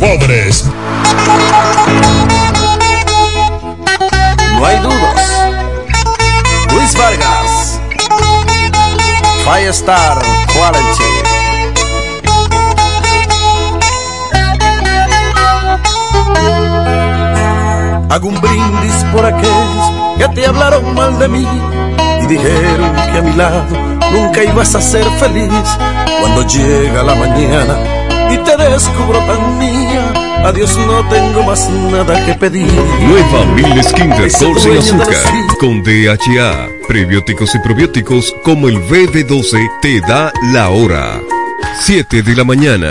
pobres. No hay dudas. Luis Vargas. Firestar Quality. Hago un brindis por aquellos que te hablaron mal de mí y dijeron que a mi lado nunca ibas a ser feliz. Cuando llega la mañana y te descubro tan mía, adiós no tengo más nada que pedir. Nueva Mil Skin de y azúcar con DHA, prebióticos y probióticos como el BB12 te da la hora. 7 de la mañana.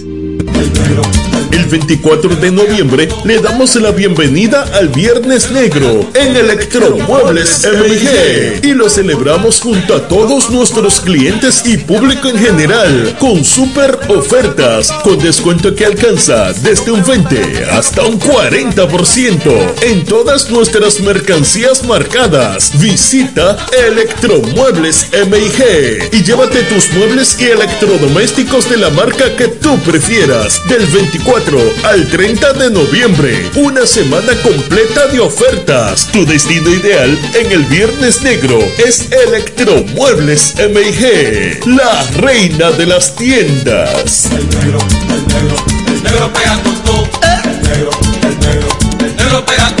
El 24 de noviembre le damos la bienvenida al Viernes Negro en Electromuebles MG y lo celebramos junto a todos nuestros clientes y público en general con super ofertas con descuento que alcanza desde un 20 hasta un 40% en todas nuestras mercancías marcadas. Visita Electromuebles MG y llévate tus muebles y electrodomésticos de la marca que tú prefieras del 24 al 30 de noviembre. Una semana completa de ofertas. Tu destino ideal en el Viernes Negro es Electromuebles MIG, la reina de las tiendas. El negro, el negro, el negro pega con. El negro, el negro, el negro pega con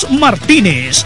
Martínez.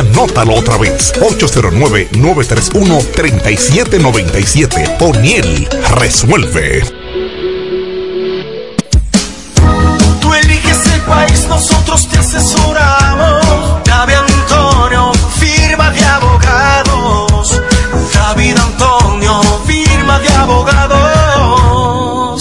Anótalo otra vez. 809-931-3797. Poniel resuelve. Tú eliges el país, nosotros te asesoramos. David Antonio, firma de abogados. David Antonio, firma de abogados.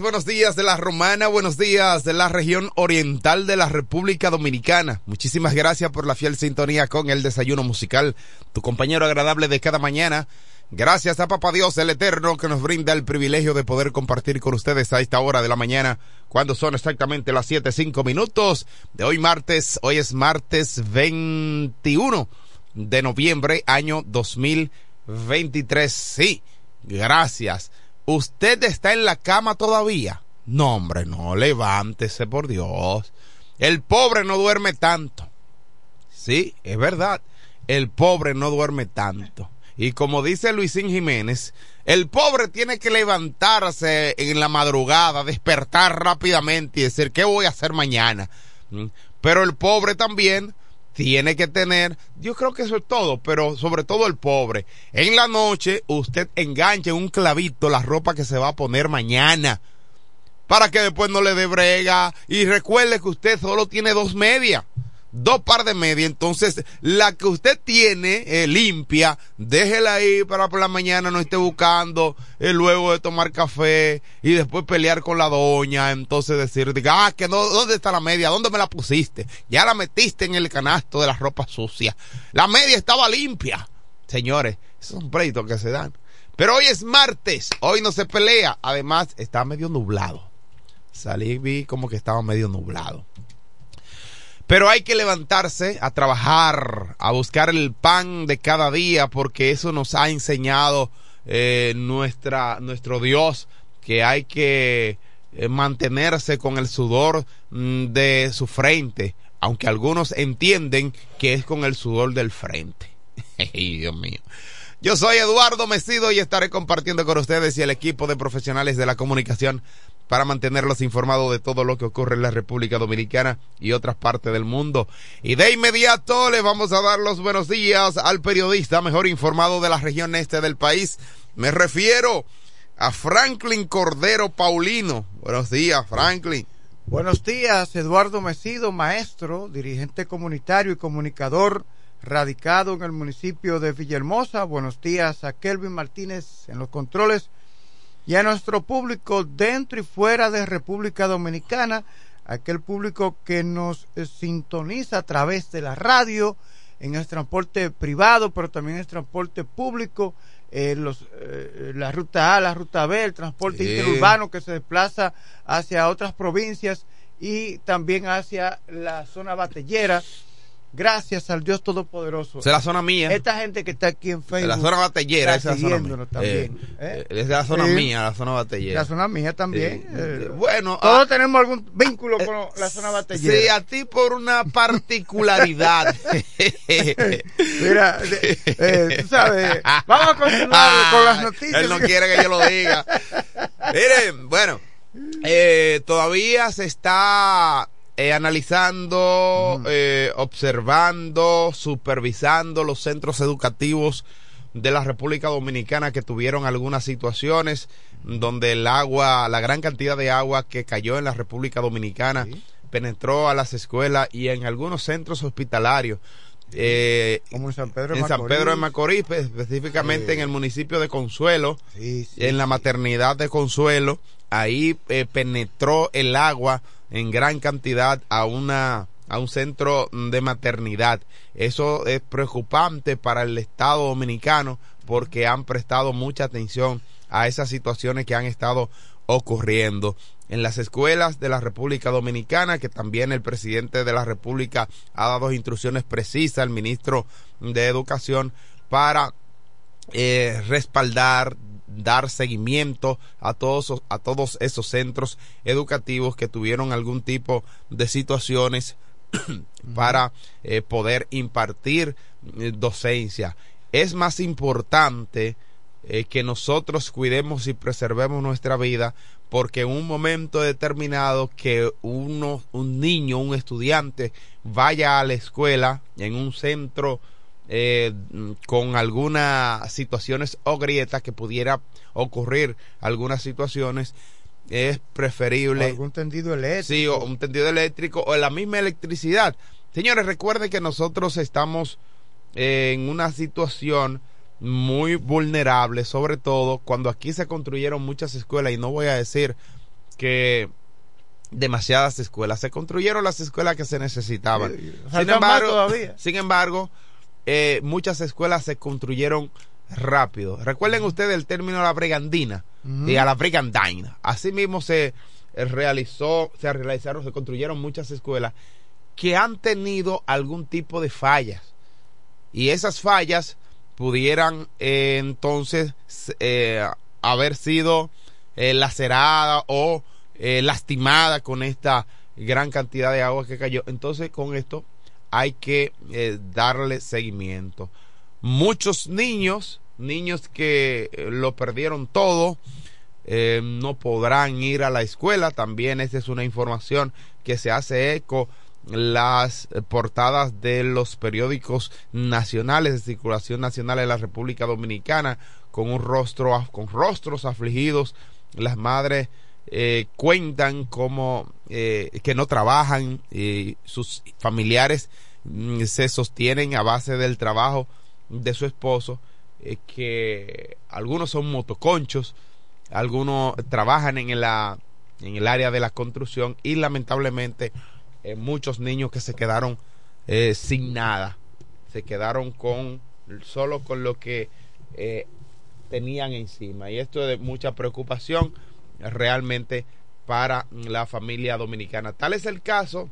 Buenos días de la Romana, buenos días de la región oriental de la República Dominicana. Muchísimas gracias por la fiel sintonía con el desayuno musical, tu compañero agradable de cada mañana. Gracias a Papá Dios el Eterno que nos brinda el privilegio de poder compartir con ustedes a esta hora de la mañana, cuando son exactamente las siete cinco minutos de hoy martes. Hoy es martes 21 de noviembre, año 2023. Sí, gracias ¿Usted está en la cama todavía? No, hombre, no, levántese por Dios. El pobre no duerme tanto. Sí, es verdad. El pobre no duerme tanto. Y como dice Luisín Jiménez, el pobre tiene que levantarse en la madrugada, despertar rápidamente y decir, ¿qué voy a hacer mañana? ¿Mm? Pero el pobre también tiene que tener, yo creo que eso es todo, pero sobre todo el pobre. En la noche usted enganche un clavito la ropa que se va a poner mañana para que después no le dé brega y recuerde que usted solo tiene dos medias dos par de media, entonces la que usted tiene eh, limpia, déjela ahí para por la mañana no esté buscando eh, luego de tomar café y después pelear con la doña, entonces decir, diga, ah, que no, ¿dónde está la media? ¿Dónde me la pusiste? Ya la metiste en el canasto de la ropa sucia. La media estaba limpia. Señores, esos son pleitos que se dan. Pero hoy es martes, hoy no se pelea, además está medio nublado. Salí vi como que estaba medio nublado. Pero hay que levantarse a trabajar, a buscar el pan de cada día, porque eso nos ha enseñado eh, nuestra, nuestro Dios, que hay que eh, mantenerse con el sudor mm, de su frente, aunque algunos entienden que es con el sudor del frente. Dios mío. Yo soy Eduardo Mesido y estaré compartiendo con ustedes y el equipo de profesionales de la comunicación para mantenerlos informados de todo lo que ocurre en la República Dominicana y otras partes del mundo. Y de inmediato le vamos a dar los buenos días al periodista mejor informado de la región este del país. Me refiero a Franklin Cordero Paulino. Buenos días, Franklin. Buenos días, Eduardo Mesido, maestro, dirigente comunitario y comunicador radicado en el municipio de Villahermosa. Buenos días a Kelvin Martínez en los controles y a nuestro público dentro y fuera de República Dominicana, aquel público que nos eh, sintoniza a través de la radio, en el transporte privado, pero también en el transporte público, eh, los, eh, la ruta A, la ruta B, el transporte interurbano que se desplaza hacia otras provincias y también hacia la zona batellera Gracias al Dios Todopoderoso. es la zona mía. Esta gente que está aquí en Facebook. la zona batellera, esa es la zona mía. También, eh, ¿eh? Es de la zona mía, la zona batellera. La zona mía también. Eh, bueno. Todos ah, tenemos algún vínculo con la zona batellera. Sí, a ti por una particularidad. Mira, tú sabes, vamos a continuar ah, con las noticias. Él no quiere que yo lo diga. Miren, bueno, todavía se está eh, analizando, eh, observando, supervisando los centros educativos de la República Dominicana que tuvieron algunas situaciones donde el agua, la gran cantidad de agua que cayó en la República Dominicana penetró a las escuelas y en algunos centros hospitalarios. Eh, Como en San Pedro de en San Pedro de Macorís, específicamente en el municipio de Consuelo, en la maternidad de Consuelo, ahí penetró el agua en gran cantidad a una a un centro de maternidad. Eso es preocupante para el Estado dominicano porque han prestado mucha atención a esas situaciones que han estado ocurriendo en las escuelas de la República Dominicana, que también el presidente de la República ha dado instrucciones precisas al ministro de Educación para eh, respaldar, dar seguimiento a todos, a todos esos centros educativos que tuvieron algún tipo de situaciones para eh, poder impartir eh, docencia. Es más importante eh, que nosotros cuidemos y preservemos nuestra vida porque en un momento determinado que uno, un niño, un estudiante vaya a la escuela en un centro eh, con algunas situaciones o grietas que pudiera ocurrir algunas situaciones es preferible algún tendido eléctrico sí o un tendido eléctrico o la misma electricidad señores recuerden que nosotros estamos en una situación muy vulnerable sobre todo cuando aquí se construyeron muchas escuelas y no voy a decir que demasiadas escuelas. Se construyeron las escuelas que se necesitaban. Sin embargo, sin embargo eh, muchas escuelas se construyeron rápido. Recuerden ustedes el término la bregandina Ujú. y a la bregandina. Así mismo se eh, realizó, se realizaron, se construyeron muchas escuelas que han tenido algún tipo de fallas. Y esas fallas pudieran eh, entonces eh, haber sido eh, lacerada o eh, lastimada con esta gran cantidad de agua que cayó. Entonces con esto hay que eh, darle seguimiento. Muchos niños, niños que eh, lo perdieron todo, eh, no podrán ir a la escuela. También esta es una información que se hace eco las portadas de los periódicos nacionales de circulación nacional de la República Dominicana con un rostro con rostros afligidos las madres eh, cuentan como eh, que no trabajan y sus familiares mm, se sostienen a base del trabajo de su esposo eh, que algunos son motoconchos algunos trabajan en la en el área de la construcción y lamentablemente eh, muchos niños que se quedaron eh, sin nada se quedaron con solo con lo que tenían encima. Y esto es de mucha preocupación realmente para la familia dominicana tal es el caso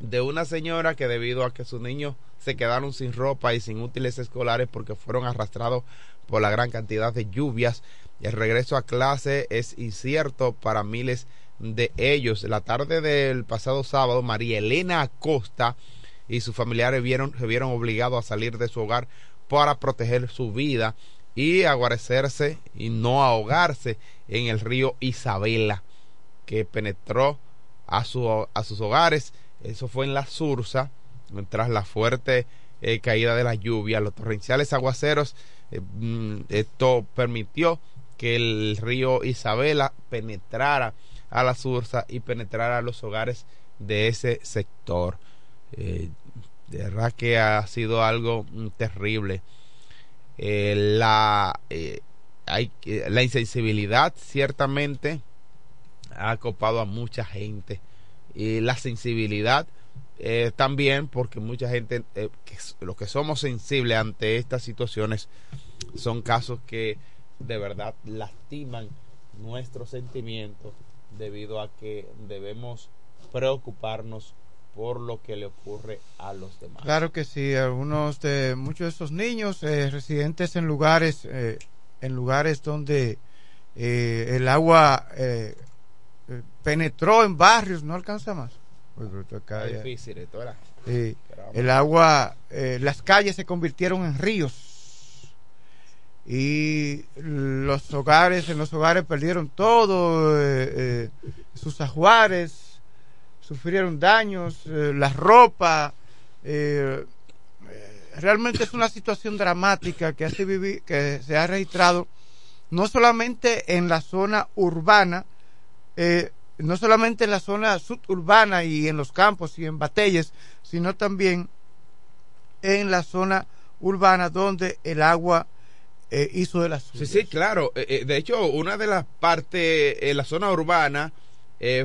de una señora que debido a que sus niños se quedaron sin ropa y sin útiles escolares porque fueron arrastrados por la gran cantidad de lluvias. El regreso a clase es incierto para miles de ellos. La tarde del pasado sábado, María Elena Acosta y sus familiares vieron, se vieron obligados a salir de su hogar para proteger su vida y aguarecerse y no ahogarse en el río Isabela que penetró a, su, a sus hogares. Eso fue en la Sursa, tras la fuerte eh, caída de la lluvia, los torrenciales aguaceros. eh, mm, esto permitió que el río Isabela penetrara a la Sursa y penetrara a los hogares de ese sector. Eh, de verdad que ha sido algo mm, terrible. La, hay, la insensibilidad ciertamente ha copado a mucha gente y la sensibilidad eh, también porque mucha gente eh, que los que somos sensibles ante estas situaciones son casos que de verdad lastiman nuestros sentimientos debido a que debemos preocuparnos por lo que le ocurre a los demás. Claro que sí, algunos de muchos de esos niños eh, residentes en lugares eh, en lugares donde eh, el agua eh, eh, penetró en barrios, no alcanza más. Es difícil esto, ¿verdad? Sí, el agua, eh, las calles se convirtieron en ríos y los hogares, en los hogares perdieron todo, eh, eh, sus ajuares, sufrieron daños, la ropa. Realmente es una situación dramática que, hace vivir, que se ha registrado no solamente en la zona urbana, eh, no solamente en la zona suburbana y en los campos y en batalles, sino también en la zona urbana donde el agua eh, hizo de las Sí, suyas. sí, claro. Eh, de hecho, una de las partes en la zona urbana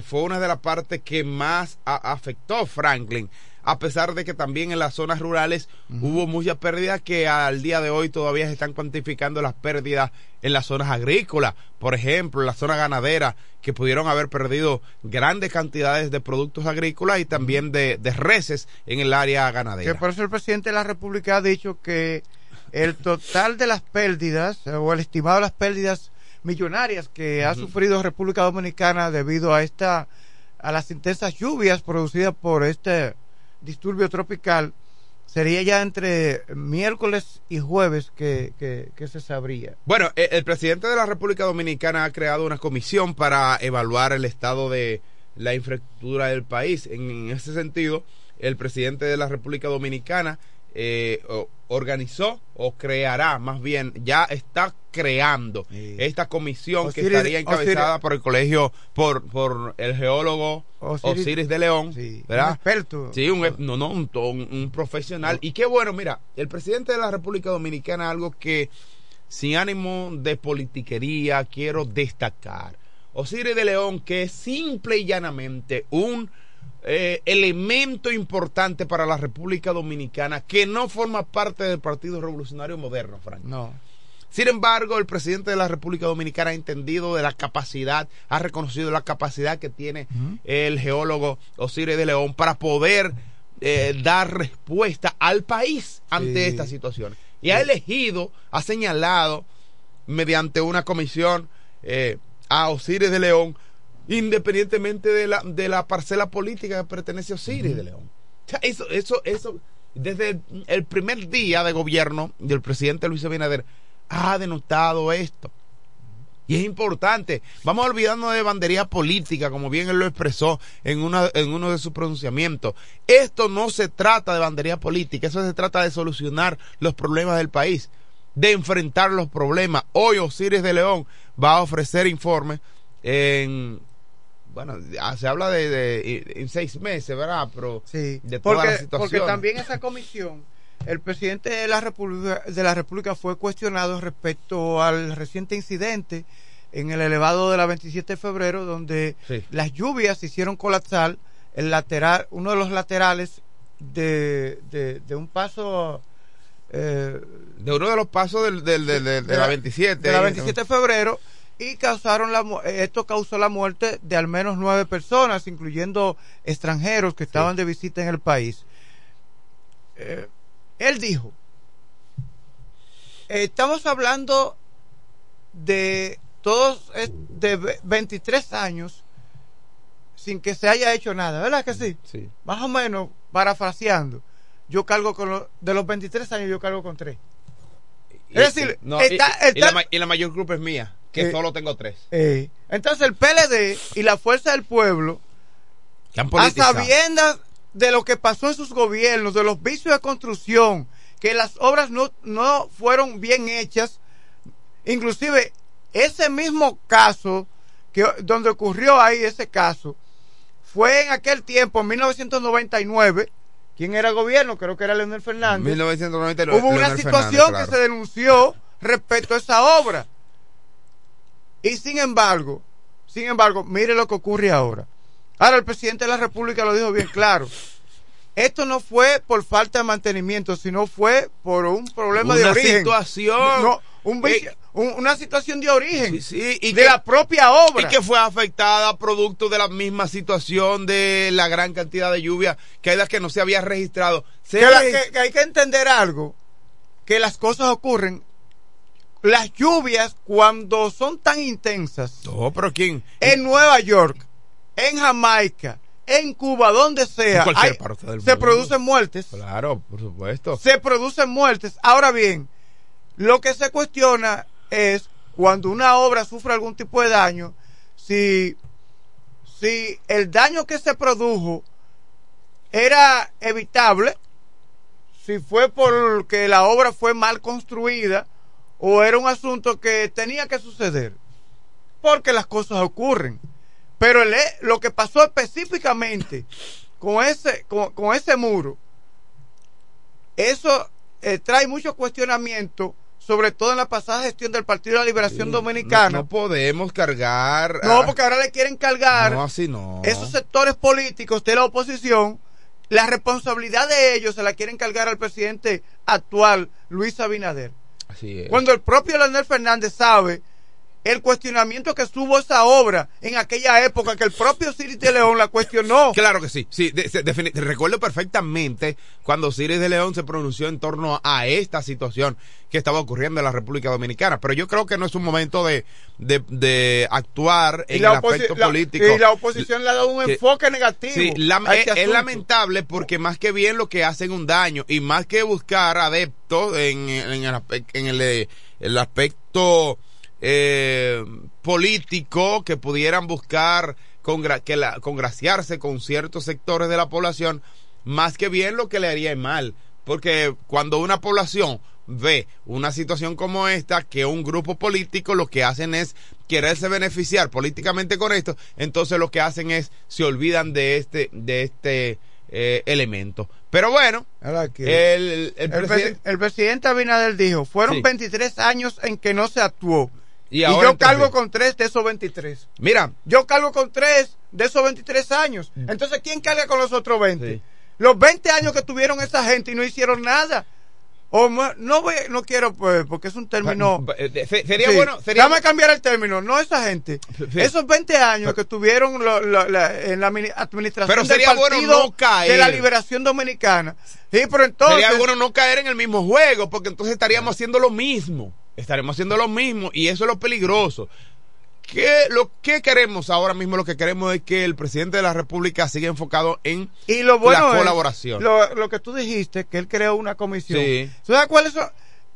fue una de las partes que más a- afectó Franklin, a pesar de que también en las zonas rurales hubo muchas pérdidas que al día de hoy todavía se están cuantificando las pérdidas en las zonas agrícolas, por ejemplo, en la zona ganadera, que pudieron haber perdido grandes cantidades de productos agrícolas y también de, de reses en el área ganadera. Que por eso el presidente de la República ha dicho que el total de las pérdidas, eh, o el estimado de las pérdidas millonarias que ha sufrido República Dominicana debido a esta a las intensas lluvias producidas por este disturbio tropical sería ya entre miércoles y jueves que, que, se sabría. Bueno, eh, el presidente de la República Dominicana ha creado una comisión para evaluar el estado de la infraestructura del país. En, ese sentido, el presidente de la República Dominicana eh, organizó o creará, más bien, ya está creando esta comisión que estaría encabezada Osiris- por el colegio, por, por el geólogo Osiris- Osiris, de León, ¿verdad? un experto. Sí, un, no, no, un, un- un profesional. Y qué bueno, mira, el presidente de la República Dominicana, algo que sin ánimo de politiquería quiero destacar. Osiris de León, que es simple y llanamente un eh, elemento importante para la República Dominicana que no forma parte del Partido Revolucionario Moderno, Frank. No. Sin embargo, el presidente de la República Dominicana ha entendido de la capacidad, ha reconocido la capacidad que tiene el geólogo Osiris de León para poder eh, dar respuesta al país ante Sí. esta situación. Y ha elegido, ha señalado mediante una comisión eh, a Osiris de León, independientemente de la, de la parcela política que pertenece a Osiris de León. O sea, eso, eso, eso, desde el, primer día de gobierno del presidente Luis Abinader, ha denotado esto. Y es importante. Vamos a olvidarnos de bandería política, como bien él lo expresó en, una, en uno de sus pronunciamientos. Esto no se trata de bandería política, eso se trata de solucionar los problemas del país, de enfrentar los problemas. Hoy Osiris de León va a ofrecer informes en... Bueno, ah, se habla de, de- seis meses, ¿verdad? Pero Sí, de toda la porque, situación. porque también esa comisión, el presidente de la República, de la República fue cuestionado respecto al reciente incidente en el elevado de la 27 de febrero, donde Sí. las lluvias hicieron colapsar el lateral, uno de los laterales de, de, de un paso eh, De uno de los pasos del, del- del- del- de, la 27. de la 27 de febrero y causaron la eh, esto causó la muerte de al menos nueve personas incluyendo extranjeros que estaban de visita en el país Eh, él dijo eh, estamos hablando de todos de ve- 23 años sin que se haya hecho nada ¿verdad que sí? Sí. más o menos parafraseando yo cargo con los de los 23 años yo cargo con tres es decir, no, está- y, la, ma- y la mayor grupo es mía, que Eh, solo tengo tres. Eh, entonces el PLD y la Fuerza del Pueblo, a sabiendas de lo que pasó en sus gobiernos, de los vicios de construcción, que las obras no, no fueron bien hechas, inclusive ese mismo caso, que donde ocurrió ahí ese caso, fue en aquel tiempo, en 1999, ¿quién era el gobierno? Creo que era Leonel Fernández. 1999. Hubo una situación Fernández, claro. que se denunció respecto a esa obra. Y sin embargo, sin embargo, mire lo que ocurre ahora. Ahora el presidente de la República lo dijo bien claro. Esto no fue por falta de mantenimiento, sino fue por un problema de origen. situación. No, un vicio- Eh, un- una situación de origen. Sí, sí, y de que- la propia obra. Y que fue afectada producto de la misma situación de la gran cantidad de lluvia que era que no se había registrado. Se que, la- regis- que- que hay que entender algo, que las cosas ocurren. Las lluvias, cuando son tan intensas, No, pero ¿quién? en Nueva York, en Jamaica, en Cuba, donde sea, En hay- parte del se mundo. producen muertes. Claro, por supuesto. Se producen muertes. Ahora bien, lo que se cuestiona es cuando una obra sufre algún tipo de daño, si, si el daño que se produjo era evitable, si fue porque la obra fue mal construida o era un asunto que tenía que suceder, porque las cosas ocurren. Pero el lo que pasó específicamente con ese, con, con ese muro, eso eh, trae mucho cuestionamiento, sobre todo en la pasada gestión del Partido de la Liberación Dominicana. No, no podemos cargar. No, porque ahora le quieren cargar No, así no. esos sectores políticos de la oposición, la responsabilidad de ellos se la quieren cargar al presidente actual, Luis Abinader. Cuando el propio Leonel Fernández sabe el cuestionamiento que tuvo esa obra en aquella época, que el propio Ciris de León la cuestionó. Claro que sí, sí, de- recuerdo perfectamente cuando Ciris de León se pronunció en torno a esta situación que estaba ocurriendo en la República Dominicana, pero yo creo que no es un momento de, de, de actuar en la, el aspecto la- político. y la oposición le ha dado un que- enfoque negativo. Sí, es, este es lamentable porque más que bien lo que hacen un daño y más que buscar adeptos en, en el, en el, el aspecto eh, político que pudieran buscar congra- que la- congraciarse con ciertos sectores de la población, más que bien lo que le haría mal. Porque cuando una población ve una situación como esta, que un grupo político lo que hacen es quererse beneficiar políticamente con esto, entonces lo que hacen es se olvidan de este, de este eh, elemento. Pero bueno, que- el, el El, presidente... presi- el presidente Abinader dijo, fueron Sí. 23 años en que no se actuó Y, ahora yo entonces- cargo con tres de esos 23. Mira, Yo cargo con tres de esos 23 años. Mm. Entonces, ¿quién carga con los otros 20? Los 20 años que tuvieron esa gente y no hicieron nada. O no voy, no quiero pues porque es un término eh, se- sería Sí. bueno, sería Dame cambiar el término, no esa gente. Sí. Esos 20 años que tuvieron la- en la mini- administración Pero sería del bueno partido no caer. de la liberación dominicana. Sí, pero entonces sería bueno no caer en el mismo juego, porque entonces estaríamos haciendo lo mismo. Estaremos haciendo lo mismo y eso es lo peligroso. ¿Qué, lo que queremos ahora mismo? Lo que queremos es que el presidente de la República siga enfocado en y lo bueno la es colaboración. Lo, lo que tú dijiste, que él creó una comisión. Sí. ¿Sabes cuáles son?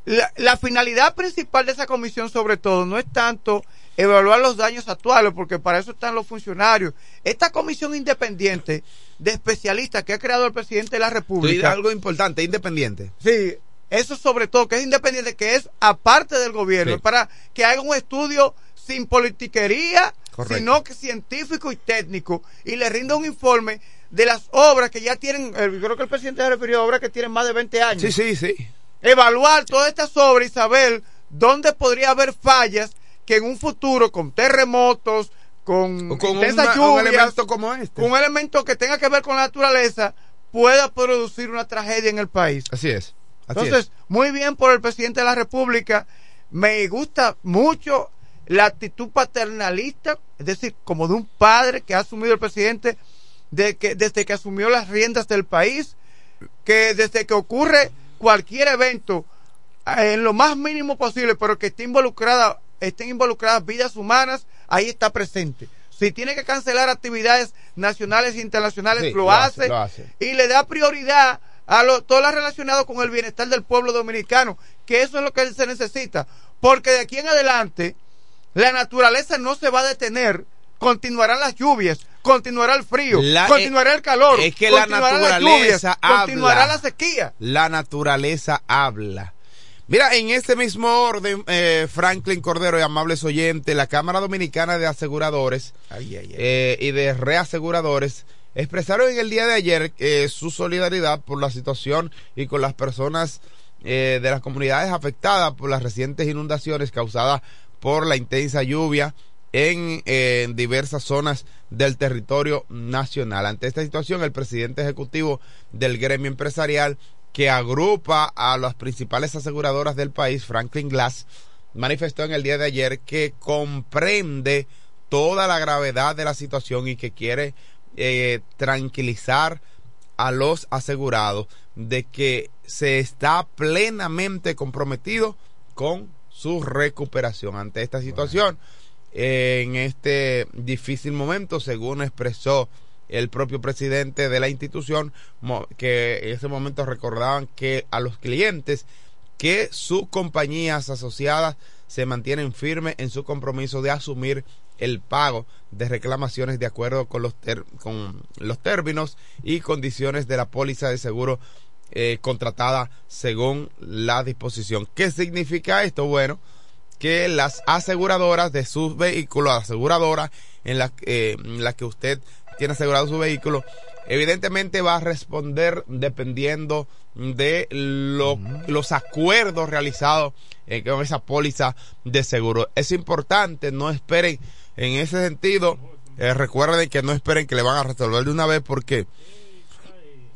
La, la finalidad principal de esa comisión, sobre todo, no es tanto evaluar los daños actuales, porque para eso están los funcionarios. Esta comisión independiente de especialistas que ha creado el presidente de la República. algo importante, independiente. Sí, eso sobre todo, que es independiente, que es aparte del gobierno, Sí. para que haga un estudio sin politiquería, Correcto. sino que científico y técnico, y le rinda un informe de las obras que ya tienen, eh, creo que el presidente se refirió a obras que tienen más de 20 años. Sí, sí, sí. Evaluar todas estas obras y saber dónde podría haber fallas que en un futuro, con terremotos, con, O con intensas una- un elemento como este. con un elemento que tenga que ver con la naturaleza, pueda producir una tragedia en el país. Así es. Entonces, es. muy bien por el presidente de la República. Me gusta mucho la actitud paternalista, es decir, como de un padre que ha asumido el presidente de que, desde que asumió las riendas del país, que desde que ocurre cualquier evento, eh, en lo más mínimo posible, pero que esté involucrada, estén involucradas vidas humanas, ahí está presente. Si tiene que cancelar actividades nacionales e internacionales, Sí, lo, hace, lo hace. y le da prioridad a lo, todo lo relacionado con el bienestar del pueblo dominicano, que eso es lo que se necesita, porque de aquí en adelante la naturaleza no se va a detener, continuarán las lluvias, continuará el frío, La- continuará el calor, es que la continuarán las naturaleza lluvias, habla. continuará la sequía. La naturaleza habla. Mira, en este mismo orden, eh, Franklin Cordero y amables oyentes, la Cámara Dominicana de Aseguradores eh, y de Reaseguradores expresaron en el día de ayer eh, su solidaridad por la situación y con las personas eh, de las comunidades afectadas por las recientes inundaciones causadas por la intensa lluvia eh, en diversas zonas del territorio nacional. Ante esta situación, el presidente ejecutivo del gremio empresarial que agrupa a las principales aseguradoras del país, Franklin Glass, manifestó en el día de ayer que comprende toda la gravedad de la situación y que quiere eh, tranquilizar a los asegurados de que se está plenamente comprometido con su recuperación ante esta situación. eh, en este difícil momento, según expresó el propio presidente de la institución, que en ese momento recordaban que a los clientes que sus compañías asociadas se mantienen firmes en su compromiso de asumir el pago de reclamaciones de acuerdo con los, ter- con los términos y condiciones de la póliza de seguro eh, contratada según la disposición. ¿Qué significa esto? Bueno, que las aseguradoras de sus vehículos, aseguradoras en la, eh, en la que usted tiene asegurado su vehículo, evidentemente va a responder dependiendo de lo- los acuerdos realizados eh, con esa póliza de seguro. Es importante, no esperen en ese sentido, eh, recuerden que no esperen que le van a resolver de una vez porque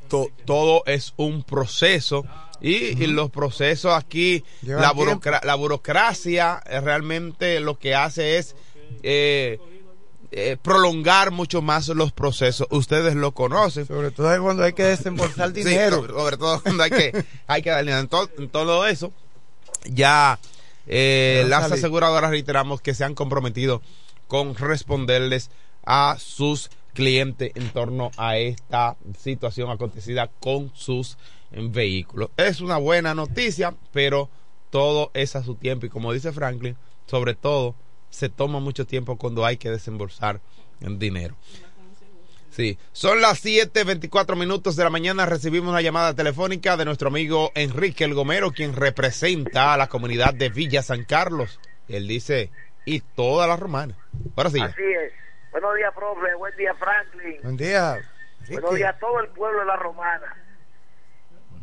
to- todo es un proceso y, y los procesos aquí, la, tiempo. burocra- la burocracia eh, realmente lo que hace es eh, eh, prolongar mucho más los procesos. Ustedes lo conocen. Sobre todo cuando hay que desembolsar dinero. sobre, sobre todo cuando hay que, hay que darle en, to- en todo eso. Ya eh, las aseguradoras reiteramos que se han comprometido con responderles a sus clientes en torno a esta situación acontecida con sus eh, vehículos. Es una buena noticia, pero todo es a su tiempo y como dice Franklin, sobre todo se toma mucho tiempo cuando hay que desembolsar en dinero. Sí, son las 7:24 minutos de la mañana. Recibimos una llamada telefónica de nuestro amigo Enrique El Gomero, quien representa a la comunidad de Villa San Carlos. Él dice, y toda la romana. Ahora sí. Así es. Buenos días, profe. Buen día, Franklin. Buen día. Buenos días a todo el pueblo de la Romana.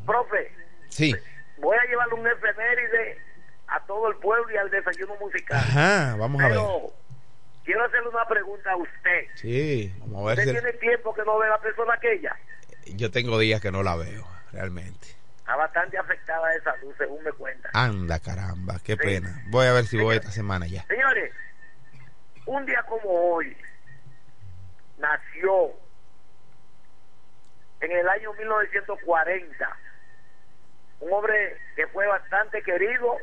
Profe, Sí. voy a llevarle un efeméride a todo el pueblo y al desayuno musical. Ajá, vamos a ver. Quiero hacerle una pregunta a usted. Sí, vamos a ver. ¿Usted si- tiene tiempo que no ve a la persona aquella? Yo tengo días que no la veo, realmente. Está bastante afectada de salud, según me cuenta. Anda, caramba, qué pena. Voy a ver si voy esta semana ya. Señores, un día como hoy nació en el año 1940 un hombre que fue bastante querido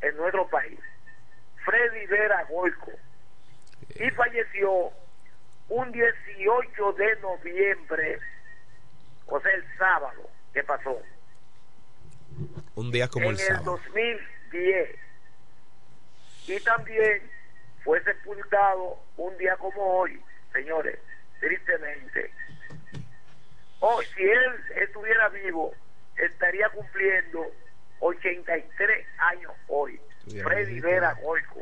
en nuestro país, Freddy Vera Goico, y falleció un 18 de noviembre, o sea, el sábado que pasó, Un día como en el el sábado. 2010. Y también fue sepultado un día como hoy, señores, tristemente. Hoy, si él estuviera vivo, estaría cumpliendo 83 años hoy. Estuviera Freddy. Vera Goico.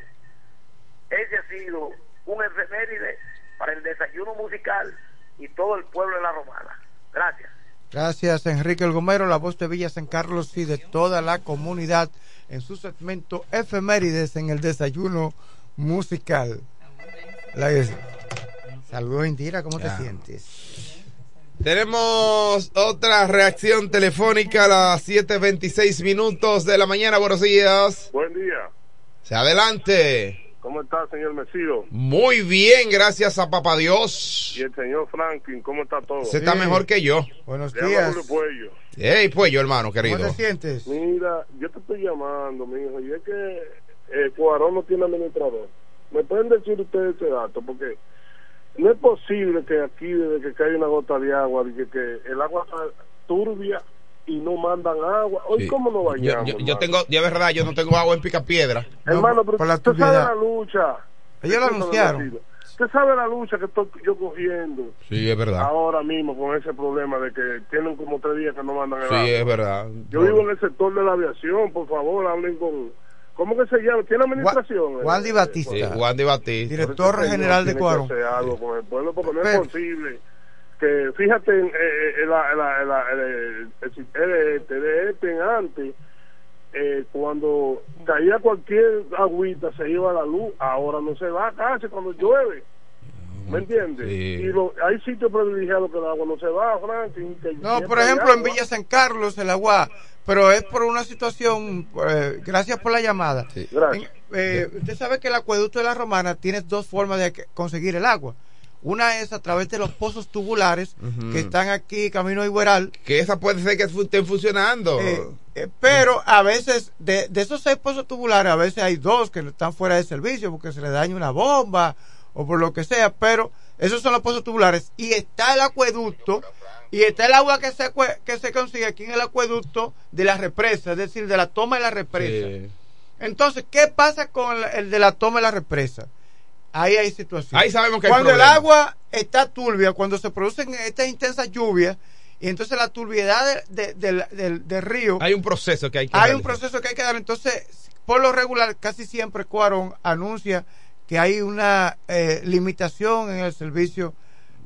Ese ha sido un efeméride para el desayuno musical y todo el pueblo de la Romana. Gracias. Gracias, Enrique El Gomero, la voz de Villa San Carlos y de toda la comunidad en su segmento Efemérides en el desayuno musical. La Saludos, Indira, ¿cómo Ya. te sientes? Tenemos otra reacción telefónica a las 7.26 minutos de la mañana. Buenos días. Buen día. Se adelante. ¿Cómo está, señor Mesido? Muy bien, gracias a Papá Dios. Y el señor Franklin, ¿cómo está todo? Se está mejor que yo. Buenos Le días. Puello. Hey, pues yo, hermano ¿Cómo querido. te sientes? Mira, yo te estoy llamando, mi hijo, y es que eh, Cuarón no tiene administrador. ¿Me pueden decir ustedes ese dato? Porque no es posible que aquí, desde que cae una gota de agua, que, que el agua está turbia y no mandan agua. Hoy, Sí. ¿cómo nos Yo, bañamos? yo- tengo, de verdad, yo no tengo agua en Picapiedra. Hermano, pero por la usted sabe la lucha. Ellos lo Usted sabe, anunciaron. Usted sabe la lucha que estoy yo cogiendo. Sí, es verdad. ahora mismo con ese problema de que tienen como tres días que no mandan el Sí, agua. es verdad. Yo vivo en el sector de la aviación, por favor, hablen con... ¿Cómo que se llama? ¿Tiene administración? Gua- Juan Di Batista. Sí, Juan de Batista. Director general de tiene que Cuarón. hacer algo con el pueblo porque no es posible que, fíjate, en, eh, eh, la, la, el, el antes, eh, cuando caía cualquier agüita se iba la luz, ahora no se va casi cuando llueve. ¿Me entiendes? Sí. Y lo, hay sitios privilegiados que el agua no se va, Franklin. que No, por ejemplo, en. Villa San Carlos, el agua, pero es por una situación, eh, gracias por la llamada. Gracias. En- eh, usted sabe que el acueducto de la Romana tiene dos formas de que- conseguir el agua. Una es a través de los pozos tubulares que están aquí, camino a Igueral, Que esa puede ser que estén funcionando. eh, eh, pero a veces, de, de esos seis pozos tubulares, a veces hay dos que están fuera de servicio porque se le daña una bomba o por lo que sea, pero esos son los pozos tubulares. Y está el acueducto y está el agua que se, que se consigue aquí en el acueducto de la represa, es decir, de la toma de la represa. Sí. Entonces, ¿qué pasa con el, el de la toma de la represa? Ahí hay situación. Ahí sabemos que hay Cuando el agua está turbia, cuando se producen estas intensas lluvias, y entonces la turbiedad de- de- del- del- del río Hay un proceso que hay que hay un proceso que hay que dar. Entonces, por lo regular, casi siempre Cuarón anuncia que hay una eh, limitación en el servicio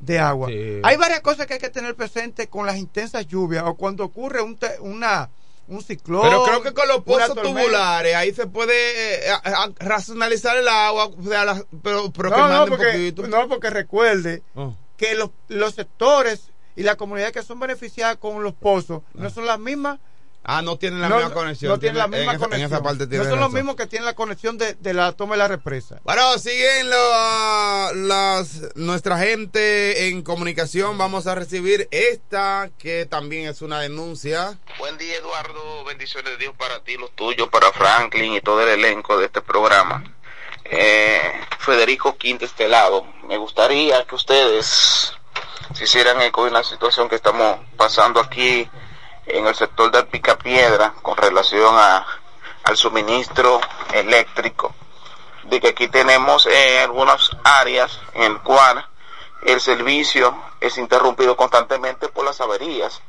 de agua. Sí. Hay varias cosas que hay que tener presente con las intensas lluvias o cuando ocurre un, te- una, un ciclón. Pero creo que con los pozos tubulares ahí se puede eh, a- a- racionalizar el agua, o sea, la- pero, pero que No, un porque, poquito. no, porque recuerde Oh. que los, los sectores y la comunidad que son beneficiadas con los pozos no son las mismas Ah, no tienen la no, misma conexión. no tienen la misma en esa- conexión. En esa parte no son los mismos que tienen la conexión de, de la toma de la represa. Bueno, siguen lo- las, nuestra gente en comunicación. Vamos a recibir esta, que también es una denuncia. Buen día, Eduardo. Bendiciones de Dios para ti, los tuyos, para Franklin y todo el elenco de este programa. Eh, Federico Quinta Estelado, me gustaría que ustedes se hicieran eco de una situación que estamos pasando aquí en el sector de Picapiedra con relación a, al suministro eléctrico. De que aquí tenemos eh, algunas áreas en el cual el servicio es interrumpido constantemente por las averías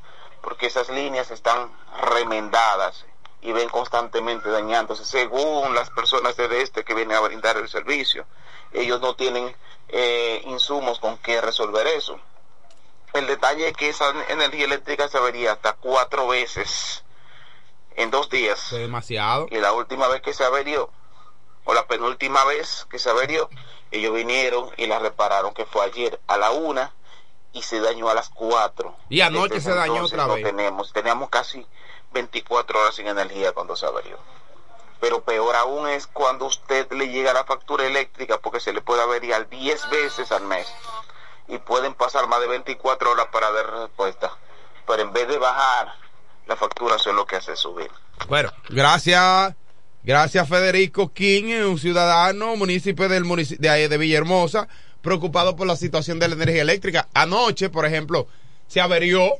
porque esas líneas están remendadas y ven constantemente dañándose según las personas de este que vienen a brindar el servicio. Ellos no tienen eh, insumos con que resolver eso. El detalle es que esa energía eléctrica se avería hasta cuatro veces en dos días. demasiado. Y la última vez que se averió, o la penúltima vez que se averió, ellos vinieron y la repararon, que fue ayer a la una y se dañó a las cuatro. Y anoche se dañó entonces otra no vez. Tenemos, teníamos casi 24 horas sin energía cuando se averió. Pero peor aún es cuando usted le llega la factura eléctrica porque se le puede averiar 10 veces al mes y pueden pasar más de 24 horas para dar respuesta. Pero en vez de bajar, la factura eso es lo que hace subir. Bueno, gracias. Gracias Federico King, un ciudadano, municipio del munici- de, de Villahermosa, preocupado por la situación de la energía eléctrica. Anoche, por ejemplo, se averió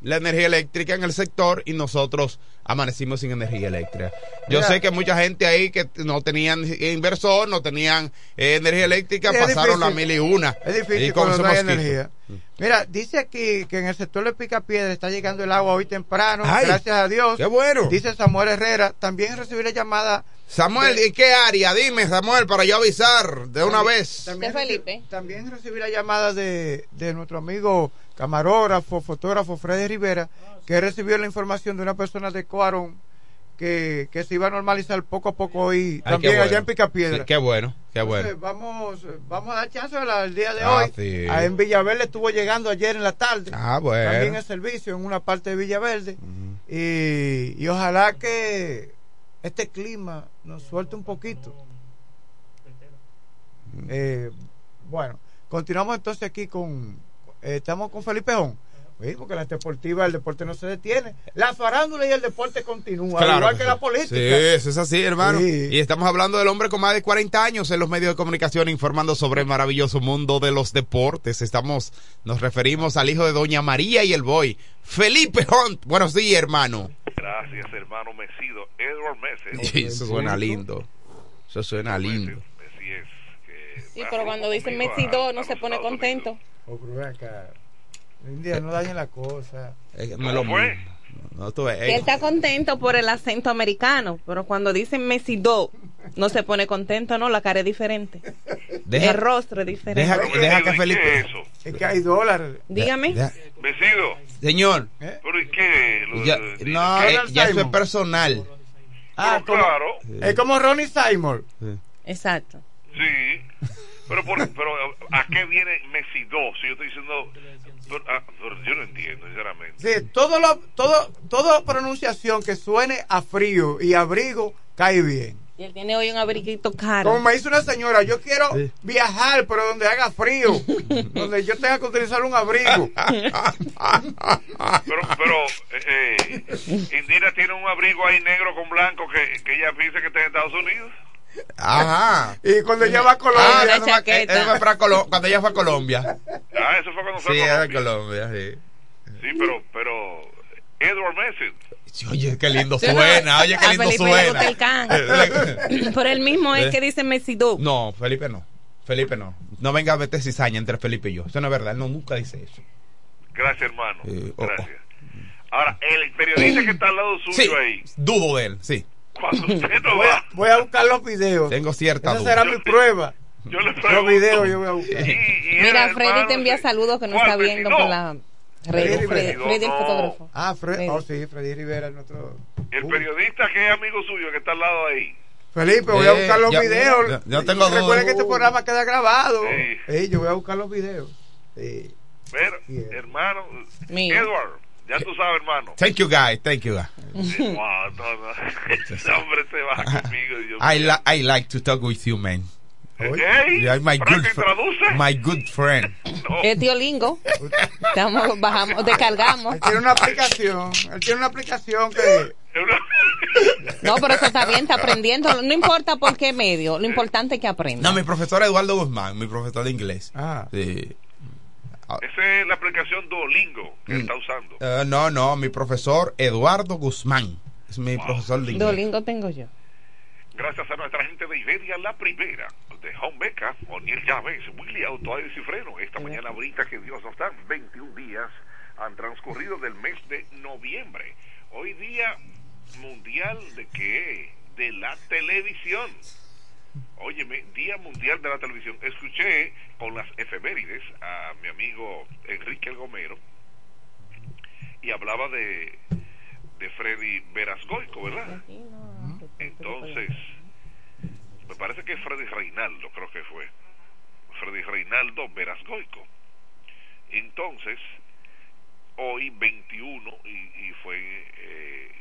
la energía eléctrica en el sector y nosotros amanecimos sin energía eléctrica. Yo Mira. sé que mucha gente ahí que no tenían inversor, no tenían eh, energía eléctrica, pasaron la mil y una. Es difícil Y con cuando no hay energía. Mira, dice aquí que en el sector de Picapiedra está llegando el agua hoy temprano, Ay, gracias a Dios. qué bueno. Dice Samuel Herrera, también recibí la llamada. Samuel, ¿y qué área? Dime, Samuel, para yo avisar de una También- vez. También Felipe. También recibí la llamada de, de nuestro amigo camarógrafo, fotógrafo Freddy Rivera, que recibió la información de una persona de Coarón que, que se iba a normalizar poco a poco hoy, Ay, también qué allá en Picapiedra. Sí, qué bueno, qué bueno. Entonces, vamos, vamos a dar chance al día de Ah, hoy. sí. Ah, En Villaverde estuvo llegando ayer en la tarde. Ah, bueno. También el servicio en una parte de Villaverde. y, y ojalá que este clima nos suelte un poquito. Eh, bueno, continuamos entonces aquí con. eh, estamos con Felipe Jón. Sí, porque la deportiva, el deporte no se detiene. La farándula y el deporte continúa, Claro igual que sí. la política. Sí, eso es así, hermano. Sí. Y estamos hablando del hombre con más de 40 años en los medios de comunicación informando sobre el maravilloso mundo de los deportes. Estamos, nos referimos al hijo de Doña María y el boy, Felipe Hunt. Buenos días, hermano. Gracias, hermano Mesido. Edward Messi. Sí, eso suena lindo. Eso suena lindo. Sí, pero cuando dicen Messi 2 no se pone contento. Oh, ven acá. India, no dañen la cosa. Eh, es lo fue? No, tú ves, eh, él está contento por el acento americano, pero cuando dicen Messi 2 no se pone contento, no, la cara es diferente. Deja- el rostro es diferente. deja, deja que Felipe. Es que hay dólares. Dígame. Mesido. señor, ¿Pero y qué? Ya- no, eh, ya eso es personal. Ah, como, claro. es como Ronnie Simon. Exacto. Sí. Pero, por, pero ¿a qué viene Messi 2? Si yo estoy diciendo... pero, ah, pero yo no entiendo, sinceramente. Sí, todo lo, todo, toda pronunciación que suene a frío y abrigo cae bien. Y él tiene hoy un abriguito caro. Como me dice una señora, yo quiero viajar, pero donde haga frío, donde yo tenga que utilizar un abrigo. Pero, pero eh, eh, Indira tiene un abrigo ahí negro con blanco que, que ella piensa que está en Estados Unidos. Ajá. Y cuando ella va a Colombia, Ah, chaqueta. él Colo- cuando ella fue a Colombia. Ah, eso fue cuando fue Sí, a era Colombia. Colombia, sí. Sí, pero, pero Edward Messi. Sí, Oye, qué lindo Sí, no, suena, oye, qué lindo suena. el can. Por él mismo es que dice Messi 2. No, Felipe no. Felipe no. No venga a meter cizaña entre Felipe y yo. Eso no es verdad. Él no, nunca dice eso. Gracias, hermano. Eh, oh, Gracias. Ahora, el periodista que está al lado suyo Sí, ahí, dudo de él, sí. Cuando usted no voy a, va, voy a buscar los videos. Tengo cierta Esa duda. será mi prueba. yo le Los pregunto. videos yo voy a buscar. y- y Mira, el Freddy hermano te envía saludos que no ¿cuál está viendo No. por la red. Freddy Freddy, Rivera. Freddy el No. fotógrafo. Ah, Fred, Freddy. oh sí, Freddy Rivera, nuestro. El Uh, periodista que es amigo suyo, que está al lado ahí. Felipe, voy a Eh, buscar los ya- videos. ya- ya tengo duda. Recuerden que este programa queda grabado. Sí. Sí, yo voy a buscar los videos. Sí. Pero, hermano, Mira. Edward, ya tú sabes, hermano. Thank you, guys. Thank you, wow, no, no. Ese hombre se va conmigo. Dios I, mío. li- I like to talk with you, man. You're my good, my good friend. No. Es tío Lingo. Estamos, bajamos, descargamos. Él tiene una aplicación. Él tiene una aplicación que. No, pero eso está bien, está aprendiendo. No importa por qué medio, lo importante es que aprenda. No, mi profesor Eduardo Guzmán, mi profesor de inglés. Ah. Sí. Esa es la aplicación Duolingo que Mm. está usando. Eh, no, no, mi profesor Eduardo Guzmán. Es mi profesor de inglés. Dolingo tengo yo. Gracias a nuestra gente de Iberia, la primera, de Home Beca, O'Neill Llaves, Willy Auto Aires y Freno. Esta mañana ahorita que Dios nos da, 21 días han transcurrido del mes de noviembre. Hoy día mundial de qué? De la televisión. Óyeme, Día Mundial de la Televisión. Escuché con las efemérides a mi amigo Enrique El Gomero y hablaba de, de Freddy Verasgoico, ¿verdad? Entonces, me parece que Freddy Reinaldo, creo que fue. Freddy Reinaldo Verasgoico. Entonces, hoy 21, y, y fue. Eh,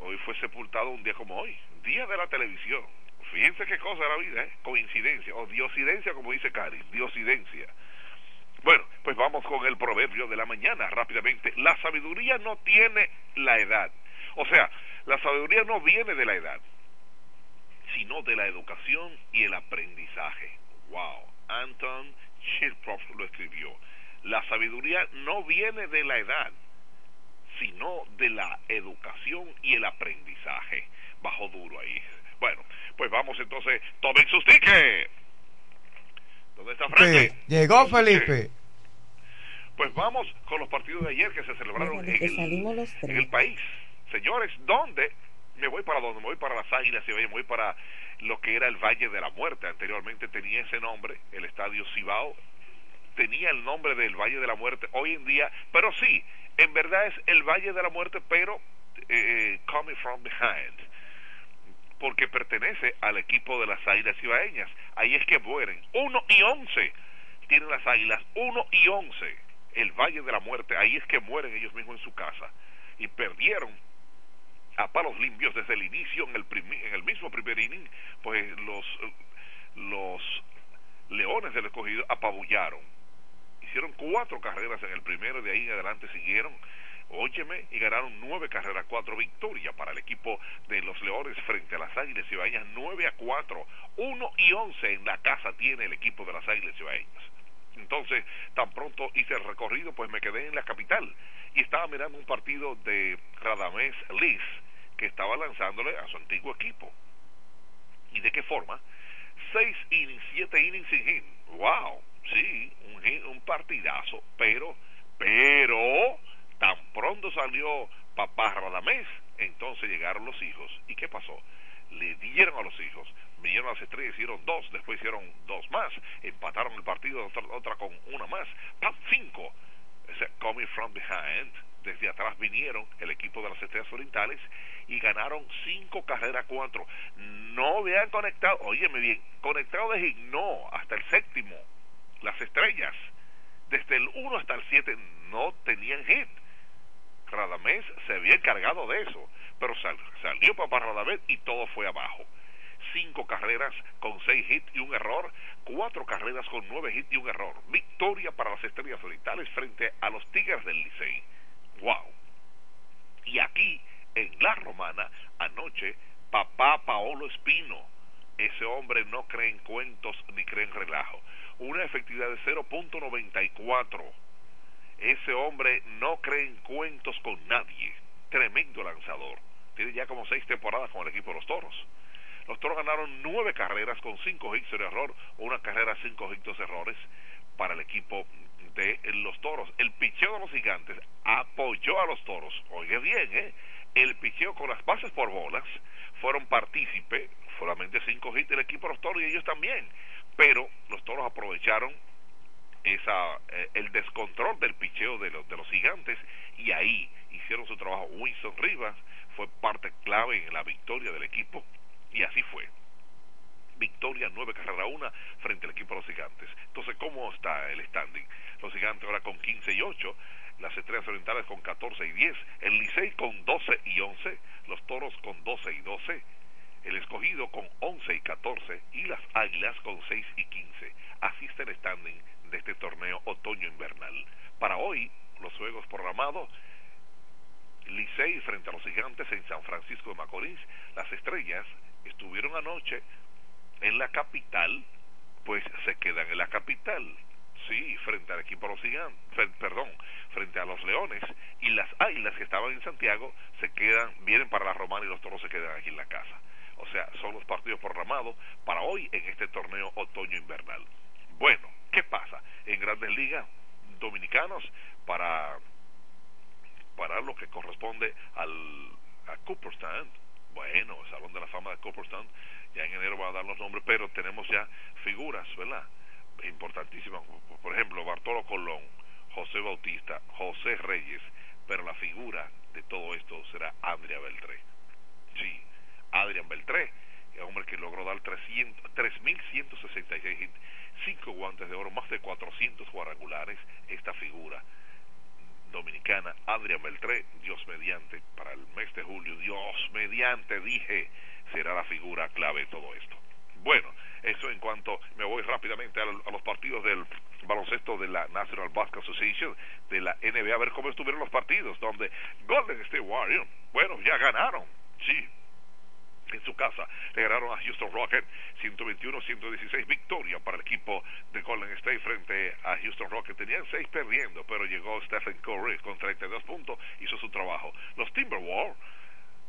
hoy fue sepultado un día como hoy, Día de la Televisión Fíjense qué cosa la vida, ¿eh? coincidencia o diosidencia, como dice Cari, diosidencia. Bueno, pues vamos con el proverbio de la mañana rápidamente. La sabiduría no tiene la edad. O sea, la sabiduría no viene de la edad, sino de la educación y el aprendizaje. Wow, Anton Chekhov lo escribió. La sabiduría no viene de la edad, sino de la educación y el aprendizaje. Bajo duro ahí. Bueno, pues vamos entonces, tomen sus tickets. ¿Dónde está Frankie? Llegó Felipe. Pues vamos con los partidos de ayer que se celebraron en el, en el país. Señores, ¿dónde? Me voy para dónde? Me voy para las Águilas y me voy para lo que era el Valle de la Muerte. Anteriormente tenía ese nombre, el Estadio Cibao. Tenía el nombre del Valle de la Muerte hoy en día, pero sí, en verdad es el Valle de la Muerte, pero eh, coming from behind porque pertenece al equipo de las Águilas Cibaeñas. Ahí es que mueren. 1 y 11 tienen las Águilas, 1 y 11. El Valle de la Muerte, ahí es que mueren ellos mismos en su casa. Y perdieron a palos limpios desde el inicio, en el, en el mismo primer inning, pues los, los Leones del Escogido apabullaron. Hicieron cuatro carreras en el primero, de ahí en adelante siguieron óyeme, y ganaron nueve carreras, cuatro victorias para el equipo de los Leones frente a las Águilas Cibaeñas, nueve a cuatro, uno y once en la casa tiene el equipo de las Águilas Cibaeñas. Entonces, tan pronto hice el recorrido, pues me quedé en la capital y estaba mirando un partido de Radamés Liz que estaba lanzándole a su antiguo equipo. ¿Y de qué forma? Seis innings, siete innings sin hit. ¡Wow! Sí, un, un partidazo, pero, pero, Tan pronto salió papá Radamés, entonces llegaron los hijos. ¿Y qué pasó? Le dieron a los hijos, vinieron las estrellas, hicieron dos, después hicieron dos más, empataron el partido, otra, otra con una más. Cinco. Ese coming from behind, desde atrás vinieron el equipo de las estrellas orientales y ganaron cinco carreras cuatro. No habían conectado, óyeme bien, conectado de no, hasta el séptimo. Las estrellas, desde el 1 hasta el 7 no tenían hit Radamés se había encargado de eso, pero salió papá Radamés y todo fue abajo. Cinco carreras con seis hits y un error, cuatro carreras con nueve hits y un error. Victoria para las Estrellas Orientales frente a los Tigres del Licey. ¡Wow! Y aquí, en La Romana, anoche, papá Paolo Espino, ese hombre no cree en cuentos ni cree en relajo. Una efectividad de 0.94 ese hombre no cree en cuentos con nadie. Tremendo lanzador. Tiene ya como seis temporadas con el equipo de los Toros. Los Toros ganaron nueve carreras con cinco hits de error, una carrera cinco hits de errores para el equipo de los Toros. El picheo de los gigantes apoyó a los Toros. Oye bien, ¿eh? El picheo con las bases por bolas fueron partícipe, solamente cinco hits del equipo de los Toros y ellos también. Pero los Toros aprovecharon esa eh, el descontrol del picheo de los, de los gigantes y ahí hicieron su trabajo. Winston Rivas fue parte clave en la victoria del equipo y así fue. Victoria nueve carreras a una frente al equipo de los gigantes. Entonces ¿cómo está el standing? los gigantes ahora con 15 y 8 las estrellas orientales con 14 y 10 el Licey con 12 y 11 los toros con 12 y 12 el escogido con 11 y 14 y las águilas con 6 y 15 así está el de este torneo otoño-invernal. Para hoy, los juegos programados, Licey frente a los gigantes en San Francisco de Macorís, las estrellas estuvieron anoche en la capital, pues se quedan en la capital. Sí, frente al equipo de los gigantes, perdón, frente a los leones y las águilas que estaban en Santiago se quedan, vienen para la Romana y los toros se quedan aquí en la casa. O sea, son los partidos programados para hoy en este torneo otoño-invernal. Bueno, ¿qué pasa? En grandes ligas dominicanos para, para lo que corresponde al, a Cooperstown, bueno, el Salón de la Fama de Cooperstown, ya en enero va a dar los nombres, pero tenemos ya figuras, ¿verdad? Importantísimas, por ejemplo, Bartolo Colón, José Bautista, José Reyes, pero la figura de todo esto será Andrea Beltré. Sí, Adrián Beltré, el hombre que logró dar 3.166 hits cinco guantes de oro, más de 400 cuadrangulares, esta figura dominicana, Adrián Beltré, Dios mediante, para el mes de julio, Dios mediante, dije, será la figura clave de todo esto. Bueno, eso en cuanto me voy rápidamente a, a los partidos del baloncesto de la National Basketball Association, de la NBA, a ver cómo estuvieron los partidos, donde Golden State Warriors, bueno, ya ganaron, sí, en su casa le ganaron a Houston Rockets 121-116 victoria para el equipo de Golden State frente a Houston Rockets tenían seis perdiendo pero llegó Stephen Curry con 32 puntos hizo su trabajo los Timberwolves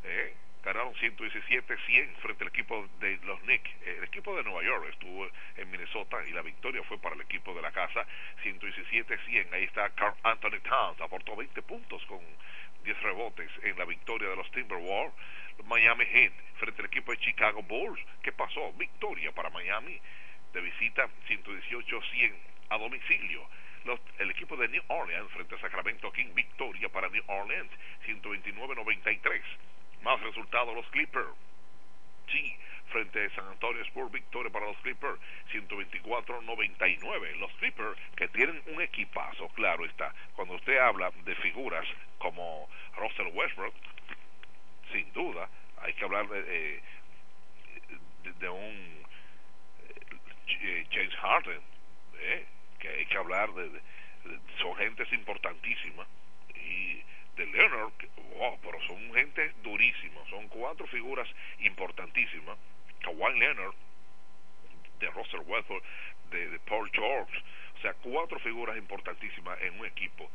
eh, ganaron 117-100 frente al equipo de los Knicks. El equipo de Nueva York estuvo en Minnesota y la victoria fue para el equipo de la casa 117-100. Ahí está Carl Anthony Towns, aportó 20 puntos con 10 rebotes en la victoria de los Timberwolves. Miami Heat frente al equipo de Chicago Bulls. ¿Qué pasó? Victoria para Miami de visita 118-100 a domicilio. El equipo de New Orleans frente a Sacramento King, victoria para New Orleans 129-93. Más resultados los Clippers. Sí, frente a San Antonio Spurs, victoria para los Clippers, 124-99. Los Clippers que tienen un equipazo, claro está. Cuando usted habla de figuras como Russell Westbrook, sin duda, hay que hablar de, eh, de, de un eh, James Harden, eh, que hay que hablar de, son gentes importantísimas y de Leonard, wow, pero son gente durísima, son cuatro figuras importantísimas, Kawhi Leonard, de Russell Westbrook, de, de Paul George, o sea, cuatro figuras importantísimas en un equipo.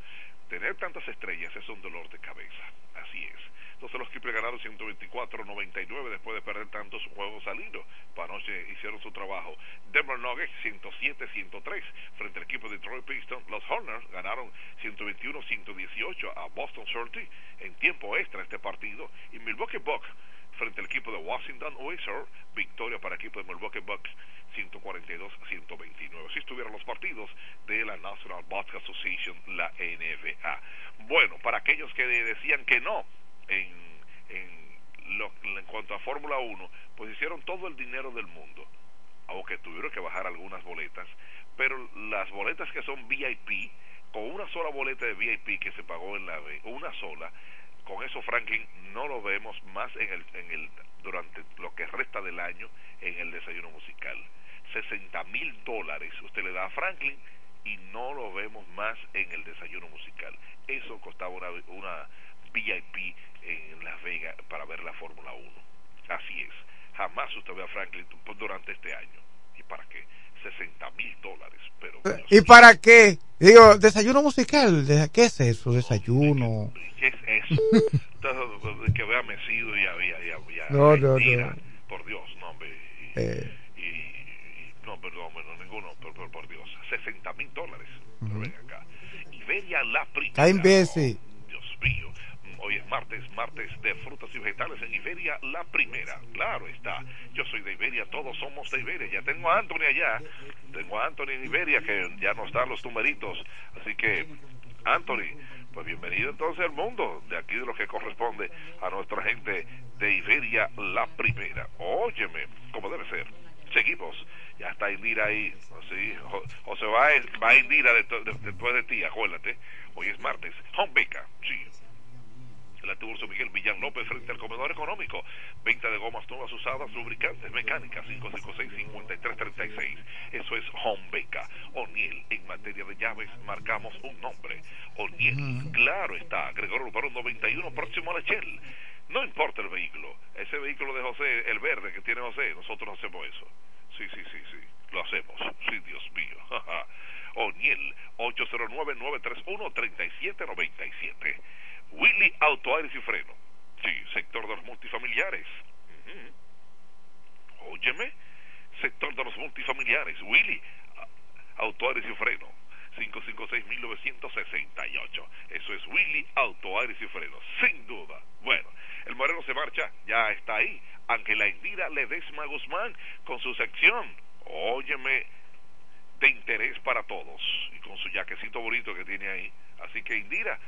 Tener tantas estrellas es un dolor de cabeza, así es. Entonces los Clippers ganaron 124-99 después de perder tantos juegos al hilo. Panoche hicieron su trabajo. Denver Nuggets 107-103 frente al equipo de Detroit Pistons. Los Hornets ganaron 121-118 a Boston Celtics en tiempo extra este partido. Y Milwaukee Bucks frente al equipo de Washington Wizards, victoria para el equipo de Milwaukee Bucks 142-129. Así estuvieron los partidos de la National Basketball Association, la NBA. Bueno, para aquellos que decían que no en, en, lo, en cuanto a Fórmula 1, pues hicieron todo el dinero del mundo, aunque tuvieron que bajar algunas boletas, pero las boletas que son VIP, con una sola boleta de VIP que se pagó en la B, una sola, con eso Franklin no lo vemos más en el, en el durante lo que resta del año en el desayuno musical. 60 mil dólares usted le da a Franklin y no lo vemos más en el desayuno musical. Eso costaba una, una VIP en Las Vegas para ver la Fórmula 1 así es. Jamás usted ve a Franklin durante este año. Y para qué 60 mil dólares pero ¿y para qué? digo desayuno musical ¿qué es eso? desayuno ¿qué es eso? Entonces, que vea Mesido y había no, no, no. por Dios no hombre y, Eh. y, no perdón bueno, ninguno por, por, por Dios 60 mil dólares pero ven acá Iberia la primera está imbécil Dios mío Hoy es martes, martes de frutas y vegetales en Iberia, la primera. Claro está. Yo soy de Iberia, todos somos de Iberia. Ya tengo a Anthony allá. Tengo a Anthony en Iberia, que ya no están los numeritos. Así que, Anthony, pues bienvenido entonces al mundo. De aquí de lo que corresponde a nuestra gente de Iberia, la primera. Óyeme, como debe ser. Seguimos. Ya está Indira ahí. Así, o, o se va, va Indira de, de, después de ti, acuérdate. Hoy es martes. Home Baker, sí el antiguo Urso Miguel Villan López frente al comedor económico. Venta de gomas nuevas usadas, lubricantes, mecánicas, 556-5336. Eso es Home Beca. O'Neill, en materia de llaves, marcamos un nombre. O'Neill, claro está. Gregorio Luperón 91, próximo a Lechel. No importa el vehículo. Ese vehículo de José, el verde que tiene José, nosotros hacemos eso. Sí, sí, sí, sí. Lo hacemos. Sí, Dios mío. O'Neill, 809-931-3797. Willy Auto Aires y Freno. Sí, sector de los multifamiliares. Ujú. Óyeme, sector de los multifamiliares. Willy Auto Aires y Freno. 556-1968. Eso es Willy Auto Aires y Freno, sin duda. Bueno, el Moreno se marcha, ya está ahí. Ángela Indira Ledesma Guzmán con su sección. Óyeme, de interés para todos. Y con su jaquecito bonito que tiene ahí. Así que Indira,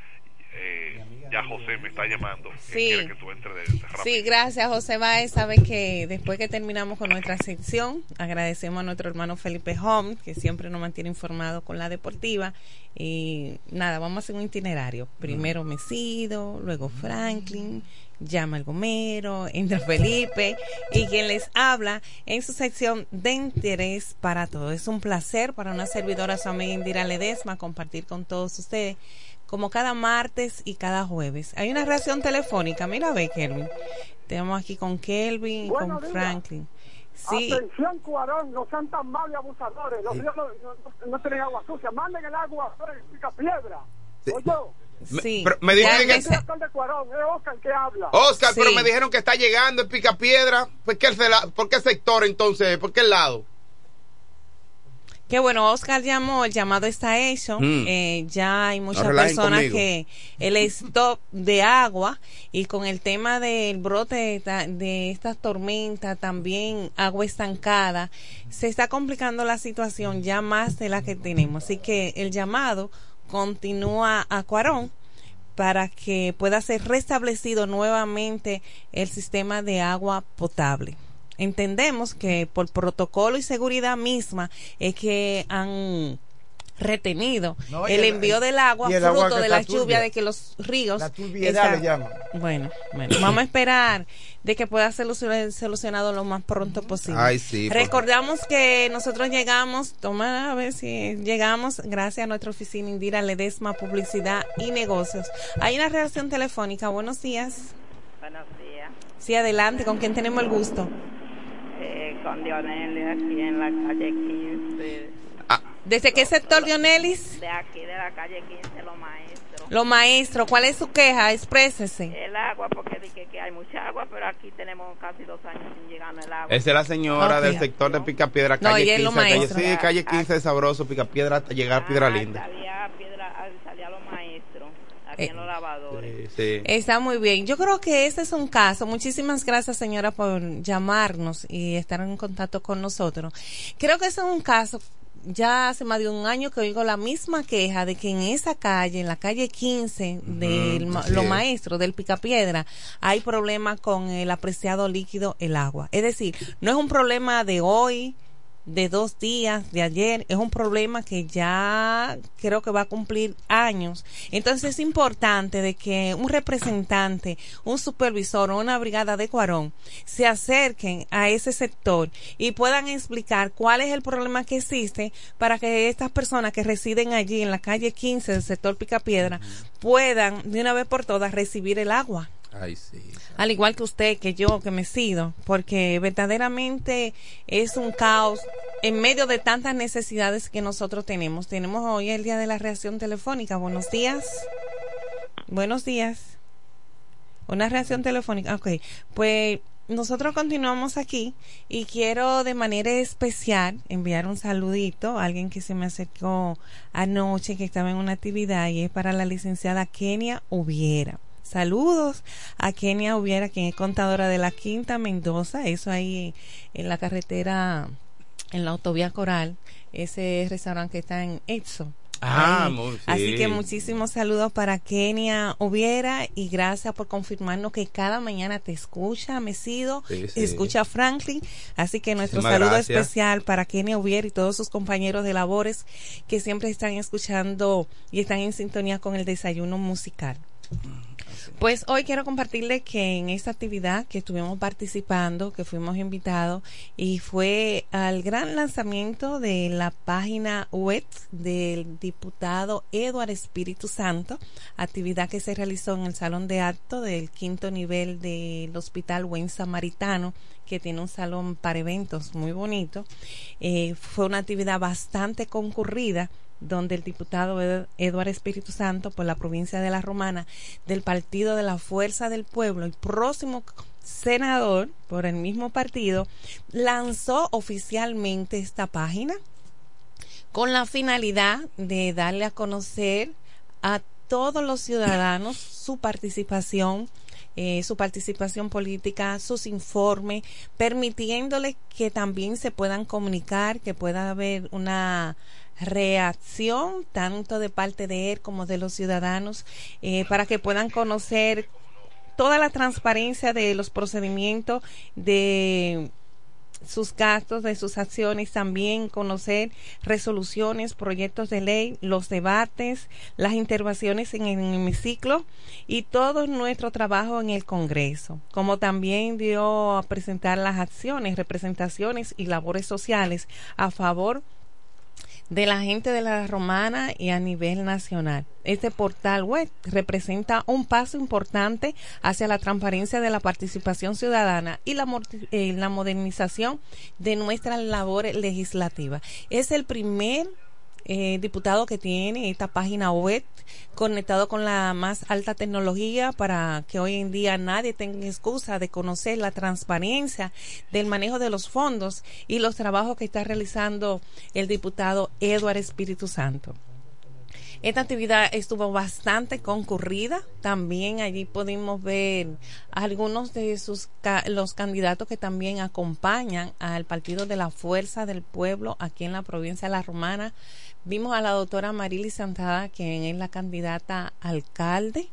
eh, ya José me está llamando. Sí. quiere que tú entres de- de rápido. Sí, gracias José Baez. Sabe que después que terminamos con nuestra sección, agradecemos a nuestro hermano Felipe Hom, que siempre nos mantiene informado con la deportiva. Y nada, vamos a hacer un itinerario. Primero Mesido, luego Franklin, llama el Gomero, entra Felipe y quien les habla en su sección de interés para todos. Es un placer para una servidora, su amiga Indira Ledesma, compartir con todos ustedes como cada martes y cada jueves. Hay una reacción telefónica, mira ve Kelvin. Tenemos aquí con Kelvin y con días. Franklin. Sí, Atención, Cuarón, no sean tan malos y abusadores. Los ríos no, no- no tienen agua sucia. Manden el agua a pica piedra. Oye, sí. Pero me dijeron que- empecé- alcalde Cuarón, es Oscar que habla. Oscar, pero Sí. me dijeron que está llegando en Picapiedra. ¿Por qué, el ¿Por qué sector entonces? ¿Por qué lado? Qué bueno, Oscar llamó, el llamado está hecho. Mm. Eh, ya hay muchas No personas conmigo. que el stop de agua y con el tema del brote de, de estas tormentas, también agua estancada, se está complicando la situación ya más de la que tenemos. Así que el llamado continúa a Cuarón para que pueda ser restablecido nuevamente el sistema de agua potable. Entendemos que por protocolo y seguridad misma es que han retenido No, el el- envío del agua agua fruto que de la lluvia de que los ríos La turbiedad le llaman. bueno, bueno, vamos a esperar de que pueda ser solu- solucionado lo más pronto posible. Ay, sí, Recordamos que nosotros llegamos, toma a ver si llegamos gracias a nuestra oficina Indira Ledesma Publicidad y Negocios. Hay una reacción telefónica. Buenos días. Buenos días. Sí, adelante, con quien tenemos el gusto. Eh, con Dionelli aquí en la calle 15. ¿Desde qué sector, Dionelis? De aquí de la calle 15, los maestros. Los maestros, ¿cuál es su queja? Exprésese. El agua, porque dije que hay mucha agua, pero aquí tenemos casi dos años sin llegar el agua. Esa es la señora del sector de Picapiedra, No, calle y es 15. lo calle, maestro. sí, calle 15 es sabroso, Picapiedra hasta llegar a Piedra Ah, Linda. Salía, piedra, ah, salía los maestros, aquí Eh, en los lavadores. Sí, sí. Está muy bien. Yo creo que ese es un caso. Muchísimas gracias, señora, por llamarnos y estar en contacto con nosotros. Creo que ese es un caso. Ya hace más de un año que oigo la misma queja de que en esa calle, en la calle 15 de así los es. maestros del Picapiedra, hay problemas con el apreciado líquido, el agua. Es decir, no es un problema de hoy, de dos días, de ayer, es un problema que ya creo que va a cumplir años. Entonces es importante de que un representante, un supervisor o una brigada de Cuarón se acerquen a ese sector y puedan explicar cuál es el problema que existe para que estas personas que residen allí en la calle 15 del sector Picapiedra puedan de una vez por todas recibir el agua Al igual que usted, que yo, que me sido, porque verdaderamente es un caos en medio de tantas necesidades que nosotros tenemos. Tenemos hoy el día de la reacción telefónica. Buenos días. Buenos días. Una reacción telefónica. Ok, pues nosotros continuamos aquí y quiero de manera especial enviar un saludito a alguien que se me acercó anoche que estaba en una actividad y es para la licenciada Kenia Ubiera. Saludos a Kenia Ubiera, quien es contadora de la Quinta Mendoza, eso ahí en la carretera, en la autovía Coral, ese restaurante que está en Edson. Ah, muy- sí. Así que muchísimos saludos para Kenia Ubiera y gracias por confirmarnos que cada mañana te escucha Mesido, Sí, sí. escucha a Franklin. Así que nuestro Muchísimas saludo gracias. especial para Kenia Ubiera y todos sus compañeros de labores que siempre están escuchando y están en sintonía con el desayuno musical. Pues hoy quiero compartirles que en esta actividad que estuvimos participando, que fuimos invitados, y fue al gran lanzamiento de la página web del diputado Eduardo Espíritu Santo, actividad que se realizó en el salón de acto del quinto nivel del Hospital Buen Samaritano, que tiene un salón para eventos muy bonito. Eh, fue una actividad bastante concurrida donde el diputado Ed- Eduardo Espíritu Santo por la provincia de La Romana del Partido de la Fuerza del Pueblo, el próximo senador por el mismo partido, lanzó oficialmente esta página con la finalidad de darle a conocer a todos los ciudadanos su participación eh, su participación política, sus informes, permitiéndole que también se puedan comunicar, que pueda haber una reacción tanto de parte de él como de los ciudadanos eh, para que puedan conocer toda la transparencia de los procedimientos de sus gastos, de sus acciones, también conocer resoluciones, proyectos de ley, los debates, las intervenciones en el hemiciclo y todo nuestro trabajo en el Congreso, como también dio a presentar las acciones, representaciones y labores sociales a favor de la gente de la romana y a nivel nacional. Este portal web representa un paso importante hacia la transparencia de la participación ciudadana y la, eh, la modernización de nuestra labor legislativa. Es el primer eh, diputado que tiene esta página web conectado con la más alta tecnología para que hoy en día nadie tenga excusa de conocer la transparencia del manejo de los fondos y los trabajos que está realizando el diputado Eduardo Espíritu Santo. Esta actividad estuvo bastante concurrida. También allí pudimos ver algunos de sus los candidatos que también acompañan al Partido de la Fuerza del Pueblo aquí en la provincia de La Romana. Vimos a la doctora Marily Santada, quien es la candidata alcalde.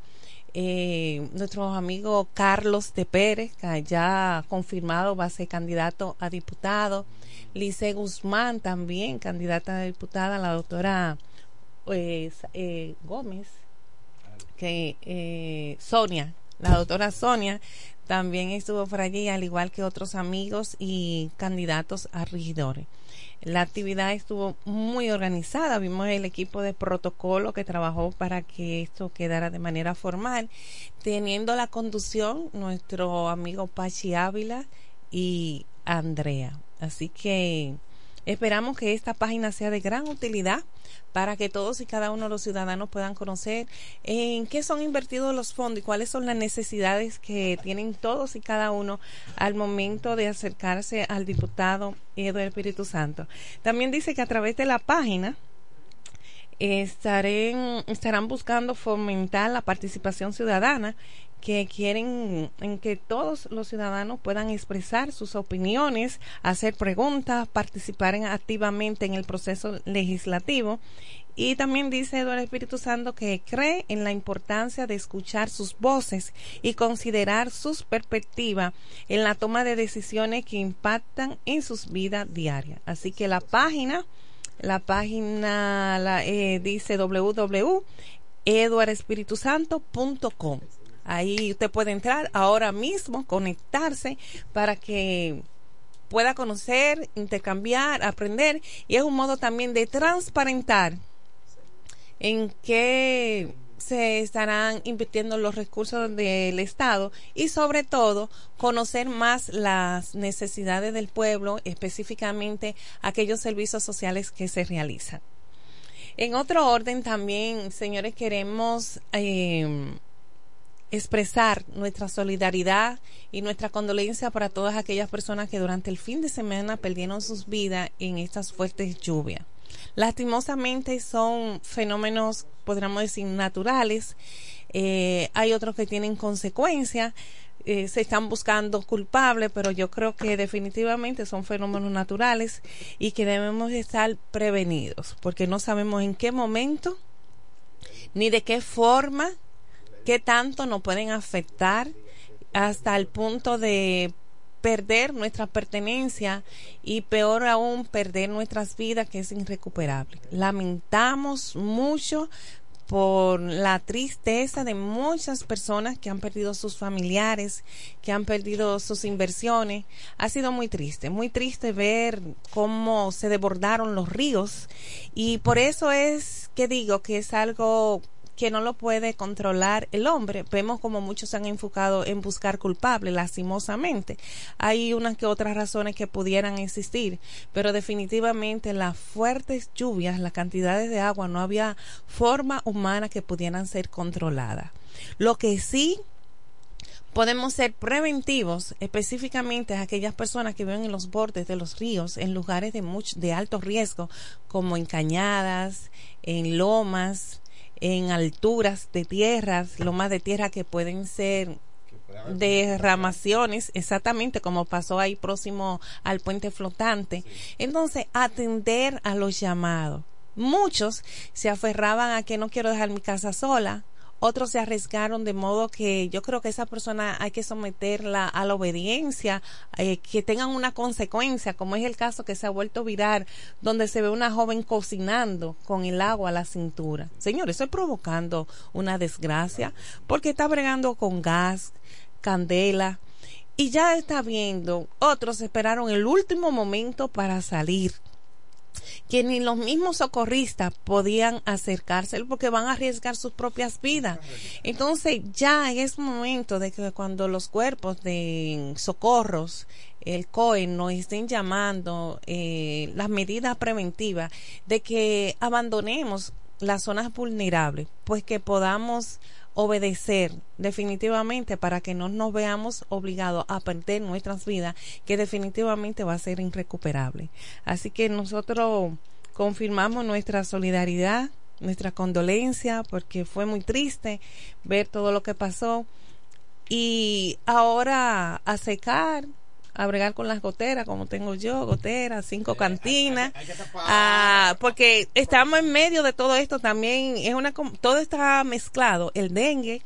Eh, nuestro amigo Carlos de Pérez, que ya confirmado va a ser candidato a diputado. Lice Guzmán también, candidata a diputada. La doctora pues, eh, Gómez, que eh, Sonia, la doctora Sonia, también estuvo por allí, al igual que otros amigos y candidatos a regidores. La actividad estuvo muy organizada, vimos el equipo de protocolo que trabajó para que esto quedara de manera formal, teniendo la conducción nuestro amigo Pachi Ávila y Andrea. Así que Esperamos que esta página sea de gran utilidad para que todos y cada uno de los ciudadanos puedan conocer en qué son invertidos los fondos y cuáles son las necesidades que tienen todos y cada uno al momento de acercarse al diputado Eduardo Espíritu Santo. También dice que a través de la página estarán buscando fomentar la participación ciudadana que quieren en que todos los ciudadanos puedan expresar sus opiniones, hacer preguntas, participar activamente en el proceso legislativo. Y también dice Eduardo Espíritu Santo que cree en la importancia de escuchar sus voces y considerar sus perspectivas en la toma de decisiones que impactan en sus vidas diarias. Así que la página la página la, eh, dice www.eduardespiritusanto.com. Ahí usted puede entrar ahora mismo, conectarse para que pueda conocer, intercambiar, aprender y es un modo también de transparentar en qué se estarán invirtiendo los recursos del Estado y sobre todo conocer más las necesidades del pueblo, específicamente aquellos servicios sociales que se realizan. En otro orden también, señores, queremos eh, expresar nuestra solidaridad y nuestra condolencia para todas aquellas personas que durante el fin de semana perdieron sus vidas en estas fuertes lluvias. Lastimosamente son fenómenos, podríamos decir, naturales. Eh, hay otros que tienen consecuencias. Eh, se están buscando culpables, pero yo creo que definitivamente son fenómenos naturales y que debemos estar prevenidos, porque no sabemos en qué momento ni de qué forma, qué tanto nos pueden afectar hasta el punto de perder nuestra pertenencia y peor aún perder nuestras vidas que es irrecuperable. Lamentamos mucho por la tristeza de muchas personas que han perdido sus familiares, que han perdido sus inversiones. Ha sido muy triste, muy triste ver cómo se desbordaron los ríos y por eso es que digo que es algo que no lo puede controlar el hombre. Vemos como muchos se han enfocado en buscar culpables, lastimosamente. Hay unas que otras razones que pudieran existir, pero definitivamente las fuertes lluvias, las cantidades de agua, no había forma humana que pudieran ser controladas. Lo que sí podemos ser preventivos específicamente a aquellas personas que viven en los bordes de los ríos, en lugares de, mucho, de alto riesgo, como en cañadas, en lomas, en alturas de tierras, lomas de tierra que pueden ser derramaciones, exactamente como pasó ahí próximo al puente flotante. Entonces, atender a los llamados Muchos se aferraban a que no quiero dejar mi casa sola, otros se arriesgaron de modo que yo creo que esa persona hay que someterla a la obediencia, eh, que tengan una consecuencia, como es el caso que se ha vuelto viral, donde se ve una joven cocinando con el agua a la cintura. Señor, eso es provocando una desgracia, porque está bregando con gas, candela, y ya está viendo, otros esperaron el último momento para salir que ni los mismos socorristas podían acercarse porque van a arriesgar sus propias vidas. Entonces ya es momento de que cuando los cuerpos de socorros, el COE, nos estén llamando eh, las medidas preventivas de que abandonemos las zonas vulnerables, pues que podamos obedecer definitivamente para que no nos veamos obligados a perder nuestras vidas, que definitivamente va a ser irrecuperable. Así que nosotros confirmamos nuestra solidaridad, nuestra condolencia, porque fue muy triste ver todo lo que pasó. Y ahora a secar, a bregar con las goteras, como tengo yo, goteras, cinco cantinas, ah, porque estamos en medio de todo esto también, es una, todo está mezclado, el dengue,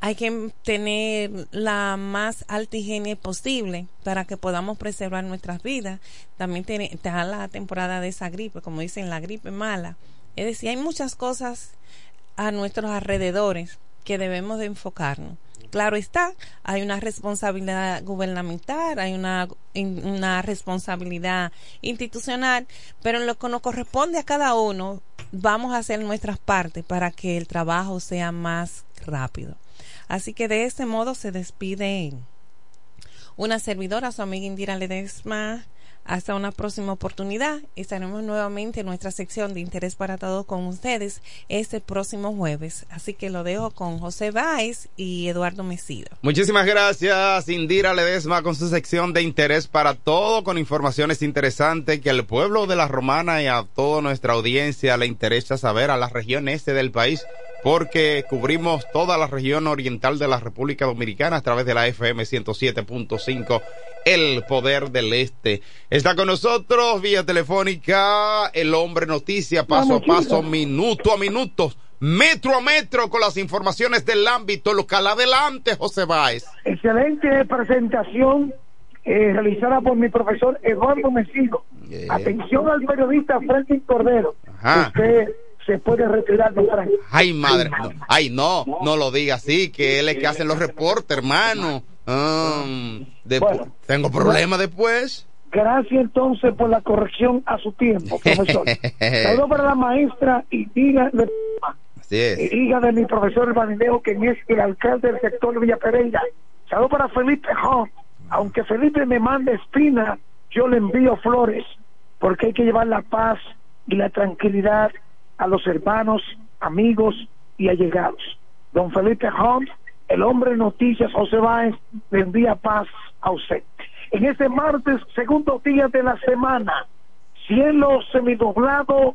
hay que tener la más alta higiene posible para que podamos preservar nuestras vidas. También tiene, está la temporada de esa gripe, como dicen, la gripe mala. Es decir, hay muchas cosas a nuestros alrededores que debemos de enfocarnos. Claro está, hay una responsabilidad gubernamental, hay una, una responsabilidad institucional, pero en lo que nos corresponde a cada uno, vamos a hacer nuestras partes para que el trabajo sea más rápido. Así que de este modo se despide una servidora, su amiga Indira Ledesma hasta una próxima oportunidad. Estaremos nuevamente en nuestra sección de interés para todos con ustedes este próximo jueves. Así que lo dejo con José Báez y Eduardo Mesido. Muchísimas gracias, Indira Ledesma, con su sección de interés para todo, con informaciones interesantes que al pueblo de la Romana y a toda nuestra audiencia le interesa saber a la región este del país porque cubrimos toda la región oriental de la República Dominicana a través de la FM 107.5, El Poder del Este. Está con nosotros vía telefónica el hombre noticia, paso a paso, minuto a minuto, metro a metro, con las informaciones del ámbito local. Adelante, José Báez. Excelente presentación eh, realizada por mi profesor Eduardo Mesido. Atención al periodista Franklin Cordero. Usted se puede retirar de Ay, madre. No, ay, no, no lo diga así, que él es que hace los reportes, hermano. Um, tengo problemas después. Gracias entonces por la corrección a su tiempo, profesor. Saludos para la maestra y diga de, hija de mi profesor Banideo, quien es el alcalde del sector de Villa Pereira. Saludos para Felipe Hunt. Aunque Felipe me mande espina, yo le envío flores, porque hay que llevar la paz y la tranquilidad a los hermanos, amigos y allegados. Don Felipe Holmes, el hombre de noticias José Báez, le envía paz a usted. En este martes, segundo día de la semana, cielo semidoblado,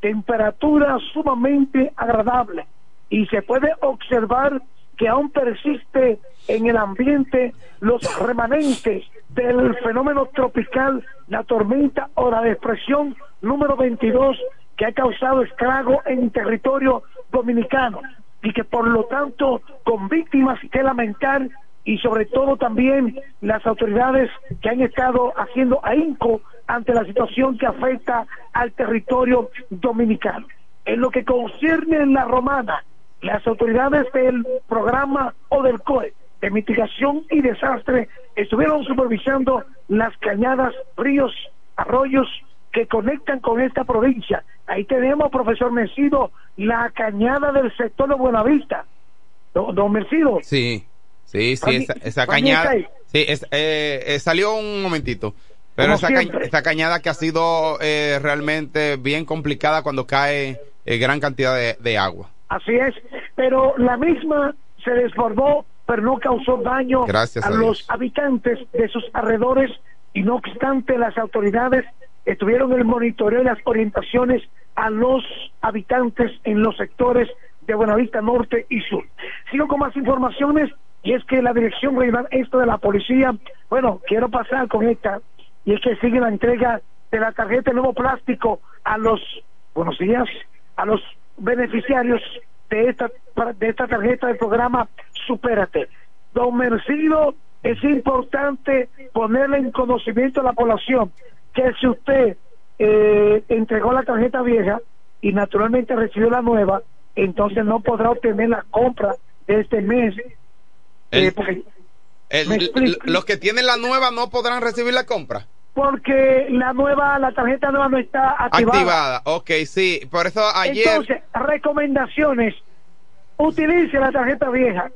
temperatura sumamente agradable y se puede observar que aún persiste en el ambiente los remanentes del fenómeno tropical, la tormenta o la depresión número 22 que ha causado estrago en territorio dominicano y que por lo tanto con víctimas que lamentar y sobre todo también las autoridades que han estado haciendo ahínco ante la situación que afecta al territorio dominicano. En lo que concierne la romana, las autoridades del programa o del COE de mitigación y desastre estuvieron supervisando las cañadas, ríos, arroyos que conectan con esta provincia. Ahí tenemos, profesor Mercido, la cañada del sector de Buenavista. Don, don Mercido. Sí, sí, sí, esa, cañada. Sí, es, eh, eh, salió un momentito. Pero esa, esta cañada que ha sido eh, realmente bien complicada cuando cae gran cantidad de, agua. Así es, pero la misma se desbordó, pero no causó daño a, los habitantes de sus alrededores y no obstante las autoridades estuvieron el monitoreo y las orientaciones a los habitantes en los sectores de Buenavista Norte y Sur. Sigo con más informaciones y es que la Dirección Regional Este de la Policía, bueno, quiero pasar con esta, y es que sigue la entrega de la tarjeta de nuevo plástico a los, buenos días, a los beneficiarios de esta, de esta tarjeta del programa Supérate. Don Mercido, es importante ponerle en conocimiento a la población que si usted eh, entregó la tarjeta vieja y naturalmente recibió la nueva, entonces no podrá obtener la compra de este mes. Eh, los que tienen la nueva no podrán recibir la compra. Porque la nueva, la tarjeta nueva no está activada. Activada, ok, sí. Por eso ayer. Entonces, recomendaciones. Utilice la tarjeta vieja.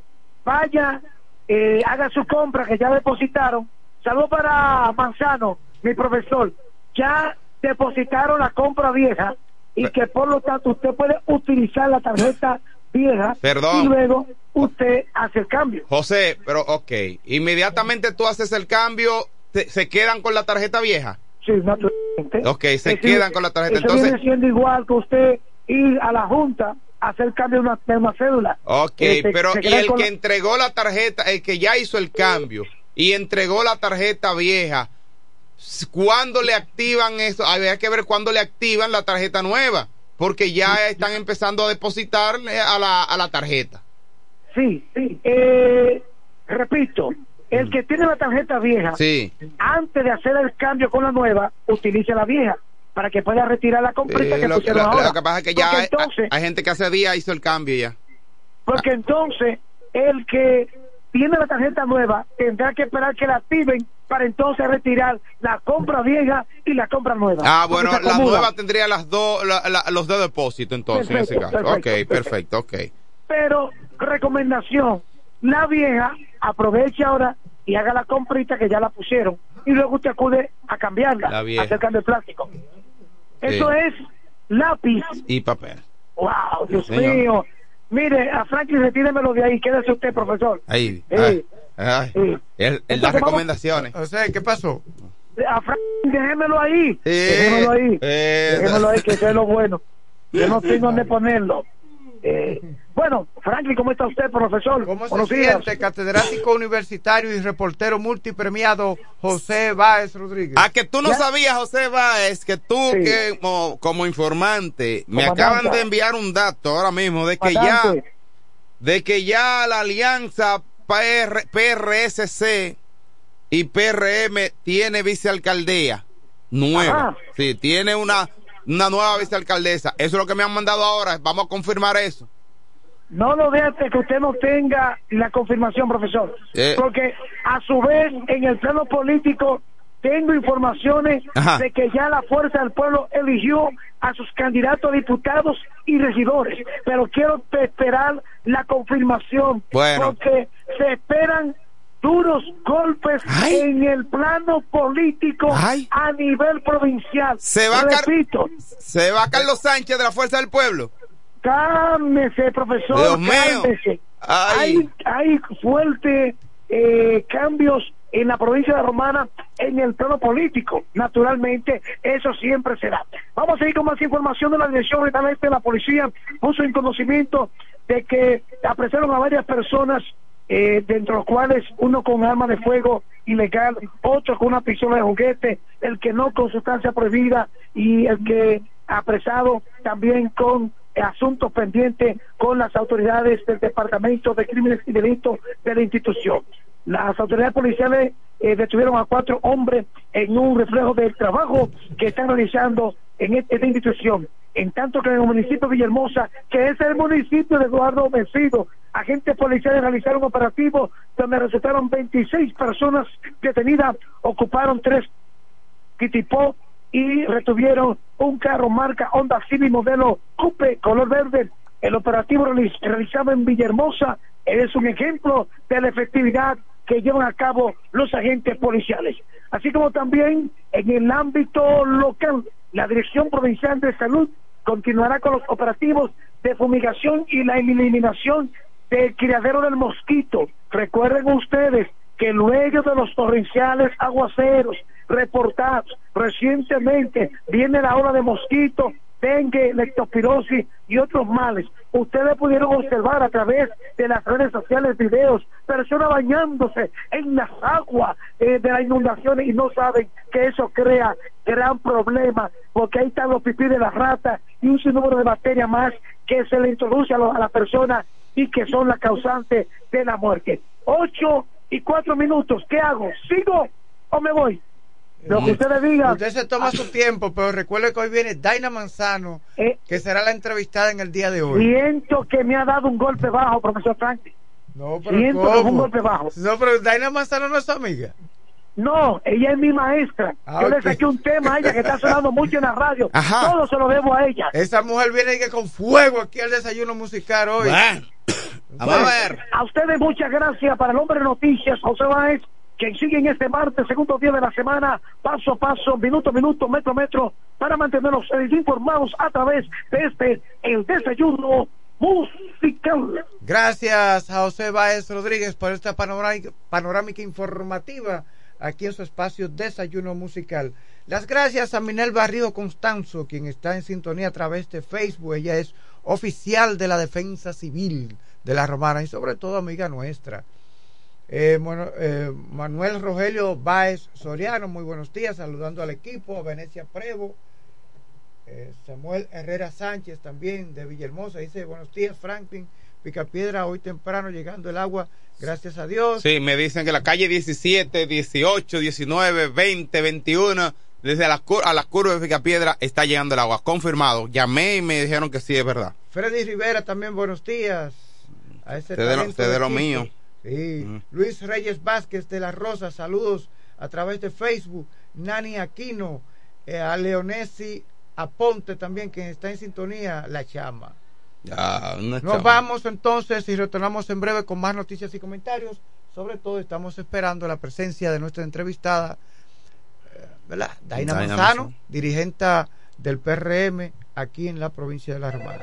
Vaya, eh, haga su compra que ya depositaron. Saludos para Manzano, mi profesor. Ya depositaron la compra vieja y que por lo tanto usted puede utilizar la tarjeta vieja Perdón. y luego usted hace el cambio. José, pero ok, inmediatamente tú haces el cambio, ¿se quedan con la tarjeta vieja? Sí, naturalmente. Ok, se quedan con la tarjeta. Eso Entonces, viene siendo igual que usted ir a la junta a hacer cambio de una, de una cédula. Ok, Este, pero se y quedan el que la- entregó la tarjeta, el que ya hizo el cambio y entregó la tarjeta vieja, ¿cuándo le activan eso? Habría que ver cuándo le activan la tarjeta nueva, porque ya están empezando a depositar a la, a la tarjeta. Sí, sí. Eh, repito, el que tiene la tarjeta vieja, Sí. antes de hacer el cambio con la nueva, utilice la vieja para que pueda retirar la comprita Eh, que lo, pusieron lo- ahora. lo que pasa es que ya hay, entonces, hay gente que hace día hizo el cambio ya. porque entonces el que tiene la tarjeta nueva tendrá que esperar que la activen para entonces retirar la compra vieja y la compra nueva. Ah, bueno, la nueva tendría las dos, la- la- los dos depósitos entonces en ese caso. perfecto, ok, perfecto, ok. Pero, recomendación, la vieja aproveche ahora y haga la comprita que ya la pusieron y luego usted acude a cambiarla, La vieja. a hacer cambio de plástico. Eso es lápiz. Y papel. Wow, Dios mío. Mire, a Franklin retíremelo de ahí, quédese usted, profesor. Ahí. Sí. ay, ay. Sí. Él, él da Entonces, vamos- recomendaciones. O sea, ¿qué pasó? A Franklin, déjemelo ahí. Eh, déjemelo ahí. eh, déjemelo ahí, que eso es lo bueno. Yo no tengo dónde ponerlo. Eh, bueno, Franklin, ¿cómo está usted, profesor? ¿Cómo se Buenos días. siente catedrático universitario y reportero multipremiado José Báez Rodríguez? A que tú no Ya. sabías, José Báez, que tú Sí. que como, como informante me Comandante. acaban de enviar un dato ahora mismo de que ya de que ya la alianza PR, PRSC y PRM tiene vicealcaldía nueva. Ajá. Sí, tiene una una nueva vicealcaldesa. Eso es lo que me han mandado ahora. Vamos a confirmar eso. No lo vea hasta que usted no tenga la confirmación, profesor. Eh. Porque a su vez, en el plano político, tengo informaciones Ajá. de que ya la Fuerza del Pueblo eligió a sus candidatos a diputados y regidores. Pero quiero esperar la confirmación. Bueno. Porque se esperan duros golpes en el plano político a nivel provincial. Se va Repito, Se va Carlos Sánchez de la Fuerza del Pueblo. Cálmese, profesor. Dios mío. cálmese. Ay. Hay, hay fuertes eh, cambios en la provincia de Romana en el plano político. Naturalmente, eso siempre será. Vamos a seguir con más información de la Dirección Regional Este de la Policía. Puso en conocimiento de que apresaron a varias personas, eh, dentro de los cuales uno con arma de fuego ilegal, otro con una pistola de juguete, el que no con sustancia prohibida y el que apresado también con asuntos pendientes con las autoridades del Departamento de Crímenes y Delitos de la institución. Las autoridades policiales eh, detuvieron a cuatro hombres en un reflejo del trabajo que están realizando en este- esta institución. En tanto que en el municipio de Villahermosa, que es el municipio de Eduardo Vencido, agentes policiales realizaron operativos donde resultaron 26 personas detenidas, ocuparon tres Kitipó y retuvieron un carro marca Honda Civic modelo Coupe color verde. El operativo realiz- realizado en Villahermosa es un ejemplo de la efectividad que llevan a cabo los agentes policiales. Así como también en el ámbito local, la Dirección Provincial de Salud continuará con los operativos de fumigación y la eliminación del criadero del mosquito. Recuerden ustedes que luego de los torrenciales aguaceros reportados recientemente viene la ola de mosquitos dengue, leptospirosis y otros males. Ustedes pudieron observar a través de las redes sociales videos, personas bañándose en las aguas eh, de las inundaciones y no saben que eso crea gran problema, porque ahí están los pipí de las ratas y un sinnúmero de bacterias más que se le introduce a, lo- a la persona y que son las causantes de la muerte. Ocho y cuatro minutos, ¿qué hago? ¿Sigo o me voy? Lo que ustedes digan. Usted se toma su tiempo, pero recuerde que hoy viene Daina Manzano, que será la entrevistada en el día de hoy. Siento que me ha dado un golpe bajo, profesor Franklin. No, pero Siento que es un ¿cómo? golpe bajo. No, pero Daina Manzano no es su amiga. No, ella es mi maestra. Ah, Yo ok. le saqué un tema a ella que está sonando mucho en la radio. Ajá. Todo se lo debo a ella. Esa mujer viene y que con fuego aquí al desayuno musical hoy. Bueno, A ustedes muchas gracias para el hombre de noticias, José Báez, quien sigue en este martes, segundo día de la semana, paso a paso, minuto a minuto, metro a metro, para mantenernos eh, informados a través de este, desayuno musical. Gracias a José Báez Rodríguez por esta panorámica, panorámica informativa aquí en su espacio Desayuno Musical. Las gracias a Minel Barrido Constanzo, quien está en sintonía a través de Facebook. Ella es oficial de la Defensa Civil de la Romana y sobre todo amiga nuestra. Eh, bueno, eh, Manuel Rogelio Báez Soriano, muy buenos días, saludando al equipo, a Venecia Prevo, eh, Samuel Herrera Sánchez también de Villahermosa, dice buenos días Franklin, Picapiedra, hoy temprano llegando el agua, gracias a Dios. Sí, me dicen que la calle 17, 18, 19, 20, 21, desde la, a las curvas de Picapiedra está llegando el agua. Confirmado. Llamé y me dijeron que sí, es verdad. Freddy Rivera también buenos días. A ese de lo- de lo mío. Sí. Luis Reyes Vázquez de La Rosa, saludos a través de Facebook. Nani Aquino, eh, a Leonesi Aponte también, que está en sintonía, La Chama. Nos chama. vamos entonces y retornamos en breve con más noticias y comentarios. Sobre todo estamos esperando la presencia de nuestra entrevistada, eh, ¿verdad? Daina Daina Manzano, Manzano. dirigente del PRM aquí en la provincia de La Romana.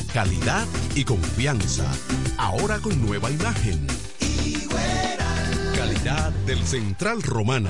calidad y confianza. Ahora con nueva imagen. Calidad del Central Romana.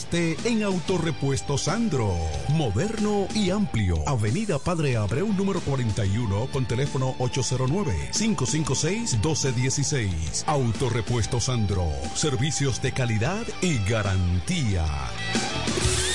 en Autorepuesto Sandro. Moderno y amplio. Avenida Padre Abreu número 41 con teléfono 809-556-1216. Autorepuesto Sandro. Servicios de calidad y garantía.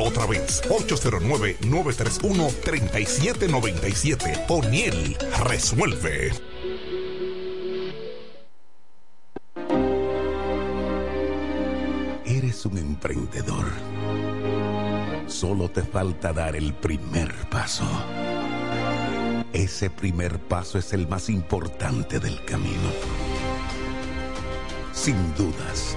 Otra vez. 809-931-3797. O'Neill resuelve. Eres un emprendedor. Solo te falta dar el primer paso. Ese primer paso es el más importante del camino. Sin dudas,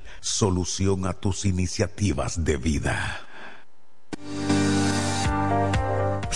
solución a tus iniciativas de vida.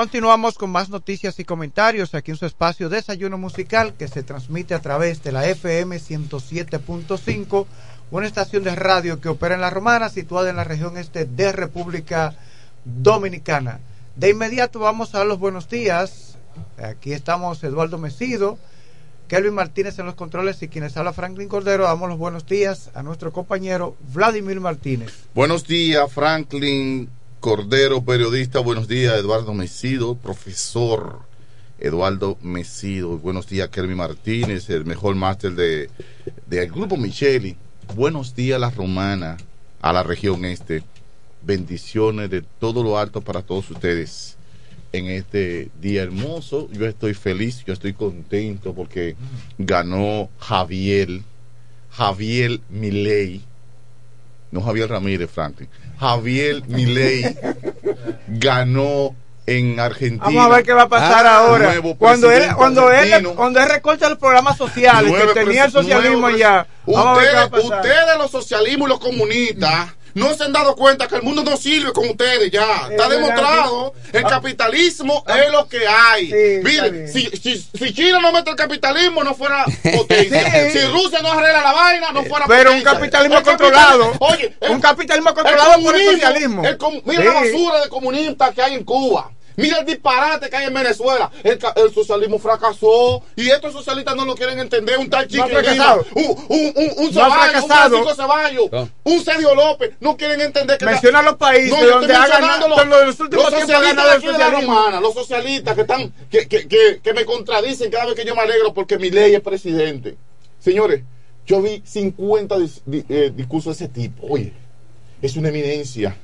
Continuamos con más noticias y comentarios aquí en su espacio Desayuno Musical que se transmite a través de la FM 107.5, una estación de radio que opera en La Romana, situada en la región este de República Dominicana. De inmediato vamos a los buenos días. Aquí estamos Eduardo Mesido, Kelvin Martínez en los controles y quienes habla Franklin Cordero. Damos los buenos días a nuestro compañero Vladimir Martínez. Buenos días, Franklin Cordero, periodista. Buenos días, Eduardo Mesido, profesor Eduardo Mesido. Buenos días, Kermi Martínez, el mejor máster de, del Grupo Micheli. Buenos días, La Romana, a la región este. Bendiciones de todo lo alto para todos ustedes en este día hermoso. Yo estoy feliz, yo estoy contento porque ganó Javier, Javier Milei, no Javier Ramírez Franklin, Javier Milei ganó en Argentina. Vamos a ver qué va a pasar Ah, ahora. Cuando él, cuando él, cuando él recorta los programas sociales que tenía el socialismo nueve ya. pres- Vamos a ver qué va a Ustedes, pasar. ustedes los socialismos y los comunistas no se han dado cuenta que el mundo no sirve con ustedes ya. Está demostrado. El capitalismo es lo que hay. está Mire, bien. si, si, si China no mete el capitalismo, no fuera potencia. Sí. Si Rusia no arregla la vaina, no fuera Pero un capitalismo El controlado. Oye, el- Un capitalismo el controlado por el socialismo. el mira Sí. la basura de comunistas que hay en Cuba. Mira el disparate que hay en Venezuela. El, socialismo fracasó y estos socialistas no lo quieren entender. Un tal No fracasado. un, un, un, un No Ceballos, un Ceballos, No. un Sergio López. No quieren entender que Menciona los países yo donde estoy ha ganado- los- los últimos los socialistas de el aquí de la romana, los socialistas que están que, que, que, que me contradicen cada vez que yo me alegro porque mi ley es presidente. Señores, yo vi 50 dis- di- eh, discursos de ese tipo. Oye, es una eminencia.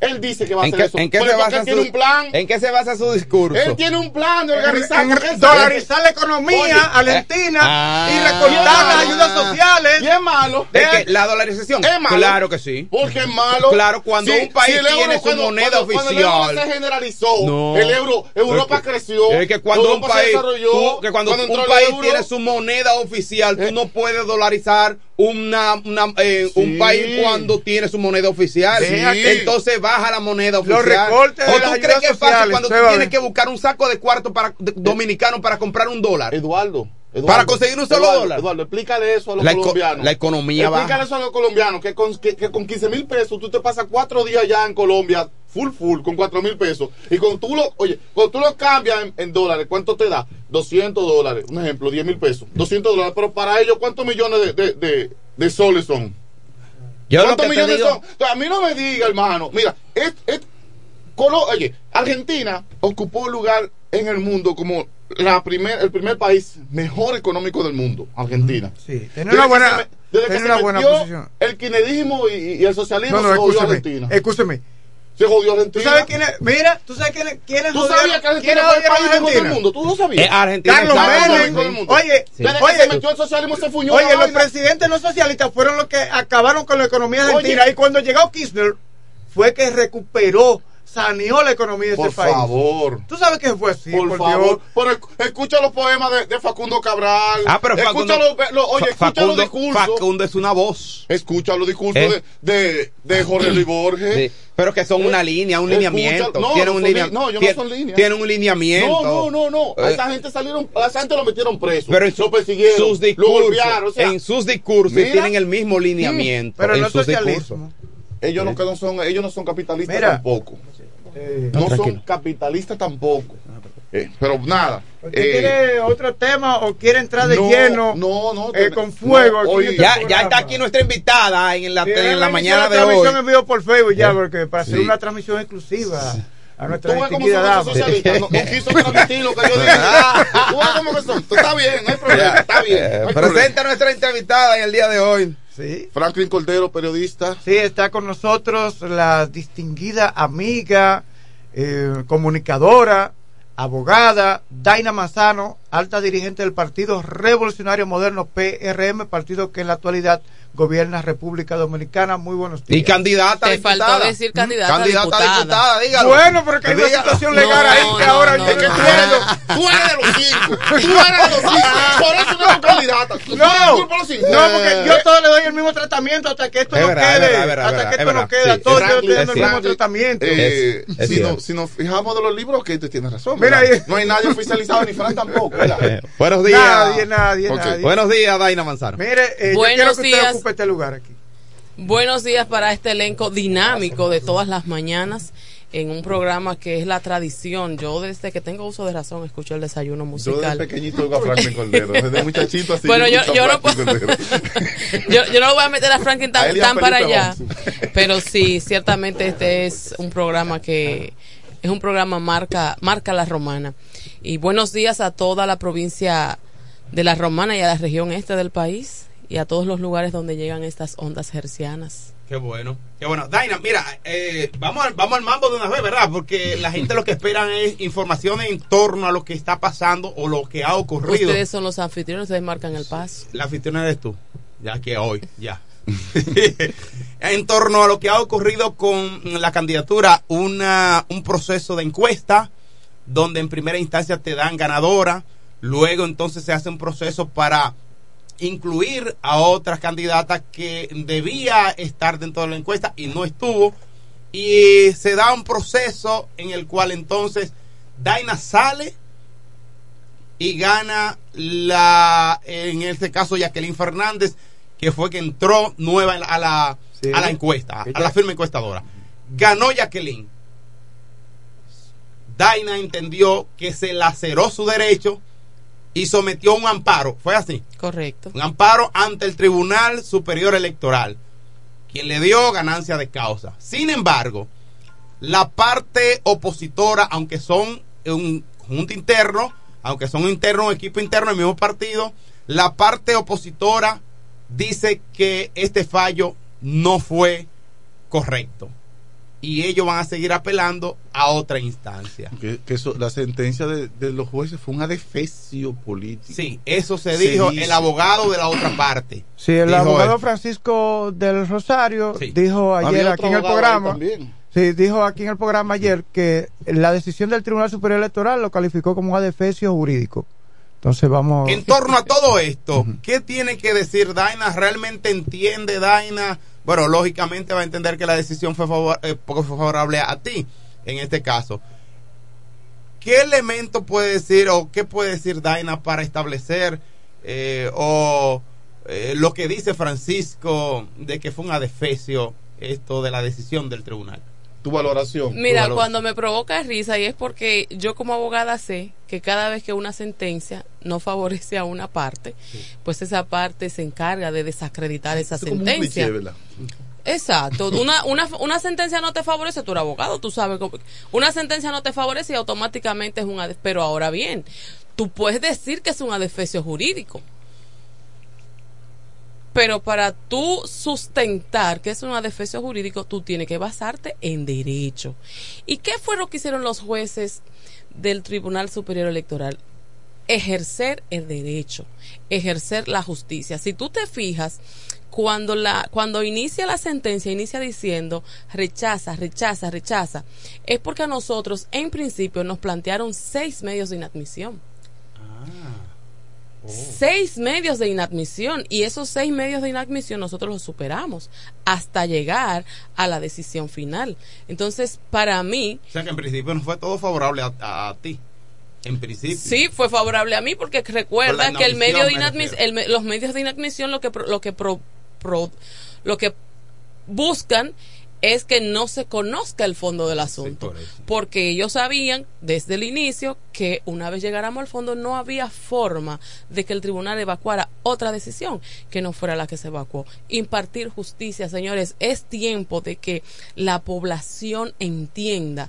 Él dice que va a ¿En hacer qué, eso. en qué se basa él tiene su, un plan. ¿En qué se basa su discurso? Él tiene un plan de organizar. En- dolarizar la economía Oye, argentina ah. y recortar las ayudas sociales. Y es malo. ¿De? ¿La dolarización? Es malo. Claro que sí. Porque es malo. Claro, cuando Sí, un país tiene su cuando- moneda cuando- cuando el oficial. euro se generalizó. No. El euro, Europa Es que- creció. Es que cuando un Europa país, desarrolló, tú- que cuando, un país euro, tiene su moneda oficial, tú no puedes dolarizar una, una, eh, un país cuando tiene su moneda oficial. Entonces baja la moneda Los oficial. recortes de ¿O tú crees que es fácil cuando tú tienes que buscar un saco de cuarto para de- dominicano para comprar un dólar? Eduardo. Eduardo, Para conseguir un solo Eduardo, dólar. Eduardo, explícale eso a los La eco- colombianos. la economía Explícale baja. eso a los colombianos, que con, que, que con 15 mil pesos tú te pasas cuatro días ya en Colombia, full full, con 4 mil pesos. Y cuando tú lo, oye, cuando tú lo cambias en, en dólares, ¿cuánto te da? 200 dólares, un ejemplo, 10 mil pesos. 200 dólares, pero para ellos, ¿cuántos millones de, de, de, de soles son? Yo lo ¿Cuántos millones digo- son? Entonces, a mí no me diga, hermano. Mira, es, es- Colo- oye, Argentina ocupó el lugar en el mundo como la primer, el primer país mejor económico del mundo. Argentina. Sí, Desde tiene una que buena, se me- desde que tiene se una buena posición. El kirchnerismo y, y el socialismo No, no, se escúcheme. Argentina. Escúcheme. Se jodió Argentina. ¿Tú sabes quién es? Mira, ¿tú sabes quién es? ¿Quién es ¿Tú sabías que Argentina fue el país mejor del mundo? ¿Tú lo sabías? Eh, Argentina Carlos Menem. mejor del mundo. Oye, Desde que oye, se metió el socialismo se fuñó Oye, los presidentes no socialistas fueron los que acabaron con la economía Oye. argentina. Y cuando llegó Kirchner, fue que recuperó, saneó la economía de Por ese país. favor. ¿Tú sabes que fue así? por, por favor, esc- escucha los poemas de, de Facundo Cabral. Ah, pero escucha Facundo- los, los- oye, Fa- escucha los Facundo- discursos. Facundo es una voz. Escucha los discursos ¿Eh? de, de, de Jorge Luis Borges. Sí, pero que son una línea, un lineamiento. no, tienen no un son linea- li- no, yo no tien- son líneas. Tienen un lineamiento. No, no, no, no. A Eh. esa gente salieron, a esa gente lo metieron preso. Pero en lo persiguieron, sus lo discursos, golpearon. O sea, en sus discursos mira. tienen el mismo lineamiento. Pero en no sus socialismo. discursos. ellos, no, que no son, ellos no son capitalistas Mira. tampoco. Eh, No, son capitalistas tampoco. Eh, pero nada. ¿Usted eh, quiere otro tema o quiere entrar de no, lleno no, no, eh, te- con fuego? hoy- en este Ya, está aquí nuestra invitada en la, Sí, en la mañana de transmisión hoy. en vivo por Facebook ya, porque para hacer una transmisión exclusiva a Tú nuestra ves cómo son socialistas. No, no quiso transmitir lo que yo dije. Tú ves cómo que son. Está bien, no hay problema. Está bien. no hay problema. Presenta a nuestra invitada en el día de hoy. Sí. Franklin Cordero, periodista. Sí, está con nosotros la distinguida amiga, eh, comunicadora, abogada, Daina Manzano, alta dirigente del Partido Revolucionario Moderno PRM, partido que en la actualidad gobierna República Dominicana. Muy buenos días. Y candidata a Te faltó diputada. decir candidata Candidata diputada. diputada, dígalo. Bueno, porque hay una situación legal ahí que no, ahora no, no no. entiendo. Tú eres de los cinco. Tú eres de los cinco. Por eso no eres candidata. No, no, porque yo todo le doy el mismo tratamiento hasta que esto Es no verdad, quede. verdad, es verdad, hasta que esto verdad, no queda. sí. Todos yo estoy dando el mismo tratamiento. Eh, Es- es si, no, si nos fijamos de los libros, que tú tienes razón. Mira ahí. No hay nadie oficializado, ni Fran tampoco. Buenos días. Nadie, nadie, Ok. nadie. Buenos días, Daina Manzano. Mire, eh, yo Buenos quiero que usted este lugar aquí. Buenos días para este elenco dinámico de todas las mañanas en un programa que es la tradición. Yo desde que tengo uso de razón escucho el desayuno Yo musical. desde pequeñito a Franklin Cordero. Desde muchachito así. Bueno, yo- yo no puedo- yo, yo voy a meter a Franklin tan, a tan para allá, pero sí, ciertamente este es un programa que es un programa marca marca la romana. Y buenos días a toda la provincia de la romana y a la región este del país y a todos los lugares donde llegan estas ondas hercianas. Qué bueno, qué bueno. Daina, mira, eh, vamos, al, vamos al mambo de una vez, ¿verdad? Porque la gente lo que esperan es información en torno a lo que está pasando o lo que ha ocurrido. Ustedes son los anfitriones, ustedes marcan el paso. La anfitriona eres tú, ya que hoy, ya. en torno a lo que ha ocurrido con la candidatura, una, un proceso de encuesta donde en primera instancia te dan ganadora, luego entonces se hace un proceso para incluir a otras candidatas que debía estar dentro de la encuesta y no estuvo. Y se da un proceso en el cual entonces Daina sale y gana la en este caso Jacqueline Fernández que fue que entró nueva a la Sí. a la encuesta a la firma encuestadora. Ganó Jacqueline. Daina entendió que se laceró su derecho y sometió un amparo. ¿Fue así? Correcto. Un amparo ante el Tribunal Superior Electoral, quien le dio ganancia de causa. Sin embargo, la parte opositora, aunque son un junto interno, aunque son internos, un equipo interno del mismo partido, la parte opositora dice que este fallo no fue correcto y ellos van a seguir apelando a otra instancia. Que, que eso, la sentencia de, de los jueces fue un adefesio político. Sí, eso se dijo el abogado de la otra parte. Sí, el Dijo abogado. Francisco del Rosario Sí. dijo ayer aquí en el programa. Sí, dijo aquí en el programa ayer que la decisión del Tribunal Superior Electoral lo calificó como un adefesio jurídico. Entonces vamos. En torno a todo esto, ¿qué tiene que decir Daina? ¿Realmente entiende Daina? Bueno, lógicamente va a entender que la decisión fue, favor- eh, poco favorable a ti, en este caso. ¿Qué elemento puede decir o qué puede decir Daina para establecer eh, o eh, lo que dice Francisco de que fue un adefesio esto de la decisión del tribunal? Tu valoración. Mira, cuando me provoca risa y es porque yo como abogada sé que cada vez que una sentencia no favorece a una parte, pues esa parte se encarga de desacreditar esa Es como un sentencia. Exacto. Una, una, una sentencia no te favorece, tú eres abogado, tú sabes. cómo- Una sentencia no te favorece y automáticamente es un Pero ahora bien, tú puedes decir que es un adefesio jurídico. Pero para tú sustentar que es un adefesio jurídico, tú tienes que basarte en derecho. ¿Y qué fue lo que hicieron los jueces del Tribunal Superior Electoral? Ejercer el derecho, ejercer la justicia. Si tú te fijas, cuando la cuando inicia la sentencia inicia diciendo rechaza rechaza rechaza es porque a nosotros en principio nos plantearon seis medios de inadmisión seis medios de inadmisión y esos seis medios de inadmisión nosotros los superamos hasta llegar a la decisión final entonces para mí O sea que en principio no fue todo favorable a, a- a ti. En principio. Sí, fue favorable a mí porque recuerda Por que el medio de inadmisión, el los medios de inadmisión lo que pro- lo que pro- pro- lo que buscan es que no se conozca el fondo del asunto, porque ellos sabían desde el inicio que una vez llegáramos al fondo no había forma de que el tribunal evacuara otra decisión que no fuera la que se evacuó. Impartir justicia, señores, es tiempo de que la población entienda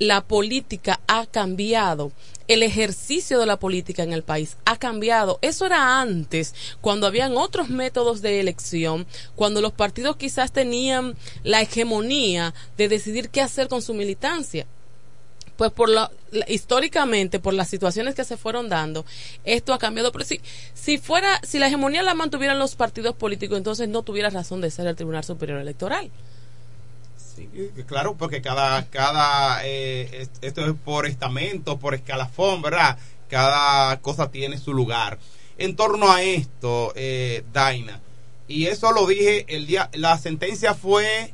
la política ha cambiado. El ejercicio de la política en el país ha cambiado. Eso era antes, cuando habían otros métodos de elección, cuando los partidos quizás tenían la hegemonía de decidir qué hacer con su militancia. Pues por la, históricamente, por las situaciones que se fueron dando, esto ha cambiado. Pero si, si fuera, si la hegemonía la mantuvieran los partidos políticos, entonces no tuviera razón de ser el Tribunal Superior Electoral. Sí, claro, porque cada, cada eh, es- esto es por estamento, por escalafón, ¿verdad? Cada cosa tiene su lugar. En torno a esto, eh, Daina, y eso lo dije el día, la sentencia fue,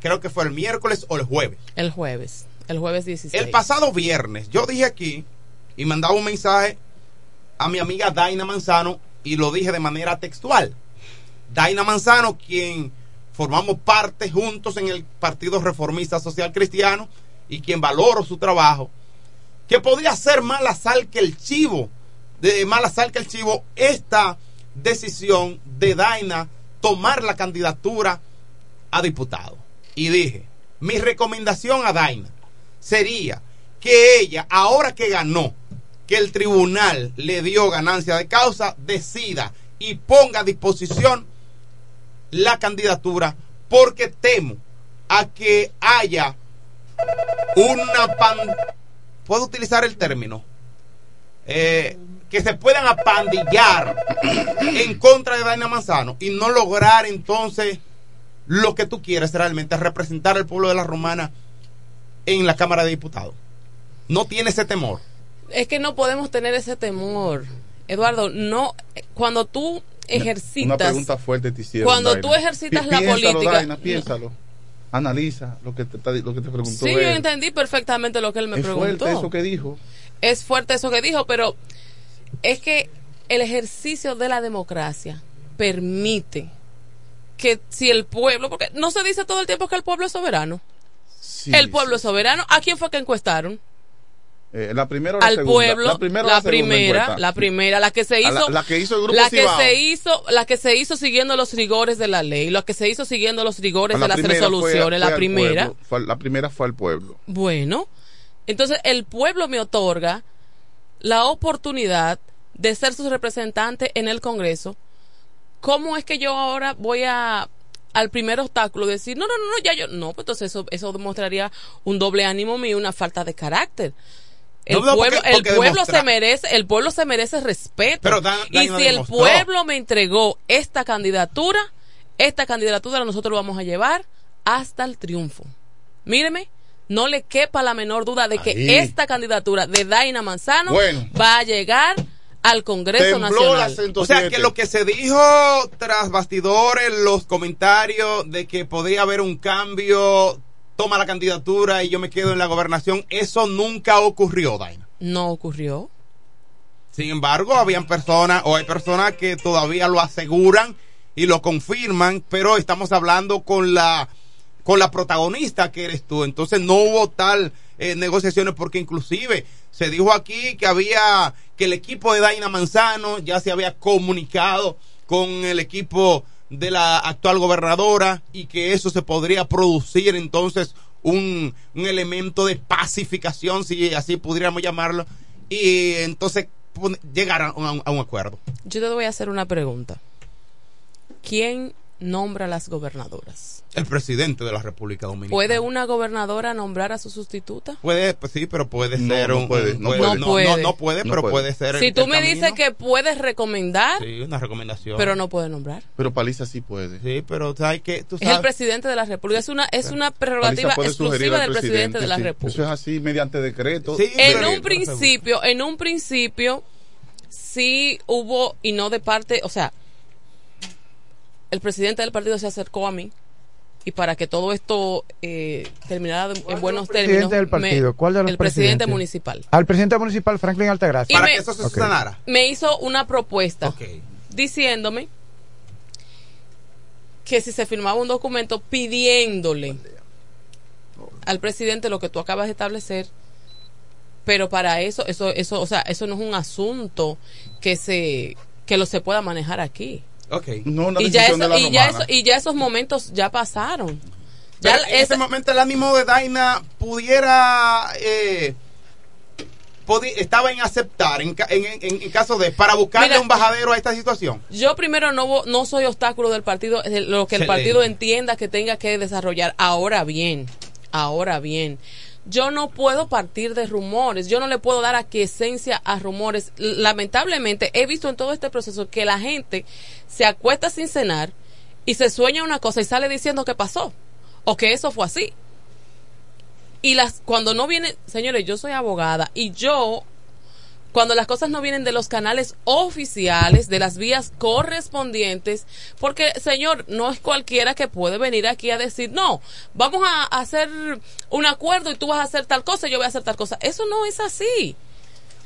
creo que fue el miércoles o el jueves. El jueves, el jueves 16. El pasado viernes, yo dije aquí y mandaba un mensaje a mi amiga Daina Manzano y lo dije de manera textual. Daina Manzano, quien formamos parte juntos en el Partido Reformista Social Cristiano y quien valoro su trabajo, que podría ser más la sal que el chivo, de más la sal que el chivo, esta decisión de Daina tomar la candidatura a diputado. Y dije, mi recomendación a Daina sería que ella, ahora que ganó, que el tribunal le dio ganancia de causa, decida y ponga a disposición la candidatura, porque temo a que haya una pan... ¿Puedo utilizar el término? Eh, que se puedan apandillar en contra de Daina Manzano y no lograr entonces lo que tú quieres realmente, representar al pueblo de la Romana en la Cámara de Diputados. No tiene ese temor. Es que no podemos tener ese temor. Eduardo, no, cuando tú ejercitas. Una pregunta fuerte te hicieron. Cuando Daina. tú ejercitas Pi- la piénsalo, política- Daina, piénsalo. Analiza lo que te, lo que te preguntó. Sí, yo entendí perfectamente lo que él me es preguntó. fuerte eso que dijo. Es fuerte eso que dijo, pero es que el ejercicio de la democracia permite que si el pueblo, porque no se dice todo el tiempo que el pueblo es soberano. el pueblo es soberano. ¿A quién fue que encuestaron? Eh, la primera o la al segunda? pueblo la primera, la primera la primera la que se hizo la, la que hizo el grupo la que Cibao. se hizo la que se hizo siguiendo los rigores de la ley la que se hizo siguiendo los rigores de las fue- resoluciones fue la primera pueblo, fue- la primera fue al pueblo. bueno entonces el pueblo me otorga la oportunidad de ser su representante en el Congreso cómo es que yo ahora voy a al primer obstáculo decir no no no no ya yo no pues entonces eso eso demostraría un doble ánimo mío una falta de carácter el No, no, pueblo, porque- el porque pueblo demostrar- se merece, el pueblo se merece respeto. Pero Dan- y si el pueblo me entregó esta candidatura, esta candidatura nosotros lo vamos a llevar hasta el triunfo. Míreme, no le quepa la menor duda de que Ahí. esta candidatura de Daina Manzano Bueno. va a llegar al Congreso Nacional. O sea, que lo que se dijo tras bastidores, los comentarios de que podría haber un cambio, toma la candidatura y yo me quedo en la gobernación, eso nunca ocurrió, Daina. No ocurrió. Sin embargo, habían personas o hay personas que todavía lo aseguran y lo confirman, pero estamos hablando con la con la protagonista que eres tú. Entonces no hubo tal eh, negociaciones porque inclusive se dijo aquí que había que el equipo de Daina Manzano ya se había comunicado con el equipo de la actual gobernadora y que eso se podría producir entonces un, un elemento de pacificación, si así pudiéramos llamarlo, y entonces llegar a un, a un acuerdo. Yo te voy a hacer una pregunta. ¿Quién nombra las gobernadoras? El presidente de la República Dominicana. ¿Puede una gobernadora nombrar a su sustituta? Puede, pues sí, pero puede No, ser no un- puede, no puede- puede. no, No puede. no, no puede, No pero puede. puede ser. Si el- tú el me camino. dices que puedes recomendar, Sí, una recomendación. pero no puede nombrar. Pero Paliza sí puede. Sí, pero sabes que tú Es el presidente de la República. Es una, es una prerrogativa exclusiva del presidente de la sí. República. Eso es así mediante decreto. Sí, En un principio, en un principio, sí hubo, y no de parte, o sea, el presidente del partido se acercó a mí y para que todo esto eh, terminara en buenos presidente términos, del partido? me- ¿Cuál de los el presidente municipal. Al presidente municipal Franklin Altagracia. Y Para me- que eso se sanara. Me hizo una propuesta diciéndome que si se firmaba un documento pidiéndole al presidente lo que tú acabas de establecer, pero para eso, eso, eso, o sea, eso no es un asunto que se, que lo se pueda manejar aquí. Ok. No una Y ya, decisión eso, de la y, ya romana. eso, y ya esos momentos ya pasaron. Ya Pero en ese momento el ánimo de Daina pudiera eh, podi- estaba en aceptar en, ca- en, en- en caso de para buscarle Mira, un bajadero a esta situación. Yo primero no, no soy obstáculo del partido, de lo que el Excelente. partido entienda que tenga que desarrollar. Ahora bien, ahora bien, yo no puedo partir de rumores, yo no le puedo dar aquiescencia a rumores. Lamentablemente he visto en todo este proceso que la gente se acuesta sin cenar y se sueña una cosa y sale diciendo que pasó o que eso fue así. Y las cuando no viene, señores, yo soy abogada y yo cuando las cosas no vienen de los canales oficiales, de las vías correspondientes, porque, señor, no es cualquiera que puede venir aquí a decir, no, vamos a hacer un acuerdo y tú vas a hacer tal cosa y yo voy a hacer tal cosa. Eso no es así.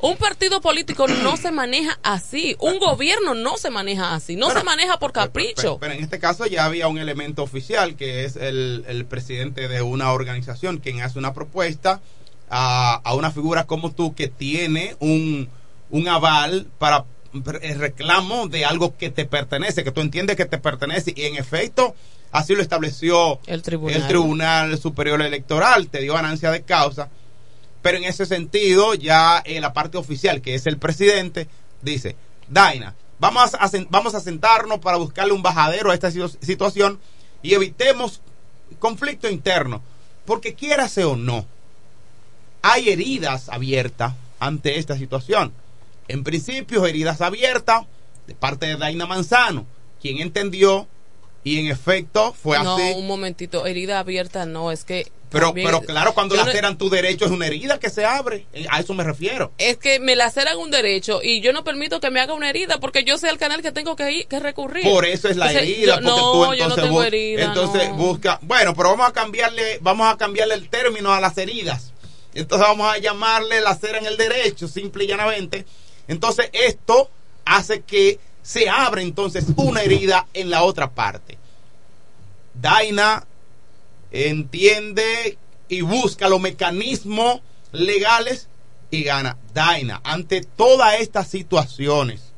Un partido político no se maneja así. Un gobierno no se maneja así. No se maneja por capricho. Pero, pero en este caso ya había un elemento oficial que es el, el presidente de una organización quien hace una propuesta a, a una figura como tú que tiene un, un aval para el reclamo de algo que te pertenece, que tú entiendes que te pertenece y en efecto así lo estableció El tribunal. el Tribunal Superior Electoral, te dio ganancia de causa. Pero en ese sentido, ya eh, la parte oficial, que es el presidente, dice, Daina, vamos a, vamos a sentarnos para buscarle un bajadero a esta situ- situación y evitemos conflicto interno. Porque quiérase o no, hay heridas abiertas ante esta situación. En principio, heridas abiertas de parte de Daina Manzano, quien entendió y en efecto fue no, así. un momentito, herida abierta no, es que... Pero, también- pero claro, cuando yo no- laceran tu derecho es una herida que se abre. Eh, A eso me refiero. es que me laceran un derecho y yo no permito que me haga una herida porque yo sé el canal que tengo que, ir, que recurrir. Por eso es la O sea, herida. yo- porque no, tú entonces, yo no tengo bus- herida. entonces no. busca. Bueno, pero vamos a cambiarle, vamos a cambiarle el término a las heridas. Entonces vamos a llamarle lacera en el derecho, simple y llanamente. Entonces esto hace que se abra entonces una herida en la otra parte. Daina entiende y busca los mecanismos legales y gana. Daina, ante todas estas situaciones,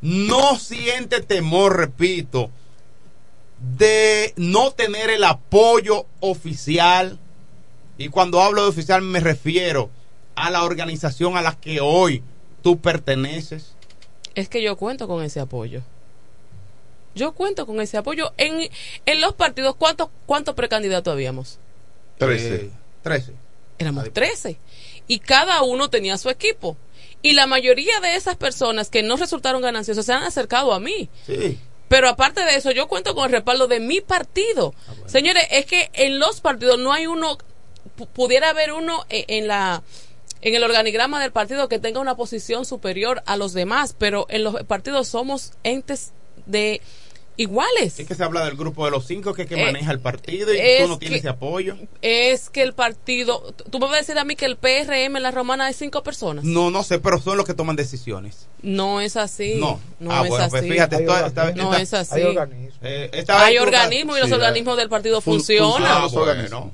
no siente temor, repito, de no tener el apoyo oficial. Y cuando hablo de oficial me refiero a la organización a la que hoy tú perteneces. Es que yo cuento con ese apoyo. Yo cuento con ese apoyo. En, en los partidos, ¿cuántos, cuántos precandidatos habíamos? Trece. Trece. Éramos trece. Y cada uno tenía su equipo. Y la mayoría de esas personas que no resultaron gananciosas se han acercado a mí. Sí. Pero aparte de eso, yo cuento con el respaldo de mi partido. Señores, es que en los partidos no hay uno, pudiera haber uno e- en la en el organigrama del partido que tenga una posición superior a los demás, pero en los partidos somos entes de iguales. Es que se habla del grupo de los cinco que, es que Eh, maneja el partido y tú no tienes que- ese apoyo. Es que el partido, tú me vas a decir a mí que el PRM en la romana es cinco personas. No, no sé, pero son los que toman decisiones. No es así. No. no Ah, es bueno, así. pues fíjate, esta- no esta- es así. hay organismos. Eh, Hay organismos y los Sí, organismos del partido Fun- funcionan.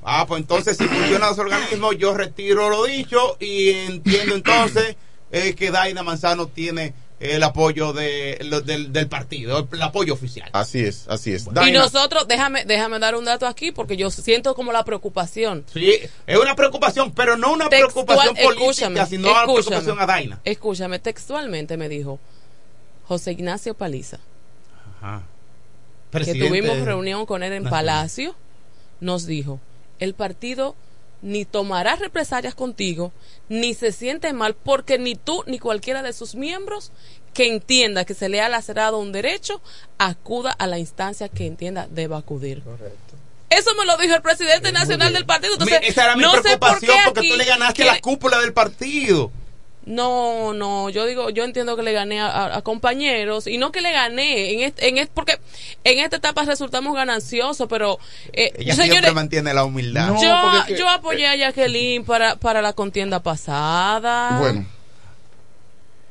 Ah, pues entonces si funcionan los organismos, yo retiro lo dicho y entiendo entonces eh, que Daina Manzano tiene el apoyo de, lo- del, del partido, el apoyo oficial. Así es, así es. Y nosotros, déjame, déjame dar un dato aquí porque yo siento como la preocupación. Sí, es una preocupación, pero no una preocupación política, escúchame, sino una escúchame. preocupación a Daina. Escúchame, textualmente me dijo José Ignacio Paliza, Ajá. que tuvimos reunión con él en nacional. Palacio, nos dijo, el partido ni tomará represalias contigo, ni se siente mal, porque ni tú ni cualquiera de sus miembros que entienda que se le ha lacerado un derecho, acuda a la instancia que entienda deba acudir. Eso me lo dijo el presidente nacional del partido. Entonces, esa era mi no sé por preocupación qué porque tú le ganaste la cúpula del partido. No, no, yo digo, yo entiendo que le gané a, a- a compañeros y no que le gané, en este, en este, porque en esta etapa resultamos gananciosos, pero eh, Ella señores, siempre mantiene la humildad. yo, yo apoyé a Jacqueline para, para la contienda pasada. Bueno.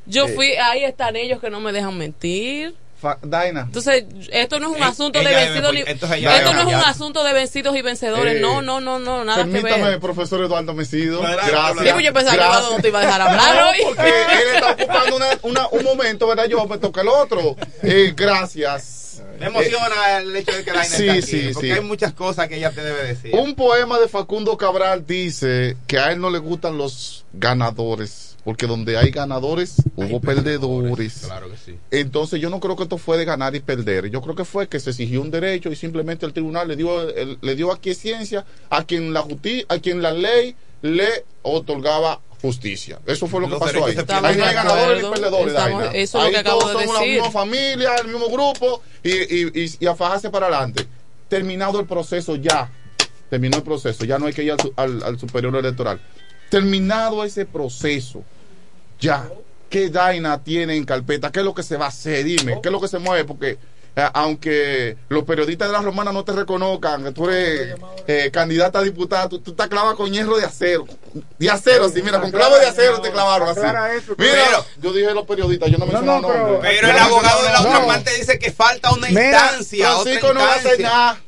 Yo Eh. fui, ahí están ellos que no me dejan mentir. Daina. Entonces, esto no es un asunto de ella vencidos ni, apoyar- entonces ella esto no es un asunto de vencidos y vencedores, Eh, no, no, no, no, nada que Permítame, ver. profesor Eduardo Mesido. Gracias. Sí, pues yo pensaba que Gracias. Eduardo no te iba a dejar hablar No, hoy. Porque él está ocupando una- una- un momento, ¿verdad? Yo me toca el otro. Eh, gracias. Me emociona el hecho de que Daina sí, está aquí, sí, porque sí. hay muchas cosas que ella te debe decir. Un poema de Facundo Cabral dice que a él no le gustan los ganadores, porque donde hay ganadores hubo perdedores. Claro que sí. Entonces yo no creo que esto fue de ganar y perder. Yo creo que fue que se exigió un derecho y simplemente el tribunal le dio el- le dio aquiescencia a quien la justi a quien la ley le otorgaba justicia. Eso fue lo que pasó ahí. Ahí no hay ganadores ni perdedores. Estamos- Daina. eso es lo Ahí que acabo todos de somos la misma familia, el mismo grupo y, y, y- y a fajarse para adelante. Terminado el proceso ya. Terminó el proceso. Ya no hay que ir al, su- al- al superior electoral. Terminado ese proceso, ya. ¿Qué Daina tiene en carpeta? ¿Qué es lo que se va a hacer? Dime, ¿qué es lo que se mueve? Porque eh, aunque los periodistas de la romana no te reconozcan, que tú eres eh, candidata a diputada, tú, tú estás clavada con hierro de acero. De acero, sí, mira, con clavo de acero te clavaron así. Mira, yo dije los periodistas, yo no mencioné no, pero- nombres. Pero el abogado de la otra parte dice que falta una instancia. otra Francisco no va a hacer instancia. nada.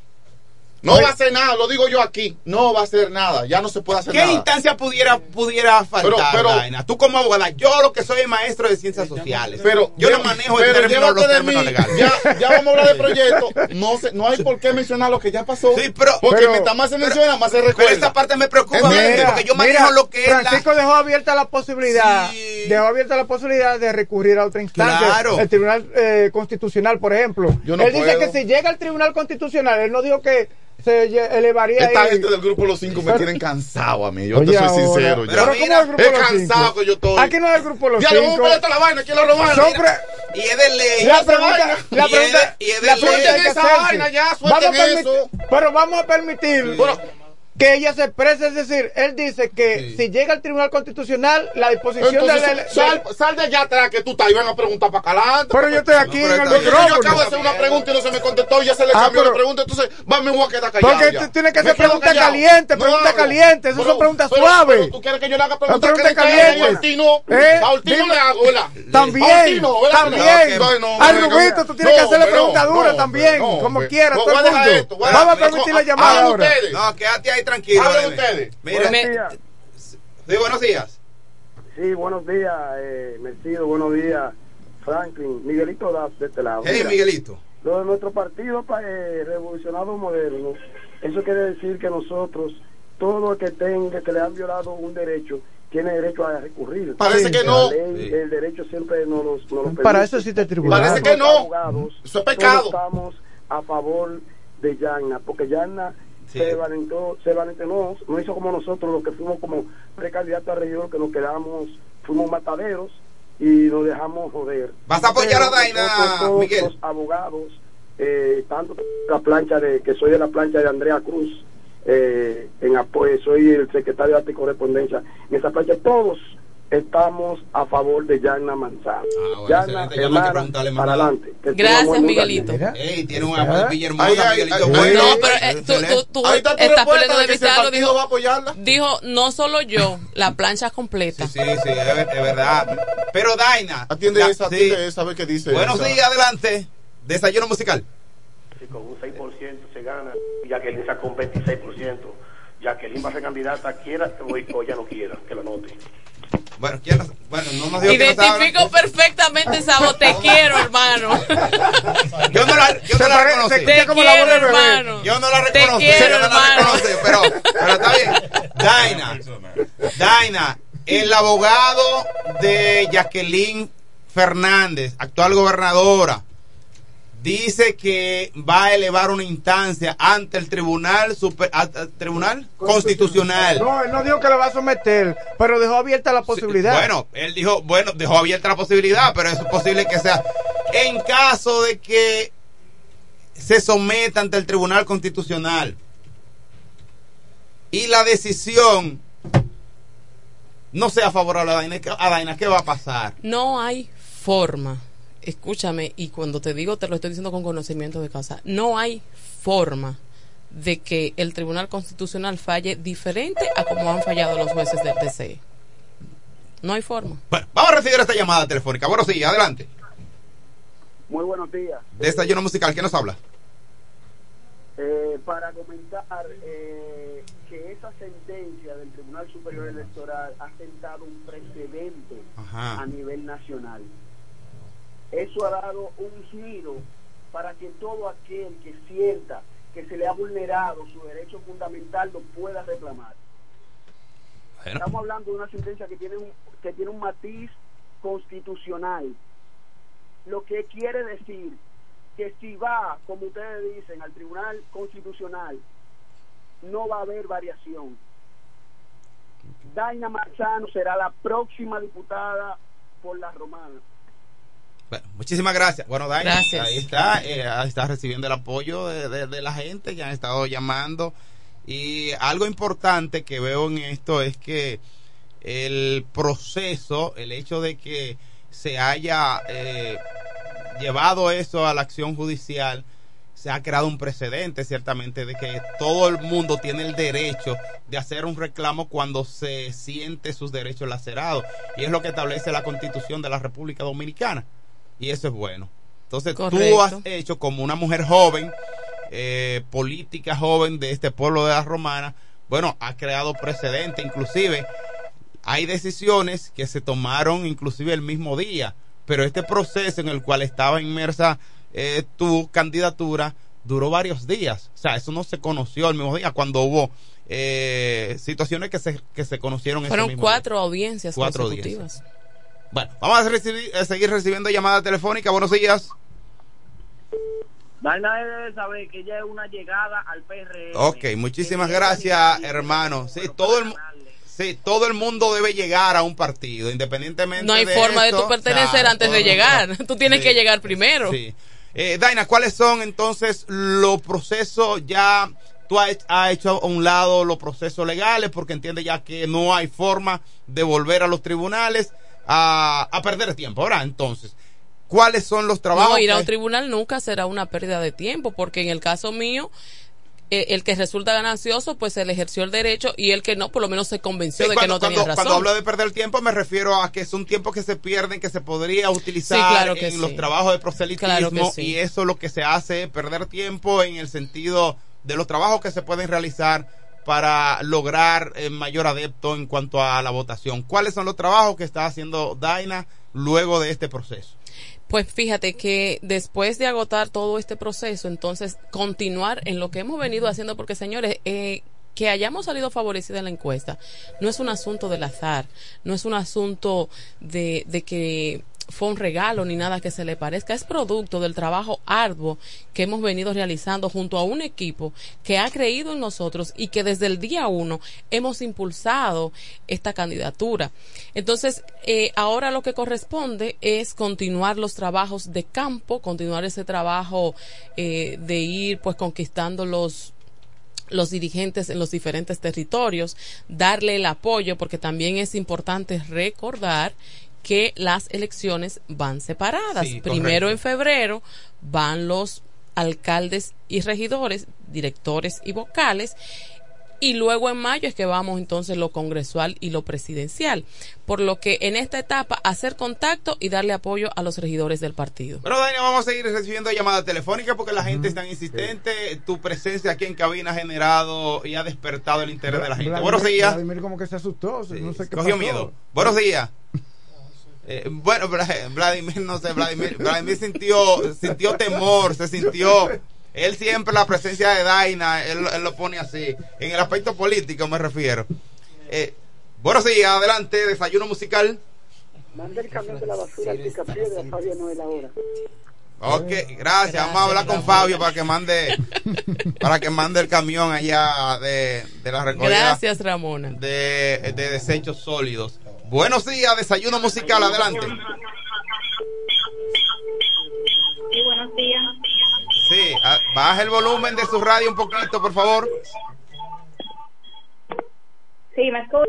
No Oye. va a hacer nada, lo digo yo aquí. No va a hacer nada. Ya no se puede hacer ¿Qué nada. instancia pudiera, pudiera faltar, Pero- pero- Daina? Tú como abogada, yo lo que soy maestro de ciencias sociales. Pero yo no manejo pero el término, los de términos mí. legales. Ya, ya vamos a hablar de proyecto. No, se- no hay por qué mencionar lo que ya pasó. Sí, pero- porque pero- mientras más se pero- menciona, más se Pero recuerda. esta parte me preocupa Mira, porque yo manejo Mira, lo que es la... Francisco dejó abierta la posibilidad, Sí. dejó abierta la posibilidad de recurrir a otra instancia, Claro. el Tribunal eh, Constitucional, por ejemplo. Yo no él dice que si llega al Tribunal Constitucional, él no dijo que se elevaría Esta ahí. gente del grupo Los Cinco me tienen cansado a mí. Yo Oye, te soy ahora- sincero. Pero ya. ¿cómo mira, es el grupo es Los cansado Cinco? que yo estoy. Aquí no es el grupo Los Ya, le vamos a Cinco. la vaina, aquí Mira. pre- Y es de ley. La pregunta, la Y es de- pregunta, y es de la ley. pregunta Esa vaina ya, Vamos a suelten permitir- eso. Pero vamos a permitir Bueno, que ella se exprese, es decir, él dice que Sí. si llega al Tribunal Constitucional, la disposición de la... sal, sal de allá atrás que tú estás y van a preguntar para calante. Pero yo estoy aquí No, en el bien. Yo acabo de micrófono. hacer una pregunta y no se me contestó y ya se le Ah, cambió pero- la pregunta. Entonces, va, me voy a quedar callado. Porque ya. tú tienes que quedo preguntas calientes, No preguntas calientes, esas son preguntas suaves. tú quieres que yo le haga preguntas calientes. A Ortiz no. ¿Eh? A le hago, ¿verdad? También, A también. No, Rubito tú tienes que hacerle preguntas duras también, como quiera, pues, todo el a mundo. a Vamos a permitir la llamada ahora. ustedes. No, quédate ahí tranquilo. Hablen ustedes. Mira, Buenos días. sí, buenos días. Sí, buenos días, eh, Mercido, buenos días, Franklin, Miguelito Das de este lado. Hey, Mira, Miguelito. Lo de nuestro partido pa- eh, revolucionado moderno, eso quiere decir que nosotros, todo el que tenga, que le han violado un derecho, tiene derecho a recurrir. Parece que no. ley, El derecho siempre nos los. Para eso existe el tribunal. Parece que no. Abogados, Eso es pecado. todos estamos a favor de Yanna, porque Yanna Sí. se valentó, se valentó, no hizo como nosotros, los que fuimos como precandidatos a regidor, que nos quedamos, fuimos mataderos y nos dejamos joder. ¿Vas a apoyar a Daina, nosotros, todos Miguel? Los abogados, eh, tanto la plancha de, que soy de la plancha de Andrea Cruz, eh, en apoyo, soy el secretario de arte y correspondencia, en esa plancha todos estamos a favor de Yanna Manzano. Ah, bueno. Ya que hermana, preguntarle más para nada. adelante. Que Gracias, Miguelito. Ey, tiene una ¿Ah? villa hermosa, Ay, ay, Miguelito. ay, bueno, No, pero eh, tú, tú, tú Ahí está tu estás peleando de que partido dijo, va a apoyarla. dijo, no solo yo, la plancha completa. Sí, sí, sí, es, ver- es verdad. Pero Daina. Atiende la- esa, sí. atiende esa, a ver qué dice. Buenos esa. días, adelante. Desayuno musical. Si con un 6% se gana, Jacqueline sacó un 26%. Jacqueline va a ser candidata, quiera o, o ya no quiera, que lo note. Bueno, ¿quién bueno, no nos nos Identifico perfectamente esa voz. Te quiero, hermano. Yo no la, yo no la reconocí. Te quiero, hermano. Yo no la Te reconocí. quiero, yo no la reconocí, pero, pero está bien. Daina, Daina, el abogado de Jacqueline Fernández, actual gobernadora, dice que va a elevar una instancia ante el Tribunal Super, a- a- Tribunal Constitucional. No, él no dijo que le va a someter, pero dejó abierta la posibilidad. Bueno, él dijo, bueno, dejó abierta la posibilidad, pero es posible que sea en caso de que se someta ante el Tribunal Constitucional y la decisión no sea favorable a Daina, ¿qué- a Daina, ¿qué va a pasar? No hay forma. Escúchame, y cuando te digo, te lo estoy diciendo con conocimiento de causa. No hay forma de que el Tribunal Constitucional falle diferente a como han fallado los jueces del TCE. No hay forma. Bueno, vamos a recibir esta llamada telefónica. Bueno, sí, adelante. Muy buenos días. Desayuno musical, ¿quién nos habla? Eh, para comentar eh, que esa sentencia del Tribunal Superior Electoral ha sentado un precedente Ajá. a nivel nacional. Eso ha dado un giro para que todo aquel que sienta que se le ha vulnerado su derecho fundamental lo pueda reclamar. Bueno. Estamos hablando de una sentencia que tiene un, que tiene un matiz constitucional, lo que quiere decir que si va, como ustedes dicen, al Tribunal Constitucional, no va a haber variación. Daina Marzano será la próxima diputada por la romana. Bueno, muchísimas gracias. Bueno, Gracias. ahí está, eh, está recibiendo el apoyo de, de- de la gente que han estado llamando. Y algo importante que veo en esto es que el proceso, el hecho de que se haya eh, llevado eso a la acción judicial, se ha creado un precedente ciertamente de que todo el mundo tiene el derecho de hacer un reclamo cuando se siente sus derechos lacerados. Y es lo que establece la constitución de la República Dominicana. Y eso es bueno. Entonces tú has hecho como una mujer joven, eh, política joven de este pueblo de la Romana, bueno, ha creado precedente, inclusive hay decisiones que se tomaron inclusive el mismo día, pero este proceso en el cual estaba inmersa eh, tu candidatura duró varios días, o sea, eso no se conoció el mismo día cuando hubo eh, situaciones que se, que se conocieron ese Fueron mismo cuatro audiencias Cuatro consecutivas. día. Bueno, vamos a, recibir- a seguir recibiendo llamadas telefónicas. Buenos días. Daina debe saber que ella es una llegada al PRM. Ok, muchísimas gracias, hermano. Sí, todo el, sí, todo el mundo debe llegar a un partido, independientemente No hay de forma de esto, tú pertenecer claro, antes de llegar. Tú tienes Sí. que llegar primero. Sí. Eh, Daina, ¿cuáles son entonces los procesos ya? Tú has has hecho a un lado los procesos legales porque entiende ya que no hay forma de volver a los tribunales a, a perder tiempo. Ahora, entonces, ¿cuáles son los trabajos? No, ir a un tribunal nunca será una pérdida de tiempo, porque en el caso mío, eh, el que resulta ganancioso, pues él ejerció el derecho y el que no, por lo menos se convenció Sí, de cuando, que no tenía cuando- razón. cuando hablo de perder tiempo me refiero a que es un tiempo que se pierden, que se podría utilizar Sí, claro que en sí. los trabajos de proselitismo Claro y eso lo que se hace es perder tiempo en el sentido de los trabajos que se pueden realizar para lograr eh, mayor adepto en cuanto a la votación. ¿Cuáles son los trabajos que está haciendo Daina luego de este proceso? Pues fíjate que después de agotar todo este proceso, entonces continuar en lo que hemos venido haciendo, porque señores, eh, que hayamos salido favorecidos en la encuesta no es un asunto del azar, no es un asunto de, de que fue un regalo ni nada que se le parezca, es producto del trabajo arduo que hemos venido realizando junto a un equipo que ha creído en nosotros y que desde el día uno hemos impulsado esta candidatura. Entonces, eh, ahora lo que corresponde es continuar los trabajos de campo, continuar ese trabajo eh, de ir pues conquistando los los dirigentes en los diferentes territorios, darle el apoyo, porque también es importante recordar que las elecciones van separadas. Sí, Primero correcto. en febrero van los alcaldes y regidores, directores y vocales, y luego en mayo es que vamos entonces lo congresual y lo presidencial. Por lo que en esta etapa hacer contacto y darle apoyo a los regidores del partido. Bueno, Daina, vamos a seguir recibiendo llamadas telefónicas porque la gente es tan insistente. Tu presencia aquí en cabina ha generado y ha despertado el interés de la gente. Vladimir- Buenos días. Vladimir como que se asustó, no sé qué Cogió pasó. miedo. Buenos días. Eh, bueno, Vla- Vladimir, no sé, Vladimir, Vladimir sintió, sintió temor, se sintió. Él siempre la presencia de Daina, él, él lo pone así. En el aspecto político me refiero. Eh, buenos días, adelante, desayuno musical. Manda el camión de la basura al picapiedra, Fabio Noel ahora. Ok, gracias. Vamos a hablar con Fabio para que mande para que mande el camión allá de, de la recogida Gracias, Ramona. de, de desechos sólidos. Buenos días, desayuno musical, adelante. Sí, buenos días. Sí, a- baja el volumen de su radio un poquito, por favor. Sí, me escucha.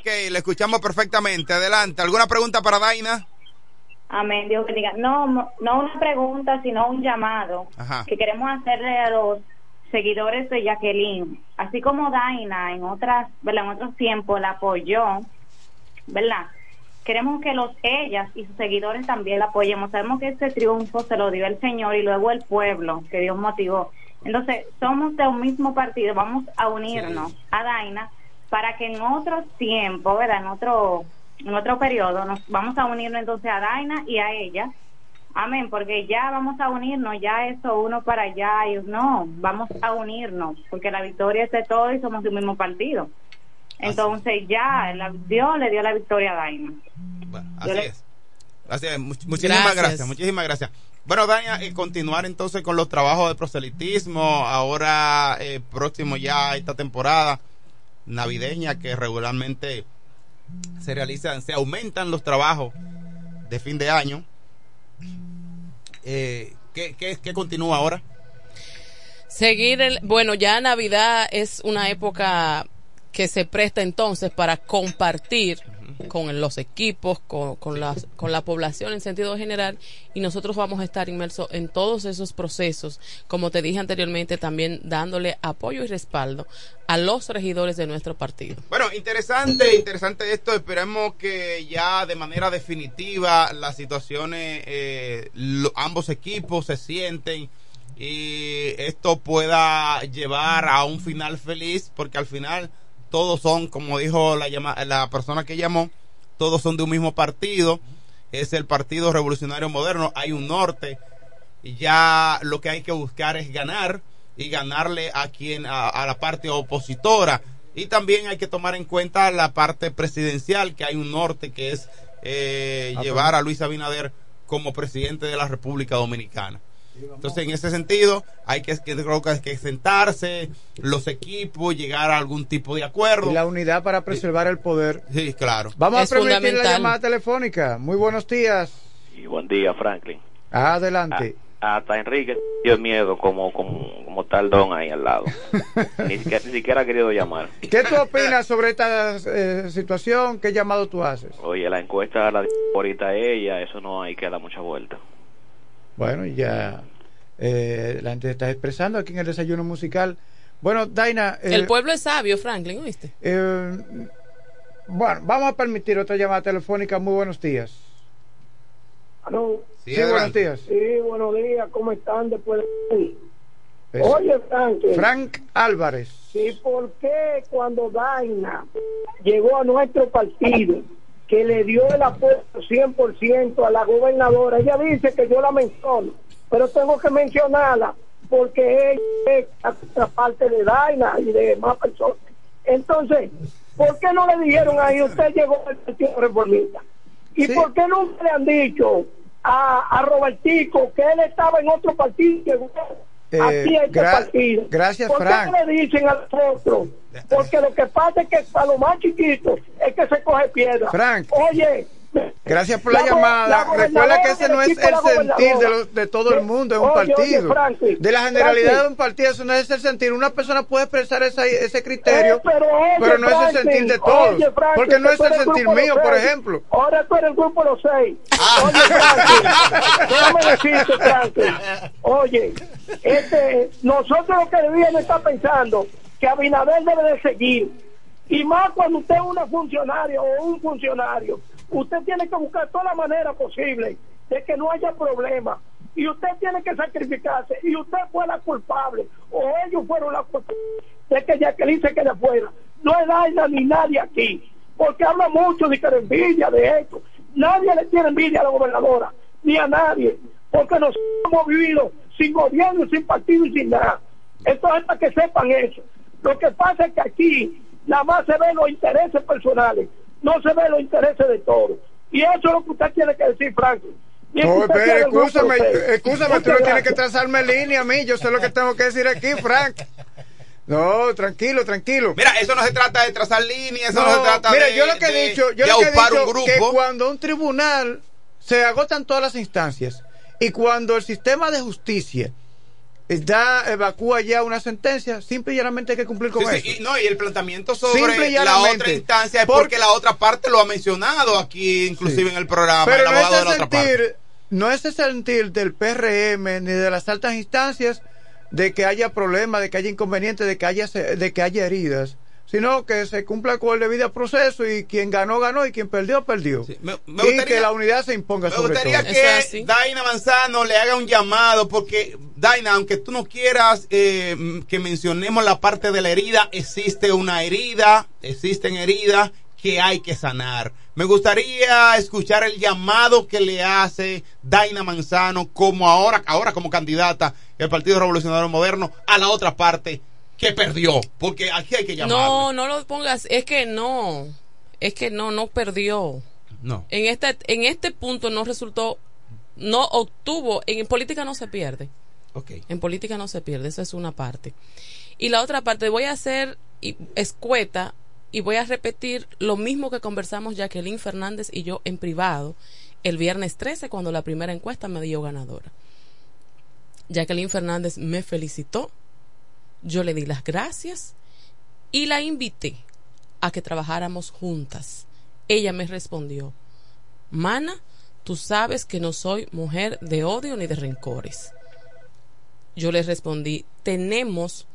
Ok, le escuchamos perfectamente. Adelante. ¿Alguna pregunta para Daina? Amén, Dios bendiga. No, no no una pregunta, sino un llamado Ajá. que queremos hacerle a los seguidores de Jacqueline. Así como Daina en otras, ¿verdad? En otros tiempos la apoyó, ¿verdad? Queremos que los ellas y sus seguidores también la apoyemos. Sabemos que este triunfo se lo dio el Señor y luego el pueblo que Dios motivó. Entonces, somos de un mismo partido, vamos a unirnos a Daina para que en otros tiempos, ¿verdad? En otro en otro periodo nos vamos a unirnos entonces a Daina y a ella. Amén, porque ya vamos a unirnos, ya eso uno para allá y no, vamos a unirnos, porque la victoria es de todos y somos de un mismo partido. Entonces ya la- Dios le dio la victoria a Daina. Así Yo le- es. Así es. Much- muchísimas Gracias. gracias. Muchísimas gracias. Bueno, Daina, eh, continuar entonces con los trabajos de proselitismo. Ahora, eh, próximo ya esta temporada navideña que regularmente se realizan, se aumentan los trabajos de fin de año. Eh, ¿qué, qué, qué continúa ahora? Seguir el, bueno, ya Navidad es una época que se presta entonces para compartir con los equipos, con, con, las- con la población en sentido general y nosotros vamos a estar inmersos en todos esos procesos, como te dije anteriormente, también dándole apoyo y respaldo a los regidores de nuestro partido. Bueno, interesante, interesante esto. Esperemos que ya de manera definitiva las situaciones, eh, lo- ambos equipos se sienten y esto pueda llevar a un final feliz, porque al final todos son, como dijo la, llama- la persona que llamó, todos son de un mismo partido. Es el Partido Revolucionario Moderno. Hay un norte y ya lo que hay que buscar es ganar y ganarle a quien a, a la parte opositora y también hay que tomar en cuenta la parte presidencial que hay un norte que es eh, Ah, llevar a Luis Abinader como presidente de la República Dominicana entonces en ese sentido hay que, que creo que hay que sentarse los equipos llegar a algún tipo de acuerdo Y la unidad para preservar el poder. sí claro Vamos Es a permitir la llamada telefónica. Muy buenos días. Y buen día, Franklin. Adelante. Hasta Enrique dio miedo como, como, como tal don ahí al lado. ni, siquiera, ni siquiera ha querido llamar. ¿Qué tú opinas sobre esta eh, situación? ¿Qué llamado tú haces? Oye, la encuesta la ahorita ella, eso no hay que dar mucha vuelta. Bueno, ya eh, la gente está expresando aquí en el desayuno musical. Bueno, Daina. eh, El pueblo es sabio, Franklin, ¿oíste? eh, bueno, vamos a permitir otra llamada telefónica. Muy buenos días. Aló. Sí, buenos días. Sí, buenos días. ¿Cómo están después de... Oye, Frank. Frank Álvarez. ¿Y por qué cuando Daina llegó a nuestro partido, que le dio el apoyo 100% a la gobernadora, ella dice que yo la menciono, pero tengo que mencionarla porque ella es la parte de Daina y de más personas. Entonces, ¿por qué no le dijeron ahí, usted llegó al Partido Reformista? ¿Y por qué nunca le han dicho a, a Robertico que él estaba en otro partido Eh, aquí este gra- partido? gracias, ¿Por qué Frank. no le dicen a nosotros? Porque lo que pasa es que para los más chiquitos es que se coge piedra. Frank. Oye, Gracias por la, llamada. la Recuerda que ese no es de el sentir de, los- de todo el mundo, es un Oye, oye, partido. Francis, de la generalidad Francis. de un partido, eso no es el sentir. Una persona puede expresar esa- ese criterio, Eh, pero, oye, pero no es el sentir de todos. porque no es el sentir mío, por ejemplo. Ahora tú eres el grupo Los Seis. Oye, Francis, déjame decirte, Francis. Oye, este, nosotros lo que debíamos estar pensando que Abinader debe de seguir. Y más cuando usted es una funcionaria o un funcionario, usted tiene que buscar toda la manera posible de que no haya problema. Y usted tiene que sacrificarse. Y usted fue la culpable, o ellos fueron la culpable de que Jacqueline se quede afuera. No es Daina ni nadie aquí, porque habla mucho de que de envidia de esto. Nadie le tiene envidia a la gobernadora, ni a nadie, porque nosotros hemos vivido sin gobierno, sin partido y sin nada. Entonces, para que sepan eso. Lo que pasa es que aquí nada más se ven los intereses personales, no se ven los intereses de todos. Y eso es lo que usted tiene que decir, Franklin. Que No, grupo escúchame, escúchame, tú no tienes que trazarme línea a mí, yo sé lo que tengo que decir aquí, Frank. No, tranquilo, tranquilo. Mira, eso no se trata de trazar líneas, eso no, No, se trata mira, de, yo lo que de- he dicho, yo lo que he dicho un grupo. que cuando un tribunal se agotan todas las instancias y cuando el sistema de justicia da evacúa ya una sentencia, simple y llanamente hay que cumplir con Sí, sí, eso. y, no, y el planteamiento sobre la otra instancia es Porque- porque la otra parte lo ha mencionado aquí, inclusive en el programa, Pero el no abogado de la el otra parte. sentir, no es el sentir del PRM ni de las altas instancias de que haya problemas, de que haya inconvenientes, de que haya de que haya heridas, sino que se cumpla con el debido proceso y quien ganó ganó y quien perdió perdió. me y gustaría- que la unidad se imponga Me sobre gustaría todo. que Daina Manzano le haga un llamado, porque Daina, aunque tú no quieras eh, que mencionemos la parte de la herida, existe una herida, existen heridas que hay que sanar. Me gustaría escuchar el llamado que le hace Daina Manzano como ahora, ahora como candidata del Partido Revolucionario Moderno a la otra parte que perdió, porque aquí hay que llamar. No, no lo pongas, es que no, es que no, no perdió. No. En este, en este punto no resultó, no obtuvo, en política no se pierde. Ok. En política no se pierde, esa es una parte. Y la otra parte, voy a hacer escueta y voy a repetir lo mismo que conversamos Jacqueline Fernández y yo en privado el viernes 13 cuando la primera encuesta me dio ganadora. Jacqueline Fernández me felicitó, yo le di las gracias y la invité a que trabajáramos juntas. Ella me respondió, Mana, tú sabes que no soy mujer de odio ni de rencores. Yo le respondí, tenemos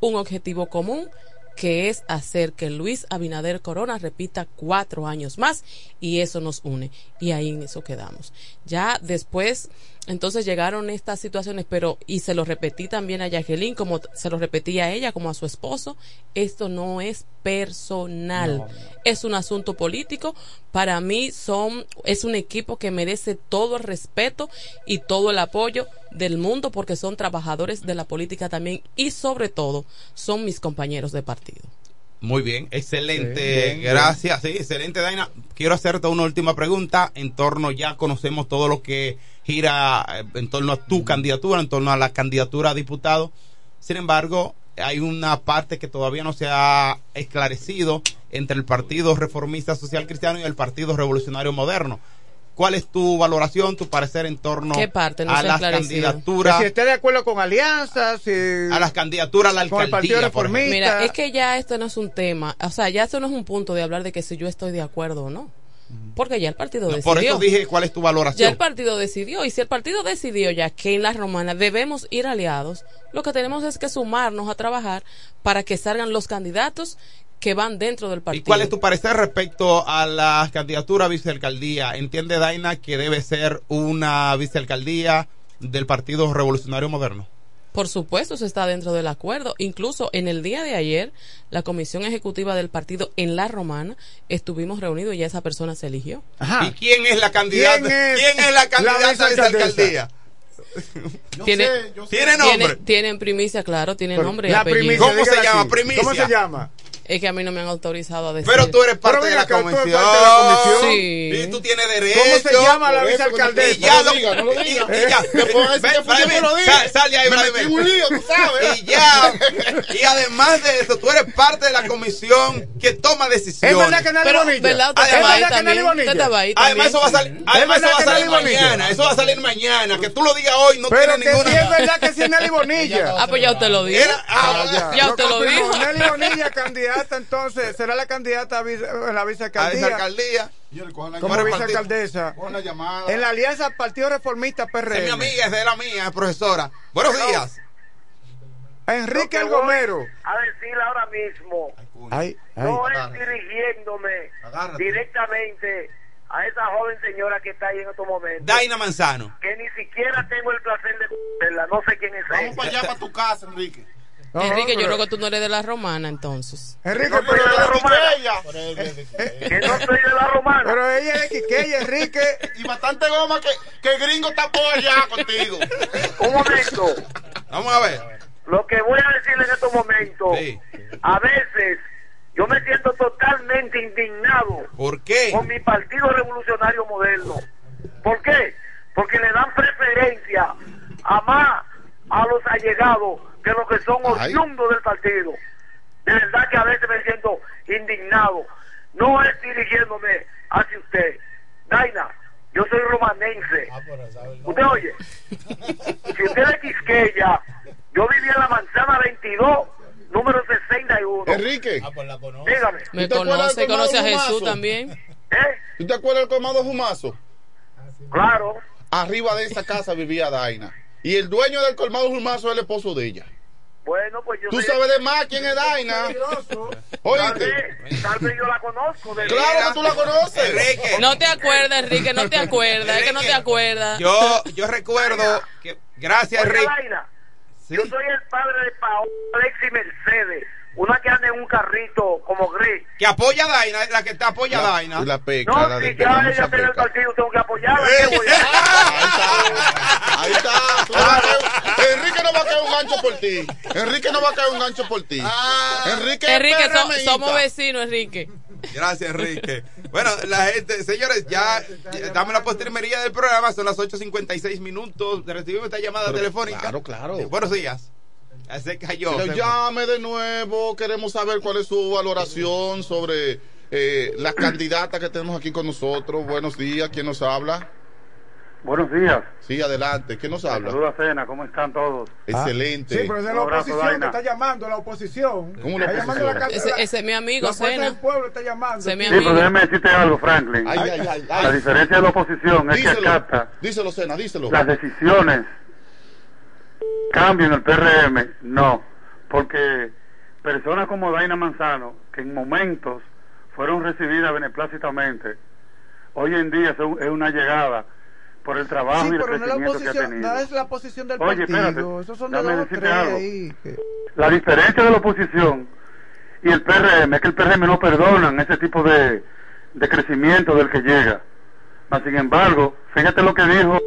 un objetivo común que es hacer que Luis Abinader Corona repita cuatro años más y eso nos une y ahí en eso quedamos. Ya después, entonces llegaron estas situaciones, pero y se lo repetí también a Jacqueline, como se lo repetí a ella, como a su esposo, esto no es personal, es un asunto político. Para mí son es un equipo que merece todo el respeto y todo el apoyo del mundo porque son trabajadores de la política también y sobre todo son mis compañeros de partido. Muy bien, excelente, Sí, bien, bien. gracias, sí, excelente Daina. Quiero hacerte una última pregunta en torno, ya conocemos todo lo que gira eh, en torno a tu candidatura, en torno a la candidatura a diputado. Sin embargo, hay una parte que todavía no se ha esclarecido entre el Partido Reformista Social Cristiano y el Partido Revolucionario Moderno. ¿Cuál es tu valoración, tu parecer en torno ¿Qué parte no a las esclarecido? candidaturas? Que si esté de acuerdo con alianzas, si- a las candidaturas a la con el Partido alcaldía, por ejemplo. Reformista. Mira, es que ya esto no es un tema, o sea, ya esto no es un punto de hablar de que si yo estoy de acuerdo o no. Porque ya el partido No, decidió. por eso dije cuál es tu valoración. Ya el partido decidió. Y si el partido decidió ya que en la romana debemos ir aliados, lo que tenemos es que sumarnos a trabajar para que salgan los candidatos que van dentro del ¿Y partido. cuál es tu parecer respecto a la candidatura a vicealcaldía? ¿Entiende Daina que debe ser una vicealcaldía del Partido Revolucionario Moderno? Por supuesto, eso está dentro del acuerdo. Incluso en el día de ayer, la comisión ejecutiva del partido en La Romana estuvimos reunidos y ya esa persona se eligió. ¿Y quién es la candidata? ¿Quién es ¿Quién es la candidata de esa vicealcaldesa? alcaldía? tiene, ¿Tiene nombre? Tiene, tiene primicia, claro, tiene Pero nombre y la apellido. primicia, ¿Cómo se llama? Primicia. ¿Cómo se llama? Es que a mí no me han autorizado a decir. Pero tú eres parte Pero de la acá, tú eres comisión. parte de la comisión. Sí. Y tú tienes derecho. ¿Cómo se llama la vicealcaldesa? Y ya No lo diga, no lo diga. y- y ya. Te puedo decir Ven, que lo dije. sal- de ahí, Me Vladimir. metí en un lío, tú sabes. Y ya. Y además de eso, tú eres parte de la comisión que toma ¿Es decisiones. verdad que Pero, Bonilla? Usted ¿Es verdad que Además también. eso va a salir, además eso va a salir mañana, eso va a salir mañana, que tú lo digas hoy no Pero tiene que ninguna sí es verdad que sí es Nelly Bonilla. Ah, pues ya usted lo dijo. Era- ah, Ya usted lo dijo. Nelly Bonilla, candidata, entonces, será la candidata a vice- a la a vicealcaldía. alcaldía. Como Para el vicealcaldesa. La llamada. En la alianza Partido Reformista Es mi PRM. amiga, es de la mía, es profesora. Buenos días. Enrique El Gomero. A decir ahora mismo, Ay, ay. no es dirigiéndome Agárrate. directamente a esa joven señora que está ahí en estos momentos. Daina Manzano. Que ni siquiera tengo el placer de conocerla, no sé quién es Vamos ella. para allá, para tu casa, Enrique. No, Enrique, yo creo que tú no eres de la romana, entonces. Enrique, No pero, de la romana, Ella. que no soy de la romana. pero ella es de Quiqueya, Enrique. Y bastante goma que, que el gringo está por allá contigo. Un momento, Vamos a ver. lo que voy a decirle en estos momentos, Sí. a veces yo me siento totalmente indignado ¿Por qué? con mi Partido Revolucionario Moderno. ¿Por qué? Porque le dan preferencia a más a los allegados que los que son oriundos del partido. De verdad que a veces me siento indignado. No es dirigiéndome hacia usted. Daina, yo soy romanense. ¿Usted oye? Si usted es Quisqueya, yo vivía en la manzana 22, número 61. Enrique, Dígame, Me ¿Tú te acuerdas conoce, conoce a Jesús también. ¿eh? ¿tú te acuerdas del colmado Fumazo? Claro. Arriba de esa casa vivía Daina. Y el dueño del colmado Fumazo es el esposo de ella. Bueno, pues yo Tú sabes de más quién es Daina. Tal Oíste. vez, tal vez yo la conozco. De Claro que tú la conoces. Enrique. No te acuerdas, Enrique, no te acuerdas. Es que no te acuerdas. Yo, yo recuerdo que. Gracias, Oye, Enrique. Sí. yo soy el padre de Paola Alexis Mercedes, una que anda en un carrito como gris. Que apoya a Daina, la que te apoya a Daina. La peca, No, la si ya ella tiene el partido, tengo que apoyarla. ¿qué voy a- Ahí está. Tú no vas a caer- Enrique no va a caer un gancho por ti. Enrique no va a caer un gancho por ti. Enrique, es Enrique, so- PRMista. somos vecinos, Enrique. Gracias, Enrique. Bueno, la gente, señores, ya, ya estamos en la postrimería del programa, son las 8.56 minutos. Recibimos esta llamada Pero, telefónica. claro, claro. Eh, buenos días. Se cayó. Que se- llame de nuevo. Queremos saber cuál es su valoración sobre eh, las candidatas que tenemos aquí con nosotros. Buenos días. ¿Quién nos habla? Buenos días. Sí, adelante. ¿Quién nos habla? Saludos a Cena, ¿cómo están todos? Excelente. Sí, pero es de la oposición que Daina. está llamando, la oposición. ¿Cómo la Está llamando oposición? la- Ese, ese es mi amigo, La Cena. del pueblo está llamando. Ese es mi Sí, pero amigo. déjeme decirte algo, Franklin. Ay, ay, ay, La diferencia de la oposición es que Díselo. acata Díselo, Sena, díselo. las decisiones. Cambio en el PRM, no. Porque personas como Daina Manzano, que en momentos fueron recibidas beneplácitamente, hoy en día es una llegada por el trabajo Sí, y el pero no crecimiento que ha tenido. no es la posición del Oye, partido. espérate, Esos son de dos tres La diferencia de la oposición y el PRM es que el PRM no perdonan ese tipo de, de crecimiento del que llega. Mas, sin embargo, fíjate lo que dijo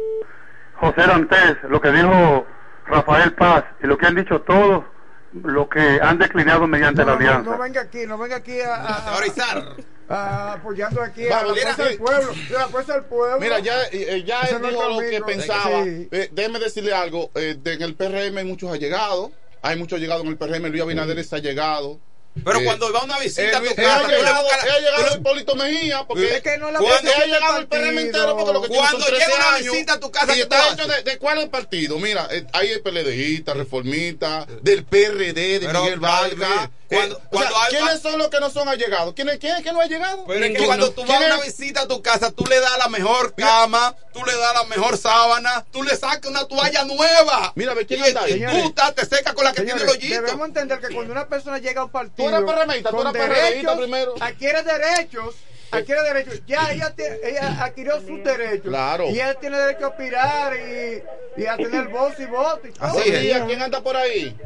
José Dantes, lo que dijo Rafael Paz y lo que han dicho todos los que han declinado mediante No, la no, alianza. no venga aquí, no venga aquí a, a- a- Teorizar. a- apoyando aquí a Vamos, la fuerza del pueblo. De la fuerza del pueblo. Mira, ya, eh, eh, ya él dijo lo que pensaba. Sí. Eh, déjeme decirle algo. eh, de- en el PRM hay muchos allegados. Hay muchos allegados en el PRM. Luis Abinader está llegado. Pero Eh, cuando va una visita a tu Él casa, ha llegado, ha llegado Hipólito Mejía, porque Es que no es la cuando ha llegado el PRM partido. entero, porque lo que tiene Cuando son 13 llega una años, visita a tu casa, y ¿qué está hecho de, de cuál es el partido. Mira, eh, hay el PLDista, reformista, del PRD, de Pero, Miguel Vargas. Cuando- Eh, o cuando sea, hay- ¿Quiénes son los que no son allegados? ¿Quién es, quién es que no ha llegado? Pero es que cuando tú vas a ¿Quién una es? visita a tu casa, tú le das la mejor cama, tú le das la mejor sábana, tú le sacas una toalla nueva. Mira, ve, ¿quién y anda ahí? y tú te secas con la que Señores, tiene el hoyito. debemos entender que cuando una persona llega a un partido Tú eres PRMista, tú eres derechos, primero. adquiere derechos adquiere derecho. Ya ella, te- ella adquirió sus derechos. Claro. Y ella tiene derecho a aspirar y, y a tener voz y voto. Y todo. Buenos días, ¿quién anda por ahí?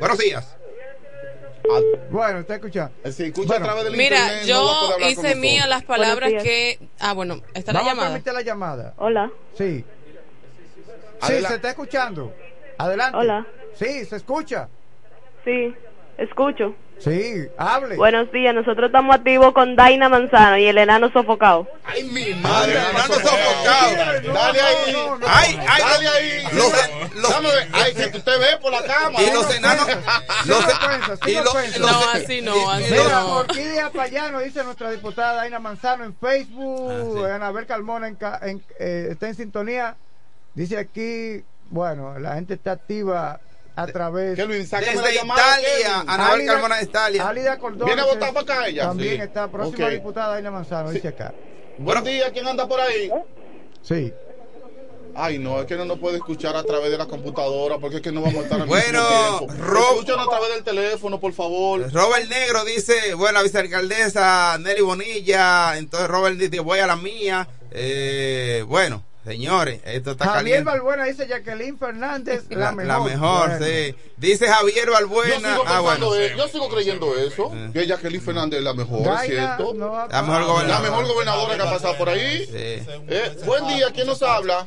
Buenos días. Bueno, está escuchando. Sí, escucha a través del Mira, internet, yo hice mía las palabras que... Ah, bueno, está la Vamos llamada. permitir la llamada. Hola. Sí. Sí, Adela- se está escuchando. Adelante. Hola. Sí, se escucha. Sí, escucho. Sí, hable. Buenos días, nosotros estamos activos con Daina Manzano y el enano sofocado. Ay, mi madre, enano sofocado. Dale ahí. Ay, ay, Dale ahí. los- Dame ver. Ay, que tú te ves por la cama. Y los enanos. Los, y los- los- No, así no, así Mira, no. Orquídea Payano, dice nuestra diputada Daina Manzano en Facebook, Anabel Carmona en ca- en- eh, está en sintonía. Dice aquí, bueno, la gente está activa a través Desde la llamada, Italia. Anabel Carmona de Italia. Cordón. ¿Viene a votar para acá ella? También Sí. está próxima diputada Daina Manzano, dice acá. Buenos días, ¿quién anda por ahí? Sí. Ay, no, es que no nos puede escuchar a través de la computadora porque es que no vamos a estar al Bueno, mismo tiempo. Rob- Escuchan a través del teléfono, por favor. Robert Negro dice, bueno, la vicealcaldesa Nelly Bonilla, entonces Robert dice, voy a la mía. Eh, bueno, señores, esto está Javier caliente. Balbuena dice Jacqueline Fernández, la, La, mejor. la mejor, Bueno. sí. Dice Javier Yo Balbuena. sigo, Ah, bueno. e- yo sigo creyendo eso, que Jacqueline Fernández es la mejor, ¿es cierto? no La mejor La gobernadora. mejor gobernadora que ha pasado por ahí. Sí. Eh, buen día, ¿quién nos habla?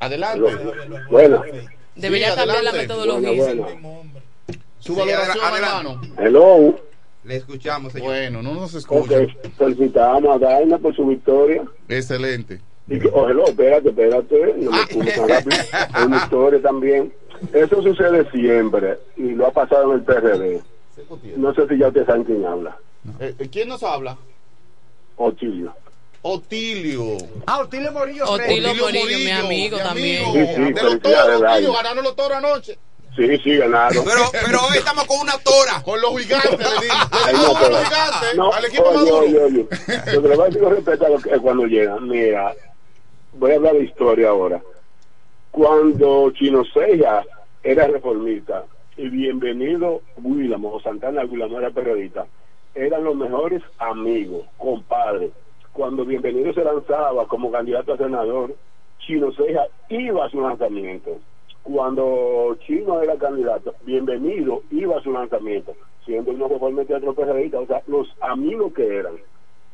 Adelante. Bueno, Debería Sí, cambiar la adelante. metodología. Su Sí, valoración, adela- hermano. hello. Le escuchamos, señor. Bueno, no nos escucha. felicitamos a Daina por su victoria. Excelente. Y que, hello, espérate, espérate, no me tan rápido. Una historia también. Eso sucede siempre y lo ha pasado en el PRD. No sé si ya ustedes saben quién habla. Eh, eh, ¿Quién nos habla? Otilio. Otilio. Ah, Otilio Morillo. Otilio. Morillo, mi amigo también. Sí, sí, de los toros. Otilio, ganaron los toros anoche. Sí, sí, ganaron. Pero, pero hoy estamos con una tora. Con los gigantes, le Ay, dimos no, a los gigantes, no, al equipo oye, maduro. oye, oye. Lo que le voy a decir con respeto a lo que cuando llegan. Mira, voy a hablar de historia ahora. Cuando Chino Seja era reformista y bienvenido Guilamo o Santana Guilamo era periodista, eran los mejores amigos, compadres. Cuando bienvenido se lanzaba como candidato a senador, Chino Seja iba a su lanzamiento. Cuando Chino era candidato, bienvenido iba a su lanzamiento, siendo uno otro periodista, o sea, los amigos que eran.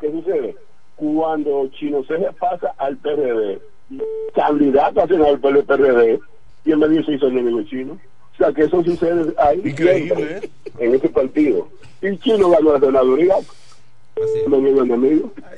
¿Qué sucede? Cuando Chino Seja pasa al PRD, candidato a senador por el PRD, bienvenido se hizo enemigo chino. O sea, que eso sucede ahí Increíble, siempre, en ese partido. Y Chino ganó la senaduría.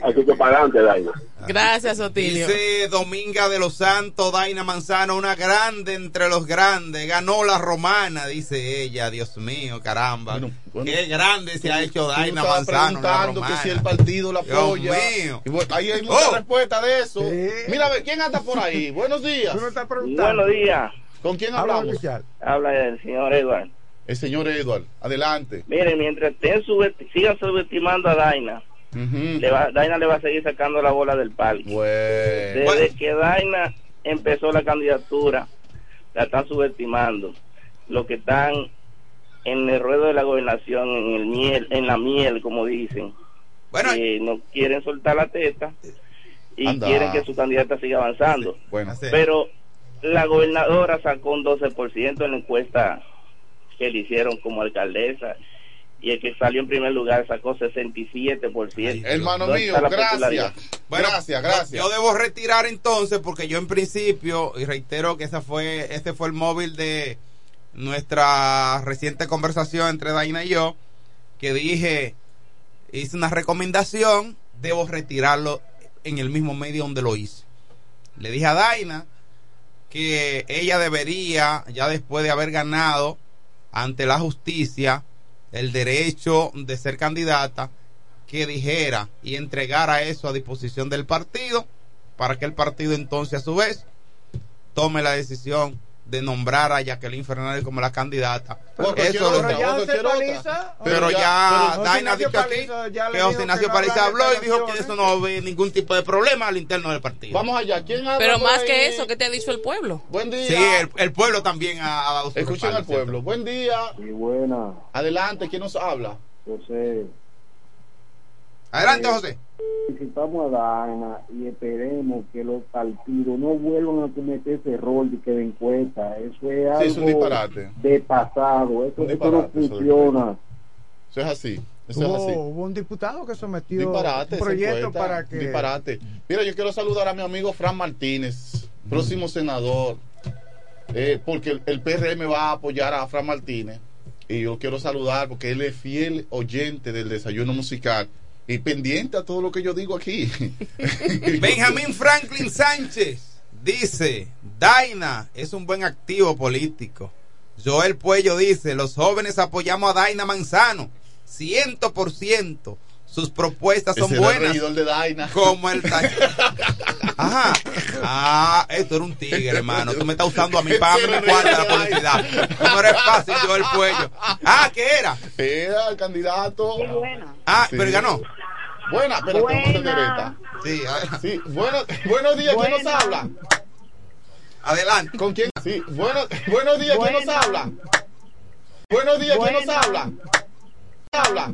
Así que para adelante, Daina. Gracias, Otilio. Dice Dominga de los Santos, Daina Manzano, una grande entre los grandes. Ganó la romana, dice ella. Dios mío, caramba. Qué grande se ha hecho Daina Manzano. la preguntando que si el partido la Dios apoya. mío. Y bueno, ahí hay mucha Oh. respuesta de eso. Mira, a ver, ¿quién anda por ahí? Buenos días. Buenos días. ¿Con quién Habla hablamos? Habla el señor Edward. El señor Edward. Adelante. Miren, mientras estén subesti- sigan subestimando a Daina, le va, Daina le va a seguir sacando la bola del palo. Desde que Daina empezó la candidatura, la están subestimando. Los que están en el ruedo de la gobernación, en el miel, en la miel, como dicen, que no quieren soltar la teta y Anda. quieren que su candidata siga avanzando. Bueno, Pero la gobernadora sacó un 12% en la encuesta que le hicieron como alcaldesa y el que salió en primer lugar sacó 67%. Hermano ¿Dónde mío, gracias. Bueno, gracias, gracias. Yo debo retirar entonces porque yo en principio, y reitero que esa fue, este fue el móvil de nuestra reciente conversación entre Daina y yo, que dije, hice una recomendación, debo retirarlo en el mismo medio donde lo hice. Le dije a Daina que ella debería, ya después de haber ganado ante la justicia el derecho de ser candidata, que dijera y entregara eso a disposición del partido para que el partido entonces a su vez tome la decisión de nombrar a Jacqueline Fernández como la candidata. Porque Eso lo- paliza. pero ya- pero Daina dicho aquí que dijo José que Ignacio Paliza habló y dijo que eso no ve ningún tipo de problema al interno del partido. Vamos allá. ¿Quién habla Pero más ahí? que eso, ¿qué te ha dicho el pueblo? Buen día. Sí, el, el pueblo también ha, dado su Escuchen al pueblo. Buen día. Y buena, Adelante, ¿quién nos habla? José, Adelante, José. A Daina y esperemos que los partidos no vuelvan a cometer ese error de que de encuesta. Eso es algo Sí, es un disparate. de pasado. Eso, Un eso no funciona. Eso es así. Eso es Hubo, así. hubo un diputado que sometió Disparate, un proyecto encuesta, para que Disparate. Mira, yo quiero saludar a mi amigo Fran Martínez, próximo senador, eh, porque el, el PRM va a apoyar a Fran Martínez. Y yo quiero saludar porque él es fiel oyente del desayuno musical y pendiente a todo lo que yo digo aquí. Benjamín Franklin Sánchez dice, Daina es un buen activo político. Joel Puello dice, los jóvenes apoyamos a Daina Manzano, ciento por ciento. Sus propuestas son Ese era el buenas. regidor de Daina. Como el Ajá. Ah, esto era un tigre, hermano. Tú me estás usando a mí para el cuarta la publicidad. No eres fácil, Joel Puello. Ah, ¿qué era? Era el candidato. Ah, Sí. pero ganó. Buena, espérate, Buena. vamos a esta. Sí, a- Sí, bueno, buenos días, ¿quién nos Buena. habla? Adelante. ¿Con quién? Sí, bueno, buenos días, ¿quién nos Buena. habla? Buenos días, ¿quién nos Buena. habla? Habla.